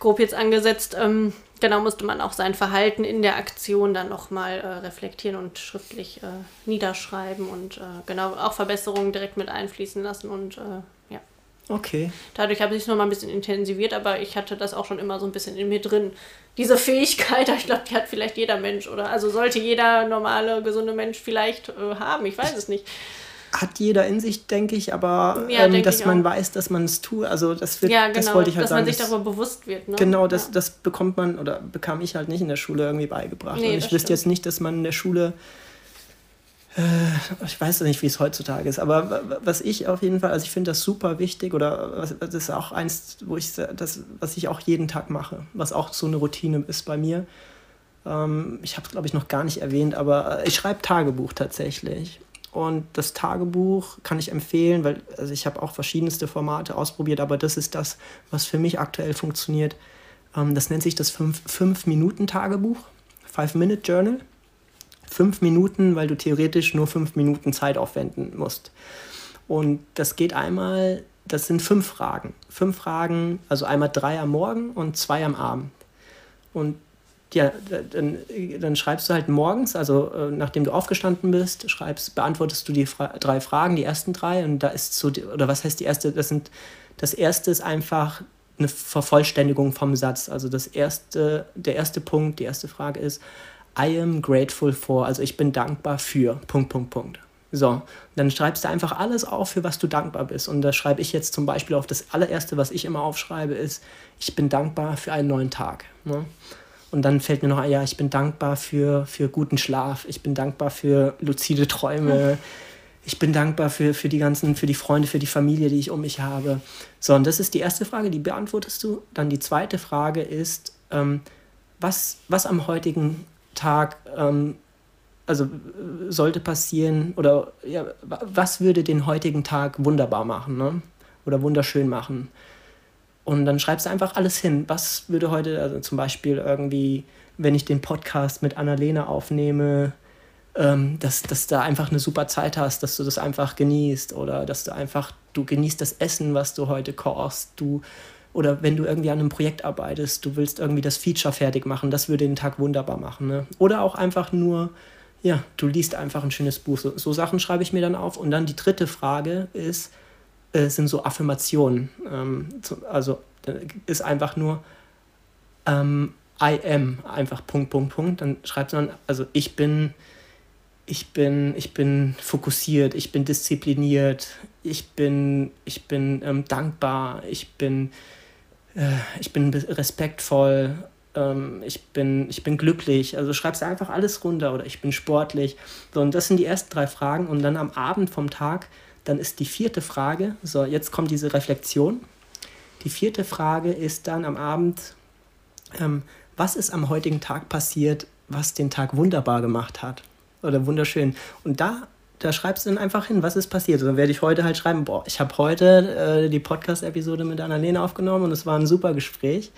grob jetzt angesetzt, ähm, genau musste man auch sein Verhalten in der Aktion dann nochmal äh, reflektieren und schriftlich äh, niederschreiben und äh, genau auch Verbesserungen direkt mit einfließen lassen und äh, ja. Okay. Dadurch habe ich es nochmal ein bisschen intensiviert, aber ich hatte das auch schon immer so ein bisschen in mir drin. Diese Fähigkeit, *laughs* ich glaube, die hat vielleicht jeder Mensch, oder? Also sollte jeder normale, gesunde Mensch vielleicht äh, haben, ich weiß es nicht. Hat jeder in sich, denke ich, aber Ja, ähm, denk dass ich man auch. weiß, dass man es tut. Also das wird, Ja, genau, das wollte ich halt dass sagen. man sich darüber bewusst wird. Ne? Genau, das, ja. das bekommt man oder bekam ich halt nicht in der Schule irgendwie beigebracht. Nee, und ich wüsste stimmt. jetzt nicht, dass man in der Schule, äh, ich weiß nicht, wie es heutzutage ist, aber wa- wa- was ich auf jeden Fall, also ich finde das super wichtig oder was, das ist auch eins, wo ich das, was ich auch jeden Tag mache, was auch so eine Routine ist bei mir. Ähm, ich habe es glaube ich noch gar nicht erwähnt, aber ich schreibe Tagebuch tatsächlich. Und das Tagebuch kann ich empfehlen, weil also ich habe auch verschiedenste Formate ausprobiert, aber das ist das, was für mich aktuell funktioniert. Ähm, das nennt sich das 5-Minuten-Tagebuch, 5-Minute-Journal. Fünf Minuten, weil du theoretisch nur fünf Minuten Zeit aufwenden musst. Und das geht einmal, das sind fünf Fragen. Fünf Fragen, also einmal drei am Morgen und zwei am Abend. Und ja, da- dann, dann schreibst du halt morgens, also äh, nachdem du aufgestanden bist, schreibst, beantwortest du die Fra drei Fragen, die ersten drei, und da ist so, oder was heißt die erste? Das sind, das erste ist einfach eine Vervollständigung vom Satz. Also das erste, der erste Punkt, die erste Frage ist, I am grateful for, also ich bin dankbar für, Punkt, Punkt, Punkt. So, dann schreibst du einfach alles auf, für was du dankbar bist. Und da schreibe ich jetzt zum Beispiel auf das allererste, was ich immer aufschreibe, ist, ich bin dankbar für einen neuen Tag. Ne? Und dann fällt mir noch ein, ja, ich bin dankbar für, für guten Schlaf, ich bin dankbar für luzide Träume, ich bin dankbar für, für die ganzen, für die Freunde, für die Familie, die ich um mich habe. So, und das ist die erste Frage, die beantwortest du. Dann die zweite Frage ist, ähm, was, was am heutigen Tag ähm, also sollte passieren oder ja, wa- was würde den heutigen Tag wunderbar machen ne? oder wunderschön machen? Und dann schreibst du einfach alles hin. Was würde heute, also zum Beispiel irgendwie, wenn ich den Podcast mit Annalena aufnehme, ähm, dass, dass du einfach eine super Zeit hast, dass du das einfach genießt oder dass du einfach, du genießt das Essen, was du heute kochst, du oder wenn du irgendwie an einem Projekt arbeitest, du willst irgendwie das Feature fertig machen, das würde den Tag wunderbar machen. Ne? Oder auch einfach nur, ja, du liest einfach ein schönes Buch. So, so Sachen schreibe ich mir dann auf. Und dann die dritte Frage ist, äh, sind so Affirmationen. Ähm, zu- also ist einfach nur ähm, I am, einfach Punkt, Punkt, Punkt. Dann schreibt man, also ich bin, ich bin, ich bin fokussiert, ich bin diszipliniert, ich bin, ich bin ähm, dankbar, ich bin, äh, ich bin respektvoll, ähm, ich, bin, ich bin glücklich. Also schreibst einfach alles runter oder ich bin sportlich. So, und das sind die ersten drei Fragen. Und dann am Abend vom Tag, dann ist die vierte Frage, so jetzt kommt diese Reflexion. Die vierte Frage ist dann am Abend, ähm, was ist am heutigen Tag passiert, was den Tag wunderbar gemacht hat oder wunderschön. Und da, da schreibst du dann einfach hin, was ist passiert. Und dann werde ich heute halt schreiben, boah, ich habe heute äh, die Podcast-Episode mit Annalena aufgenommen und es war ein super Gespräch.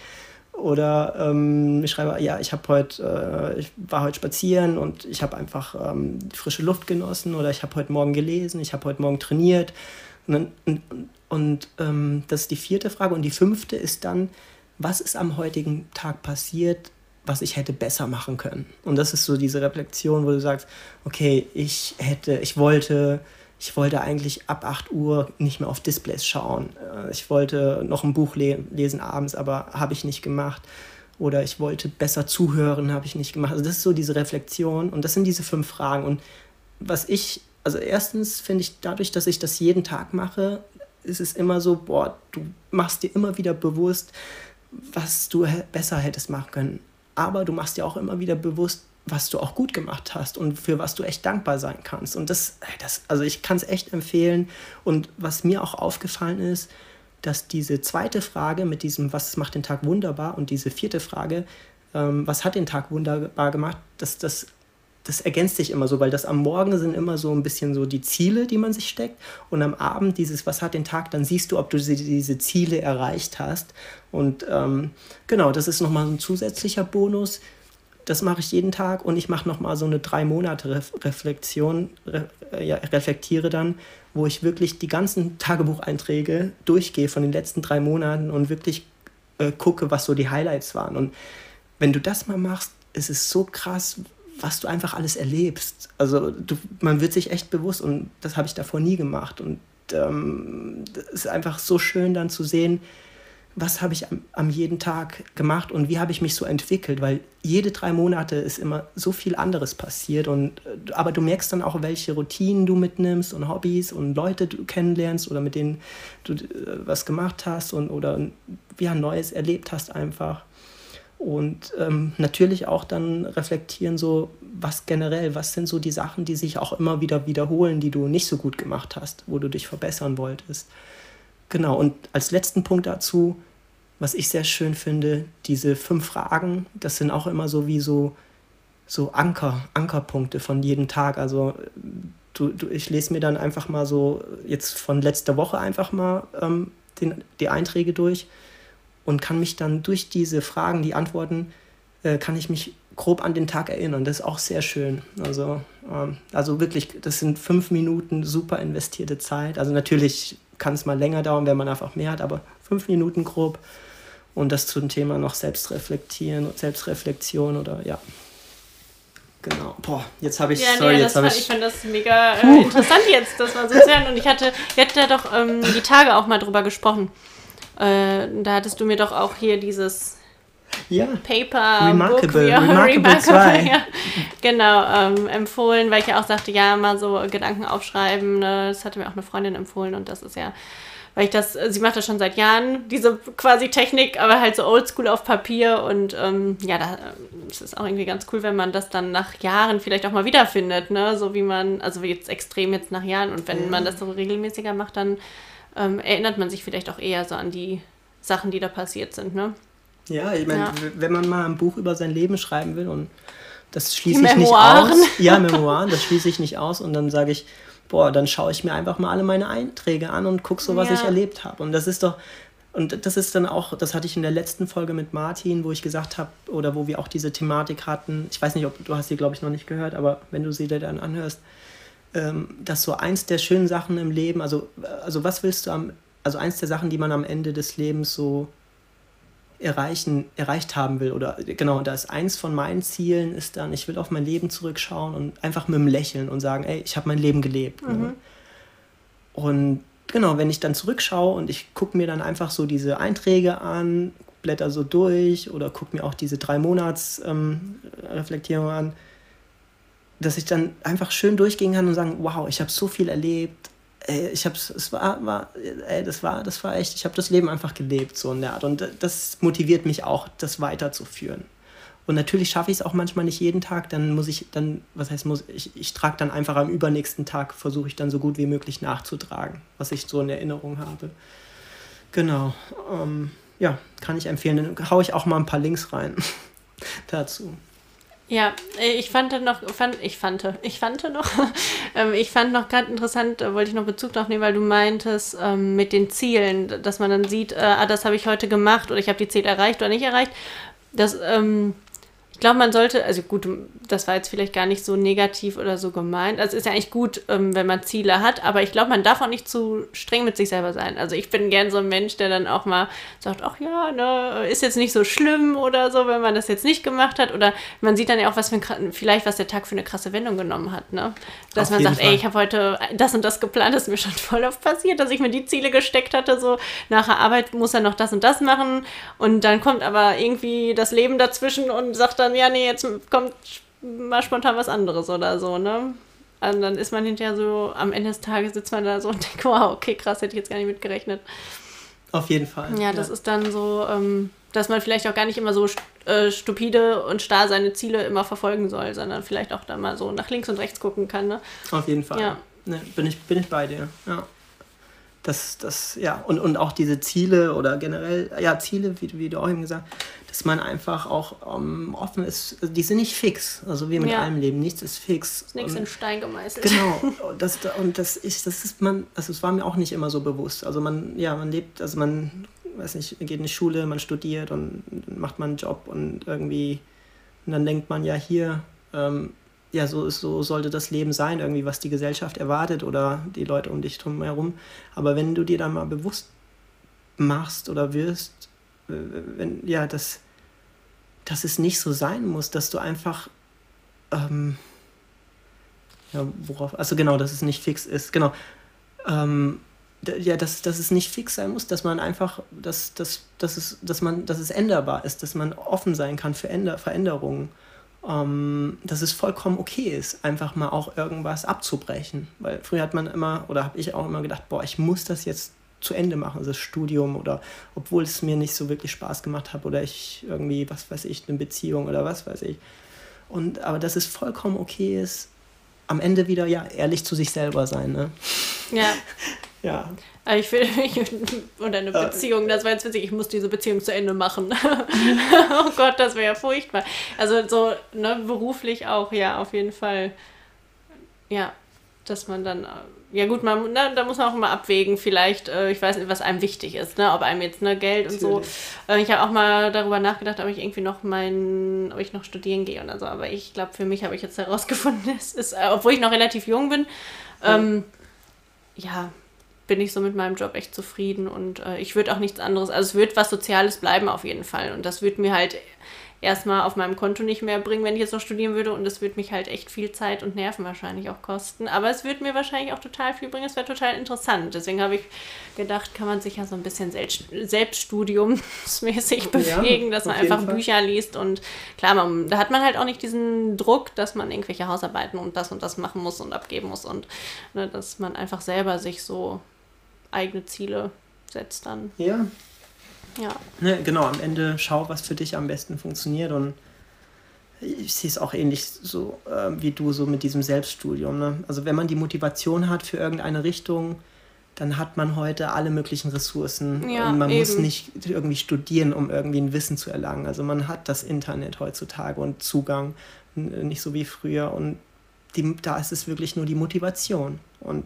Oder ähm, ich schreibe, ja, ich habe heute, äh, ich war heute spazieren und ich habe einfach ähm, frische Luft genossen oder ich habe heute Morgen gelesen, ich habe heute Morgen trainiert. Und, und, und ähm, das ist die vierte Frage. Und die fünfte ist dann, was ist am heutigen Tag passiert, was ich hätte besser machen können? Und das ist so diese Reflexion, wo du sagst, okay, ich hätte, ich wollte, ich wollte eigentlich ab 8 Uhr nicht mehr auf Displays schauen. Äh, Ich wollte noch ein Buch le lesen abends, aber habe ich nicht gemacht. Oder ich wollte besser zuhören, habe ich nicht gemacht. Also das ist so diese Reflexion und das sind diese fünf Fragen. Und was ich, also erstens finde ich, dadurch, dass ich das jeden Tag mache, ist es immer so, boah, du machst dir immer wieder bewusst, was du besser hättest machen können. Aber du machst dir auch immer wieder bewusst, was du auch gut gemacht hast und für was du echt dankbar sein kannst. Und das, ey, das also ich kann es echt empfehlen. Und was mir auch aufgefallen ist, dass diese zweite Frage mit diesem, was macht den Tag wunderbar und diese vierte Frage, ähm, was hat den Tag wunderbar gemacht, dass das das ergänzt sich immer so, weil das am Morgen sind immer so ein bisschen so die Ziele, die man sich steckt. Und am Abend dieses, was hat den Tag, dann siehst du, ob du diese, Ziele erreicht hast. Und ähm, genau, das ist nochmal ein zusätzlicher Bonus. Das mache ich jeden Tag und ich mache nochmal so eine drei Monate Ref Reflexion, re äh, ja, reflektiere dann, wo ich wirklich die ganzen Tagebucheinträge durchgehe von den letzten drei Monaten und wirklich äh, gucke, was so die Highlights waren. Und wenn du das mal machst, ist es so krass, was du einfach alles erlebst. Also du, man wird sich echt bewusst und das habe ich davor nie gemacht. Und ähm, das ist einfach so schön dann zu sehen, was habe ich am, am jeden Tag gemacht und wie habe ich mich so entwickelt, weil jede drei Monate ist immer so viel anderes passiert und äh, aber du merkst dann auch, welche Routinen du mitnimmst und Hobbys und Leute du kennenlernst oder mit denen du äh, was gemacht hast und oder ja, Neues erlebt hast einfach. Und ähm, natürlich auch dann reflektieren, so was generell, was sind so die Sachen, die sich auch immer wieder wiederholen, die du nicht so gut gemacht hast, wo du dich verbessern wolltest. Genau, und als letzten Punkt dazu, was ich sehr schön finde, diese fünf Fragen, das sind auch immer so wie so, so Anker, Ankerpunkte von jedem Tag. Also du, du, ich lese mir dann einfach mal so jetzt von letzter Woche einfach mal ähm, den, die Einträge durch und kann mich dann durch diese Fragen, die Antworten, äh, kann ich mich grob an den Tag erinnern. Das ist auch sehr schön. Also, ähm, also wirklich, das sind fünf Minuten super investierte Zeit. Also natürlich kann es mal länger dauern, wenn man einfach mehr hat, aber fünf Minuten grob. Und das zum Thema noch Selbstreflektieren, Selbstreflexion oder ja. Genau. Boah, jetzt habe ich. Ja, sorry, nee, jetzt habe ich. ich. Ich fand das mega äh, interessant jetzt, das mal so zu hören. Und ich hatte, wir hatten da doch ähm, die Tage auch mal drüber gesprochen. Äh, da hattest du mir doch auch hier dieses Ja. Paper Remarkable, Book, auch- *laughs* Remarkable 2. *laughs* ja, genau, ähm, empfohlen, weil ich ja auch sagte, ja, mal so Gedanken aufschreiben, ne? das hatte mir auch eine Freundin empfohlen und das ist ja, weil ich das, sie macht das schon seit Jahren, diese quasi Technik, aber halt so oldschool auf Papier und ähm, ja, da es ist auch irgendwie ganz cool, wenn man das dann nach Jahren vielleicht auch mal wiederfindet, ne, so wie man, also jetzt extrem jetzt nach Jahren und wenn man das so regelmäßiger macht, dann ähm, erinnert man sich vielleicht auch eher so an die Sachen, die da passiert sind, ne. Ja, ich meine, Ja. wenn man mal ein Buch über sein Leben schreiben will und das schließe ich nicht aus. Ja, *laughs* Memoiren, das schließe ich nicht aus und dann sage ich, boah, dann schaue ich mir einfach mal alle meine Einträge an und gucke so, was Ja. ich erlebt habe. Und das ist doch, und das ist dann auch, das hatte ich in der letzten Folge mit Martin, wo ich gesagt habe, oder wo wir auch diese Thematik hatten, ich weiß nicht, ob du hast die, glaube ich, noch nicht gehört, aber wenn du sie dir dann anhörst, ähm, dass so eins der schönen Sachen im Leben, also, also was willst du am, also eins der Sachen, die man am Ende des Lebens so erreichen, erreicht haben will. Oder genau, da ist eins von meinen Zielen, ist dann, ich will auf mein Leben zurückschauen und einfach mit einem Lächeln und sagen, ey, ich habe mein Leben gelebt. Ne? Und genau, wenn ich dann zurückschaue und ich gucke mir dann einfach so diese Einträge an, blätter so durch oder gucke mir auch diese drei Monats ähm, Reflektierung an, dass ich dann einfach schön durchgehen kann und sagen, wow, ich habe so viel erlebt, ey, ich habe es war, war ey, das war das war echt, ich habe das Leben einfach gelebt so in der Art und das motiviert mich auch, das weiterzuführen. Und natürlich schaffe ich es auch manchmal nicht jeden Tag, dann muss ich dann, was heißt muss, ich, ich trage dann einfach am übernächsten Tag, versuche ich dann so gut wie möglich nachzutragen, was ich so in Erinnerung habe. Genau. Ähm, ja, kann ich empfehlen. Dann haue ich auch mal ein paar Links rein *laughs* dazu. Ja, äh, ich fand noch, fand, ich fand, ich fand noch, *laughs* ähm, ich fand noch gerade interessant, äh, wollte ich noch Bezug drauf nehmen, weil du meintest ähm, mit den Zielen, dass man dann sieht, äh, ah, das habe ich heute gemacht oder ich habe die Ziele erreicht oder nicht erreicht. Das, ähm, ich glaube, man sollte, also gut, das war jetzt vielleicht gar nicht so negativ oder so gemeint. Also ist ja eigentlich gut, ähm, wenn man Ziele hat, aber ich glaube, man darf auch nicht zu streng mit sich selber sein. Also ich bin gern so ein Mensch, der dann auch mal sagt, ach ja, ne, ist jetzt nicht so schlimm oder so, wenn man das jetzt nicht gemacht hat. Oder man sieht dann ja auch, was für ein, vielleicht was der Tag für eine krasse Wendung genommen hat, ne? Dass Auf man sagt, ey, Fall. ich habe heute das und das geplant, das ist mir schon *laughs* voll oft passiert, dass ich mir die Ziele gesteckt hatte, so nach der Arbeit muss er noch das und das machen und dann kommt aber irgendwie das Leben dazwischen und sagt dann, ja, nee, jetzt kommt mal spontan was anderes oder so, ne? Und dann ist man hinterher so, am Ende des Tages sitzt man da so und *laughs* denkt, wow, okay, krass, hätte ich jetzt gar nicht mitgerechnet. Auf jeden Fall. Ja, das ist dann so, ähm, dass man vielleicht auch gar nicht immer so äh, stupide und starr seine Ziele immer verfolgen soll, sondern vielleicht auch da mal so nach links und rechts gucken kann, ne? Auf jeden Fall. Ja. Ne, bin, ich, bin ich bei dir. Ja. Das, das, ja, und, und auch diese Ziele oder generell, ja, Ziele, wie, wie du auch eben gesagt dass man einfach auch ähm, offen ist. Also Die sind nicht fix. Also wie mit Ja. allem Leben. Nichts ist fix. Ist nichts in Stein gemeißelt. Genau, *laughs* das, und das ist, das ist man, also es war mir auch nicht immer so bewusst. Also man, ja, man lebt, also man, weiß nicht, geht in die Schule, man studiert und macht man einen Job und irgendwie, und dann denkt man ja hier, ähm, ja, so so sollte das Leben sein, irgendwie, was die Gesellschaft erwartet oder die Leute um dich herum. Aber wenn du dir dann mal bewusst machst oder wirst, äh, wenn, ja, dass, dass es nicht so sein muss, dass du einfach, ähm, ja, worauf, also genau, dass es nicht fix ist, genau. Ähm, ja, dass, dass es nicht fix sein muss, dass man einfach, dass, dass, dass, es, dass, man, dass es änderbar ist, dass man offen sein kann für Änder Veränderungen. Ähm, dass es vollkommen okay ist, einfach mal auch irgendwas abzubrechen. Weil früher hat man immer, oder habe ich auch immer gedacht, boah, ich muss das jetzt zu Ende machen, das Studium, oder obwohl es mir nicht so wirklich Spaß gemacht hat, oder ich irgendwie, was weiß ich, eine Beziehung oder was weiß ich. Und aber dass es vollkommen okay ist, am Ende wieder ja ehrlich zu sich selber sein, ne? Ja, *laughs* Ja. aber ich will mich *laughs* und eine Beziehung, das war jetzt witzig, ich muss diese Beziehung zu Ende machen. *laughs* *laughs* oh Gott, das wäre ja furchtbar. Also so, ne, beruflich auch, ja, auf jeden Fall. Ja, dass man dann, äh, ja gut, man, na, da muss man auch immer abwägen, vielleicht, äh, ich weiß nicht, was einem wichtig ist, ne, ob einem jetzt ne, Geld und so. Natürlich. Äh, ich habe auch mal darüber nachgedacht, ob ich irgendwie noch mein, ob ich noch studieren gehe oder so, aber ich glaube, für mich habe ich jetzt herausgefunden, es ist, äh, obwohl ich noch relativ jung bin, ähm, ja, bin ich so mit meinem Job echt zufrieden und äh, ich würde auch nichts anderes, also es wird was Soziales bleiben auf jeden Fall und das wird mir halt erstmal auf meinem Konto nicht mehr bringen, wenn ich jetzt noch studieren würde und das würde mich halt echt viel Zeit und Nerven wahrscheinlich auch kosten, aber es würde mir wahrscheinlich auch total viel bringen, es wäre total interessant, deswegen habe ich gedacht, kann man sich ja so ein bisschen selbst, selbststudiumsmäßig Ja, bewegen, dass man einfach Fall. Bücher liest und klar, man, da hat man halt auch nicht diesen Druck, dass man irgendwelche Hausarbeiten und das und das machen muss und abgeben muss und ne, dass man einfach selber sich so eigene Ziele setzt dann. Ja. Ja. Ne, genau, am Ende schau, was für dich am besten funktioniert und ich sehe es auch ähnlich so äh, wie du, so mit diesem Selbststudium. Ne? Also wenn man die Motivation hat für irgendeine Richtung, dann hat man heute alle möglichen Ressourcen Ja, und man muss eben. nicht irgendwie studieren, um irgendwie ein Wissen zu erlangen. Also man hat das Internet heutzutage und Zugang, nicht so wie früher und die, da ist es wirklich nur die Motivation und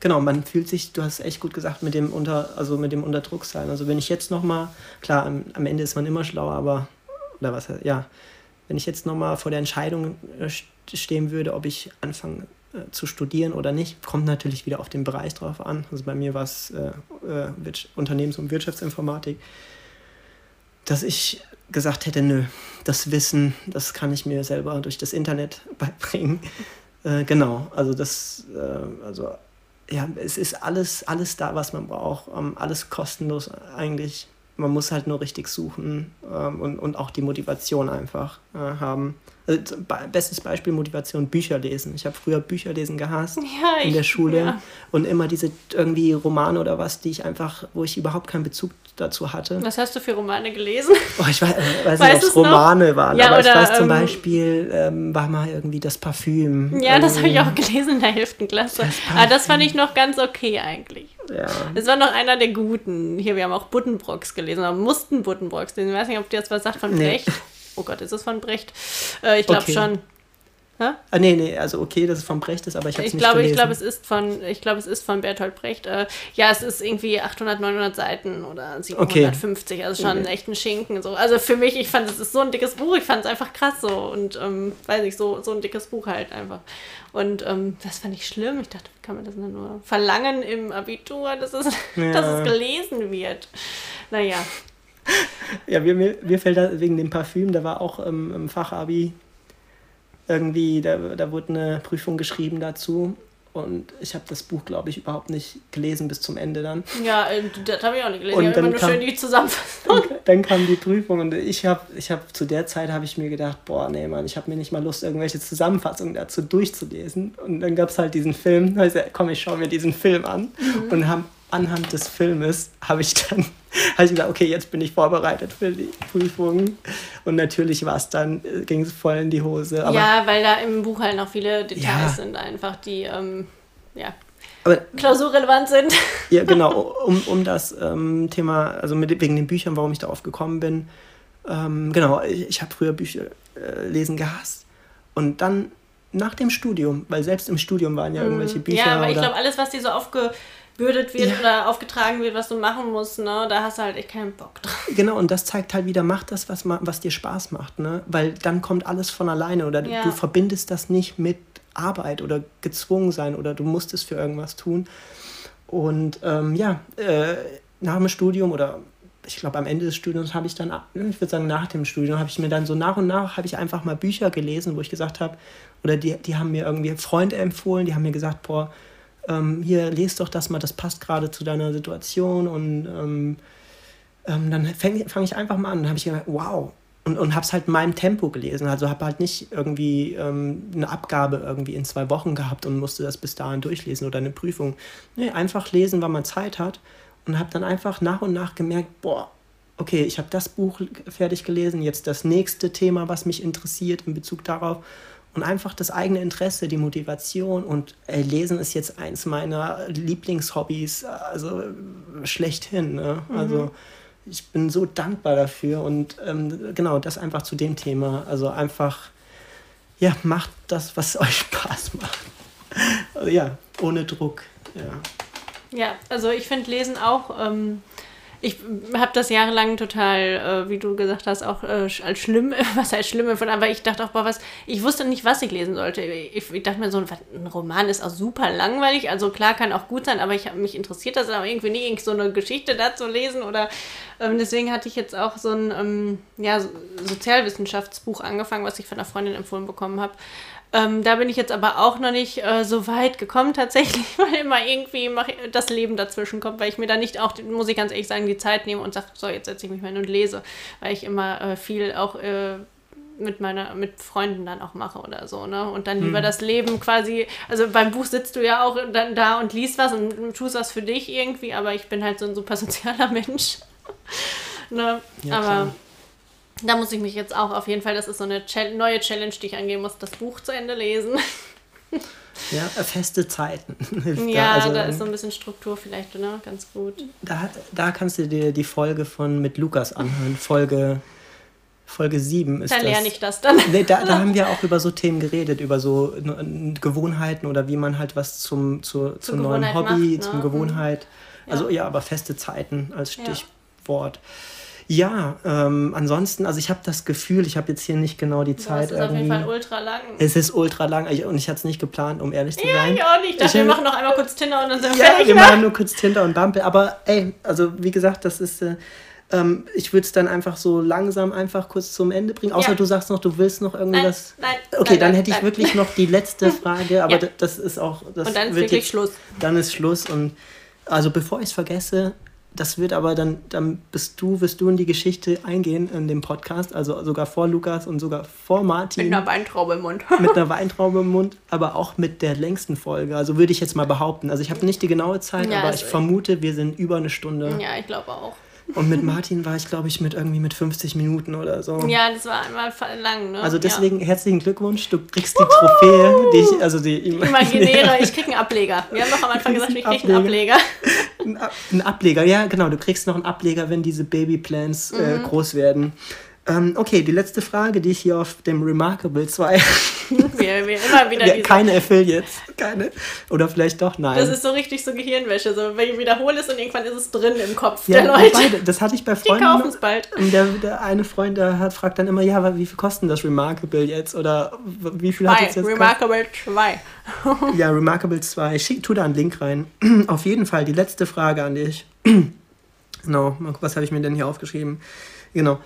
Genau, man fühlt sich, du hast echt gut gesagt, mit dem unter, also mit dem Unterdruck sein. Also wenn ich jetzt nochmal, klar, am, am Ende ist man immer schlauer, aber, oder was, ja, wenn ich jetzt nochmal vor der Entscheidung äh, st- stehen würde, ob ich anfange äh, zu studieren oder nicht, kommt natürlich wieder auf den Bereich drauf an. Also bei mir war es äh, äh, Unternehmens- und Wirtschaftsinformatik, dass ich gesagt hätte, nö, das Wissen, das kann ich mir selber durch das Internet *laughs* beibringen. Äh, genau, also das, also ja, es ist alles, alles da, was man braucht. Ähm, alles kostenlos eigentlich. Man muss halt nur richtig suchen ähm, und, und auch die Motivation einfach äh, haben. Also, bestes Beispiel Motivation, Bücher lesen. Ich habe früher Bücher lesen gehasst *laughs* Ja, in der ich- Schule ja. und immer diese irgendwie Romane oder was, die ich einfach, wo ich überhaupt keinen Bezug dazu hatte. Was hast du für Romane gelesen? Oh, ich weiß, äh, weiß nicht, ob es noch? Romane waren, Ja, aber ich oder, weiß zum ähm, Beispiel, ähm, war mal irgendwie das Parfüm. Ja, das habe ich auch gelesen in der 11. Klasse. Das Aber das fand ich noch ganz okay eigentlich. Ja. Das war noch einer der guten. Hier, wir haben auch Buddenbrocks gelesen, oder mussten Buddenbrocks lesen. Ich weiß nicht, ob dir das was sagt von Nee. Brecht. Oh Gott, ist es von Brecht? Äh, ich glaube Okay. schon. Ah, nee, nee, also okay, dass es vom Brecht ist, aber ich habe es Ich nicht glaube, gelesen. ich glaube, es ist von, ich glaube, es ist von Bertolt Brecht. Äh, ja, es ist irgendwie 800, 900 Seiten oder 750, also schon Okay. echt ein Schinken. So. Also für mich, ich fand, es ist so ein dickes Buch, ich fand es einfach krass so und ähm, weiß ich, so, so ein dickes Buch halt einfach. Und ähm, das fand ich schlimm. Ich dachte, wie kann man das denn nur verlangen im Abitur, dass es, Ja. *laughs* dass es gelesen wird? Naja, Ja, mir, mir, mir fällt da wegen dem Parfüm, da war auch ähm, im Fachabi irgendwie, da, da wurde eine Prüfung geschrieben dazu. Und ich habe das Buch, glaube ich, überhaupt nicht gelesen bis zum Ende dann. ja, äh, das habe ich auch nicht gelesen. Und ich habe immer dann nur kam- schön die Zusammenfassung. *laughs* Dann kam die Prüfung und ich habe ich hab, zu der Zeit habe ich mir gedacht, boah, nee, Mann, ich habe mir nicht mal Lust, irgendwelche Zusammenfassungen dazu durchzulesen. Und dann gab es halt diesen Film, also komm, ich schaue mir diesen Film an. Und hab, anhand des Filmes habe ich dann *laughs* hab ich gedacht, okay, jetzt bin ich vorbereitet für die Prüfung. Und natürlich war es dann, ging es voll in die Hose. Aber, ja, weil da im Buch halt noch viele Details Ja. sind, einfach, die ähm, ja, aber klausurrelevant sind. *laughs* Ja, genau, um, um das ähm, Thema, also mit, wegen den Büchern, warum ich darauf gekommen bin. Ähm, genau, ich, ich habe früher Bücher äh, lesen gehasst. Und dann nach dem Studium, weil selbst im Studium waren ja irgendwelche Bücher. Mhm. Ja, aber ich glaube, alles, was dir so aufgebürdet wird Ja. oder aufgetragen wird, was du machen musst, ne, da hast du halt echt keinen Bock drauf. Genau, und das zeigt halt wieder, mach das, was, ma- was dir Spaß macht. Ne? Weil dann kommt alles von alleine oder Ja. du verbindest das nicht mit Arbeit oder gezwungen sein oder du musst es für irgendwas tun. Und ähm, ja, äh, nach dem Studium oder ich glaube am Ende des Studiums habe ich dann, ich würde sagen nach dem Studium, habe ich mir dann so nach und nach, habe ich einfach mal Bücher gelesen, wo ich gesagt habe, oder die, die haben mir irgendwie Freunde empfohlen, die haben mir gesagt, boah, ähm, hier, lest doch das mal, das passt gerade zu deiner Situation und ähm, ähm, dann fange fang ich einfach mal an. Dann habe ich gedacht, wow. Und, und habe es halt in meinem Tempo gelesen. Also habe halt nicht irgendwie ähm, eine Abgabe irgendwie in zwei Wochen gehabt und musste das bis dahin durchlesen oder eine Prüfung. Nee, einfach lesen, wann man Zeit hat. Und habe dann einfach nach und nach gemerkt, boah, okay, ich habe das Buch fertig gelesen, jetzt das nächste Thema, was mich interessiert in Bezug darauf. Und einfach das eigene Interesse, die Motivation und äh, Lesen ist jetzt eins meiner Lieblingshobbys, also schlechthin. Ne? Mhm. Also ich bin so dankbar dafür und ähm, genau das einfach zu dem Thema. Also einfach, ja, macht das, was *laughs* euch Spaß macht. Also, ja, ohne Druck. Ja. Ja, also ich finde Lesen auch, ähm, ich habe das jahrelang total, äh, wie du gesagt hast, auch äh, als schlimm, *laughs* was heißt schlimm empfunden, aber ich dachte auch, boah, was, ich wusste nicht, was ich lesen sollte. Ich, ich dachte mir so, ein Roman ist auch super langweilig, also klar kann auch gut sein, aber ich mich interessiert das aber irgendwie nie, irgendwie so eine Geschichte da zu lesen oder ähm, deswegen hatte ich jetzt auch so ein ähm, ja, so- Sozialwissenschaftsbuch angefangen, was ich von einer Freundin empfohlen bekommen habe. Ähm, da bin ich jetzt aber auch noch nicht äh, so weit gekommen tatsächlich, *laughs* weil immer irgendwie das Leben dazwischen kommt, weil ich mir da nicht auch, muss ich ganz ehrlich sagen, die Zeit nehme und sage, so, jetzt setze ich mich mal hin und lese, weil ich immer äh, viel auch äh, mit meiner, mit Freunden dann auch mache oder so, ne? Und dann lieber das Leben quasi, also beim Buch sitzt du ja auch dann da und liest was und tust was für dich irgendwie, aber ich bin halt so ein super *laughs* sozialer Mensch. *laughs* ne? Ja, aber klar. Da muss ich mich jetzt auch auf jeden Fall, das ist so eine neue Challenge, die ich angehen muss, das Buch zu Ende lesen. *laughs* Ja, feste Zeiten. *laughs* ja, also, da ist so ein bisschen Struktur vielleicht, ne? Ganz gut. da, da kannst du dir die Folge von mit Lukas anhören. Folge, Folge 7 ist Da das. lerne ich das dann. Nee, da, da haben wir auch über so Themen geredet, über so Gewohnheiten oder wie man halt was zum, zu, zum neuen Gewohnheit Hobby, macht, ne? zum Gewohnheit. Also ja, aber feste Zeiten als Stichwort. Ja, ähm, ansonsten, also ich habe das Gefühl, ich habe jetzt hier nicht genau die Zeit das ist auf jeden Fall ultra lang. es ist ultra lang ich- und ich hatte es nicht geplant, um ehrlich zu Ja, sein. ich auch nicht. Ich dachte, Ich- wir machen noch einmal kurz Tinder und dann sind wir Ja, fertig. wir ne? machen nur kurz Tinder und Bumble. Aber ey, also wie gesagt, das ist. Äh, ähm, ich würde es dann einfach so langsam einfach kurz zum Ende bringen. Außer Ja. du sagst noch, du willst noch irgendwie Nein, nein, Okay, nein, dann nein, hätte ich nein. wirklich noch die letzte *laughs* Frage, aber Ja. das ist auch. Das Und dann ist wird wirklich jetzt- Schluss. Dann ist Schluss und also bevor ich es vergesse, das wird aber dann, dann bist du, wirst du in die Geschichte eingehen in dem Podcast, also sogar vor Lukas und sogar vor Martin Mit einer Weintraube im Mund. mit einer Weintraube im Mund, aber auch mit der längsten Folge. Also würde ich jetzt mal behaupten. Also ich habe nicht die genaue Zeit, Ja, aber ich vermute, wir sind über eine Stunde. Ja, ich glaube auch. Und mit Martin war ich, glaube ich, mit irgendwie mit 50 Minuten oder so. Ja, das war einmal lang, ne? Also deswegen herzlichen Glückwunsch, du kriegst die Trophäe, die ich, also die Ja. Imaginäre, *laughs* ich krieg einen Ableger. Wir haben doch am Anfang gesagt, ich krieg einen Ableger. Ein Ab- Ein Ableger, ja genau, du kriegst noch einen Ableger, wenn diese Babyplans Mhm. äh, groß werden. Ähm, okay, die letzte Frage, die ich hier auf dem Remarkable 2, *laughs* Wir, wir immer wieder ja, keine Affiliates, keine, oder vielleicht doch, nein. Das ist so richtig so Gehirnwäsche. So, wenn ich wiederhole es und irgendwann ist es drin im Kopf ja, der Leute. wobei, das hatte ich bei Die Freunden. kaufen es bald. Und der, der eine Freund, der hat, fragt dann immer, ja, wie viel kostet das Remarkable jetzt? Oder wie viel hat es jetzt Remarkable 2. gekostet? *laughs* Ja, Remarkable 2. Schick, tu da einen Link rein. *clears throat* Auf jeden Fall die letzte Frage an dich. *clears throat* genau, was habe ich mir denn hier aufgeschrieben? Genau.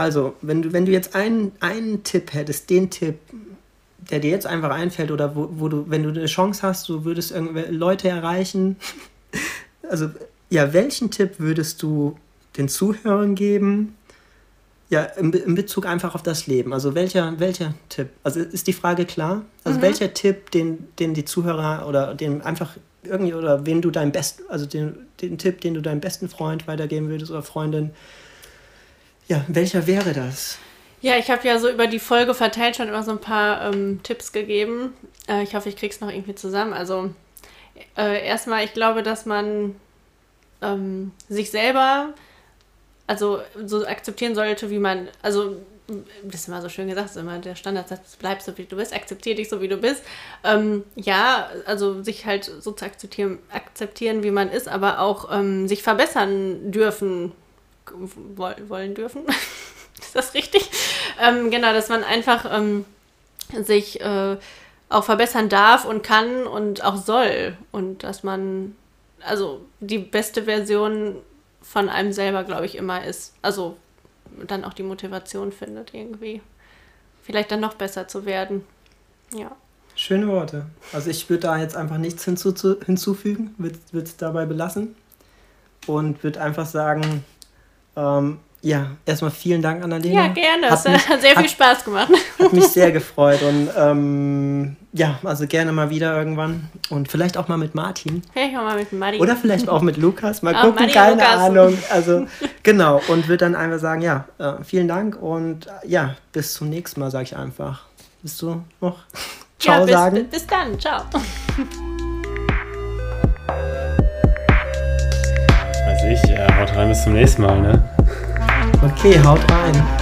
Also, wenn du, wenn du jetzt einen, einen Tipp hättest, den Tipp, der dir jetzt einfach einfällt oder wo, wo du, wenn du eine Chance hast, du würdest irgendwelche Leute erreichen. *laughs* Also, ja, welchen Tipp würdest du den Zuhörern geben? Ja, in, in Bezug einfach auf das Leben. Also welcher, welcher Tipp? Also ist die Frage klar? Also welcher Tipp, den, den die Zuhörer oder den einfach irgendwie oder wen du deinem besten, also den, den Tipp, den du deinem besten Freund weitergeben würdest oder Freundin, ja, welcher wäre das? Ja, ich habe ja so über die Folge verteilt schon immer so ein paar ähm, Tipps gegeben. Äh, ich hoffe, ich krieg's noch irgendwie zusammen. Also äh, erstmal, ich glaube, dass man ähm, sich selber also so akzeptieren sollte, wie man, also das ist immer so schön gesagt, ist immer der Standardsatz, bleib so wie du bist, akzeptier dich so wie du bist. Ähm, ja, also sich halt so zu akzeptieren, akzeptieren, wie man ist, aber auch ähm, sich verbessern dürfen, wollen dürfen. *laughs* ist das richtig? Ähm, genau, dass man einfach ähm, sich äh, auch verbessern darf und kann und auch soll. Und dass man, also die beste Version von einem selber, glaube ich, immer ist. Also dann auch die Motivation findet irgendwie. Vielleicht dann noch besser zu werden. Ja. Schöne Worte. Also ich würde da jetzt einfach nichts hinzu, hinzufügen, würde es dabei belassen und würde einfach sagen, ähm, ja, erstmal vielen Dank, Annalena. Ja, gerne. Hat Es hat, mich- *laughs* sehr viel hat- Spaß gemacht. Hat mich sehr gefreut und ähm, ja, also gerne mal wieder irgendwann und vielleicht auch mal mit Martin Vielleicht auch mal mit Mari. oder vielleicht auch mit Lukas. Mal Ah, gucken, Martin, keine Lukas. Ahnung. Also *laughs* genau und würde dann einfach sagen, ja, äh, vielen Dank und äh, ja, bis zum nächsten Mal, sage ich einfach. Bist du noch Ciao ja, bis, sagen? bis dann. Ciao. *laughs* haut rein, bis zum nächsten Mal, ne? Okay, haut rein.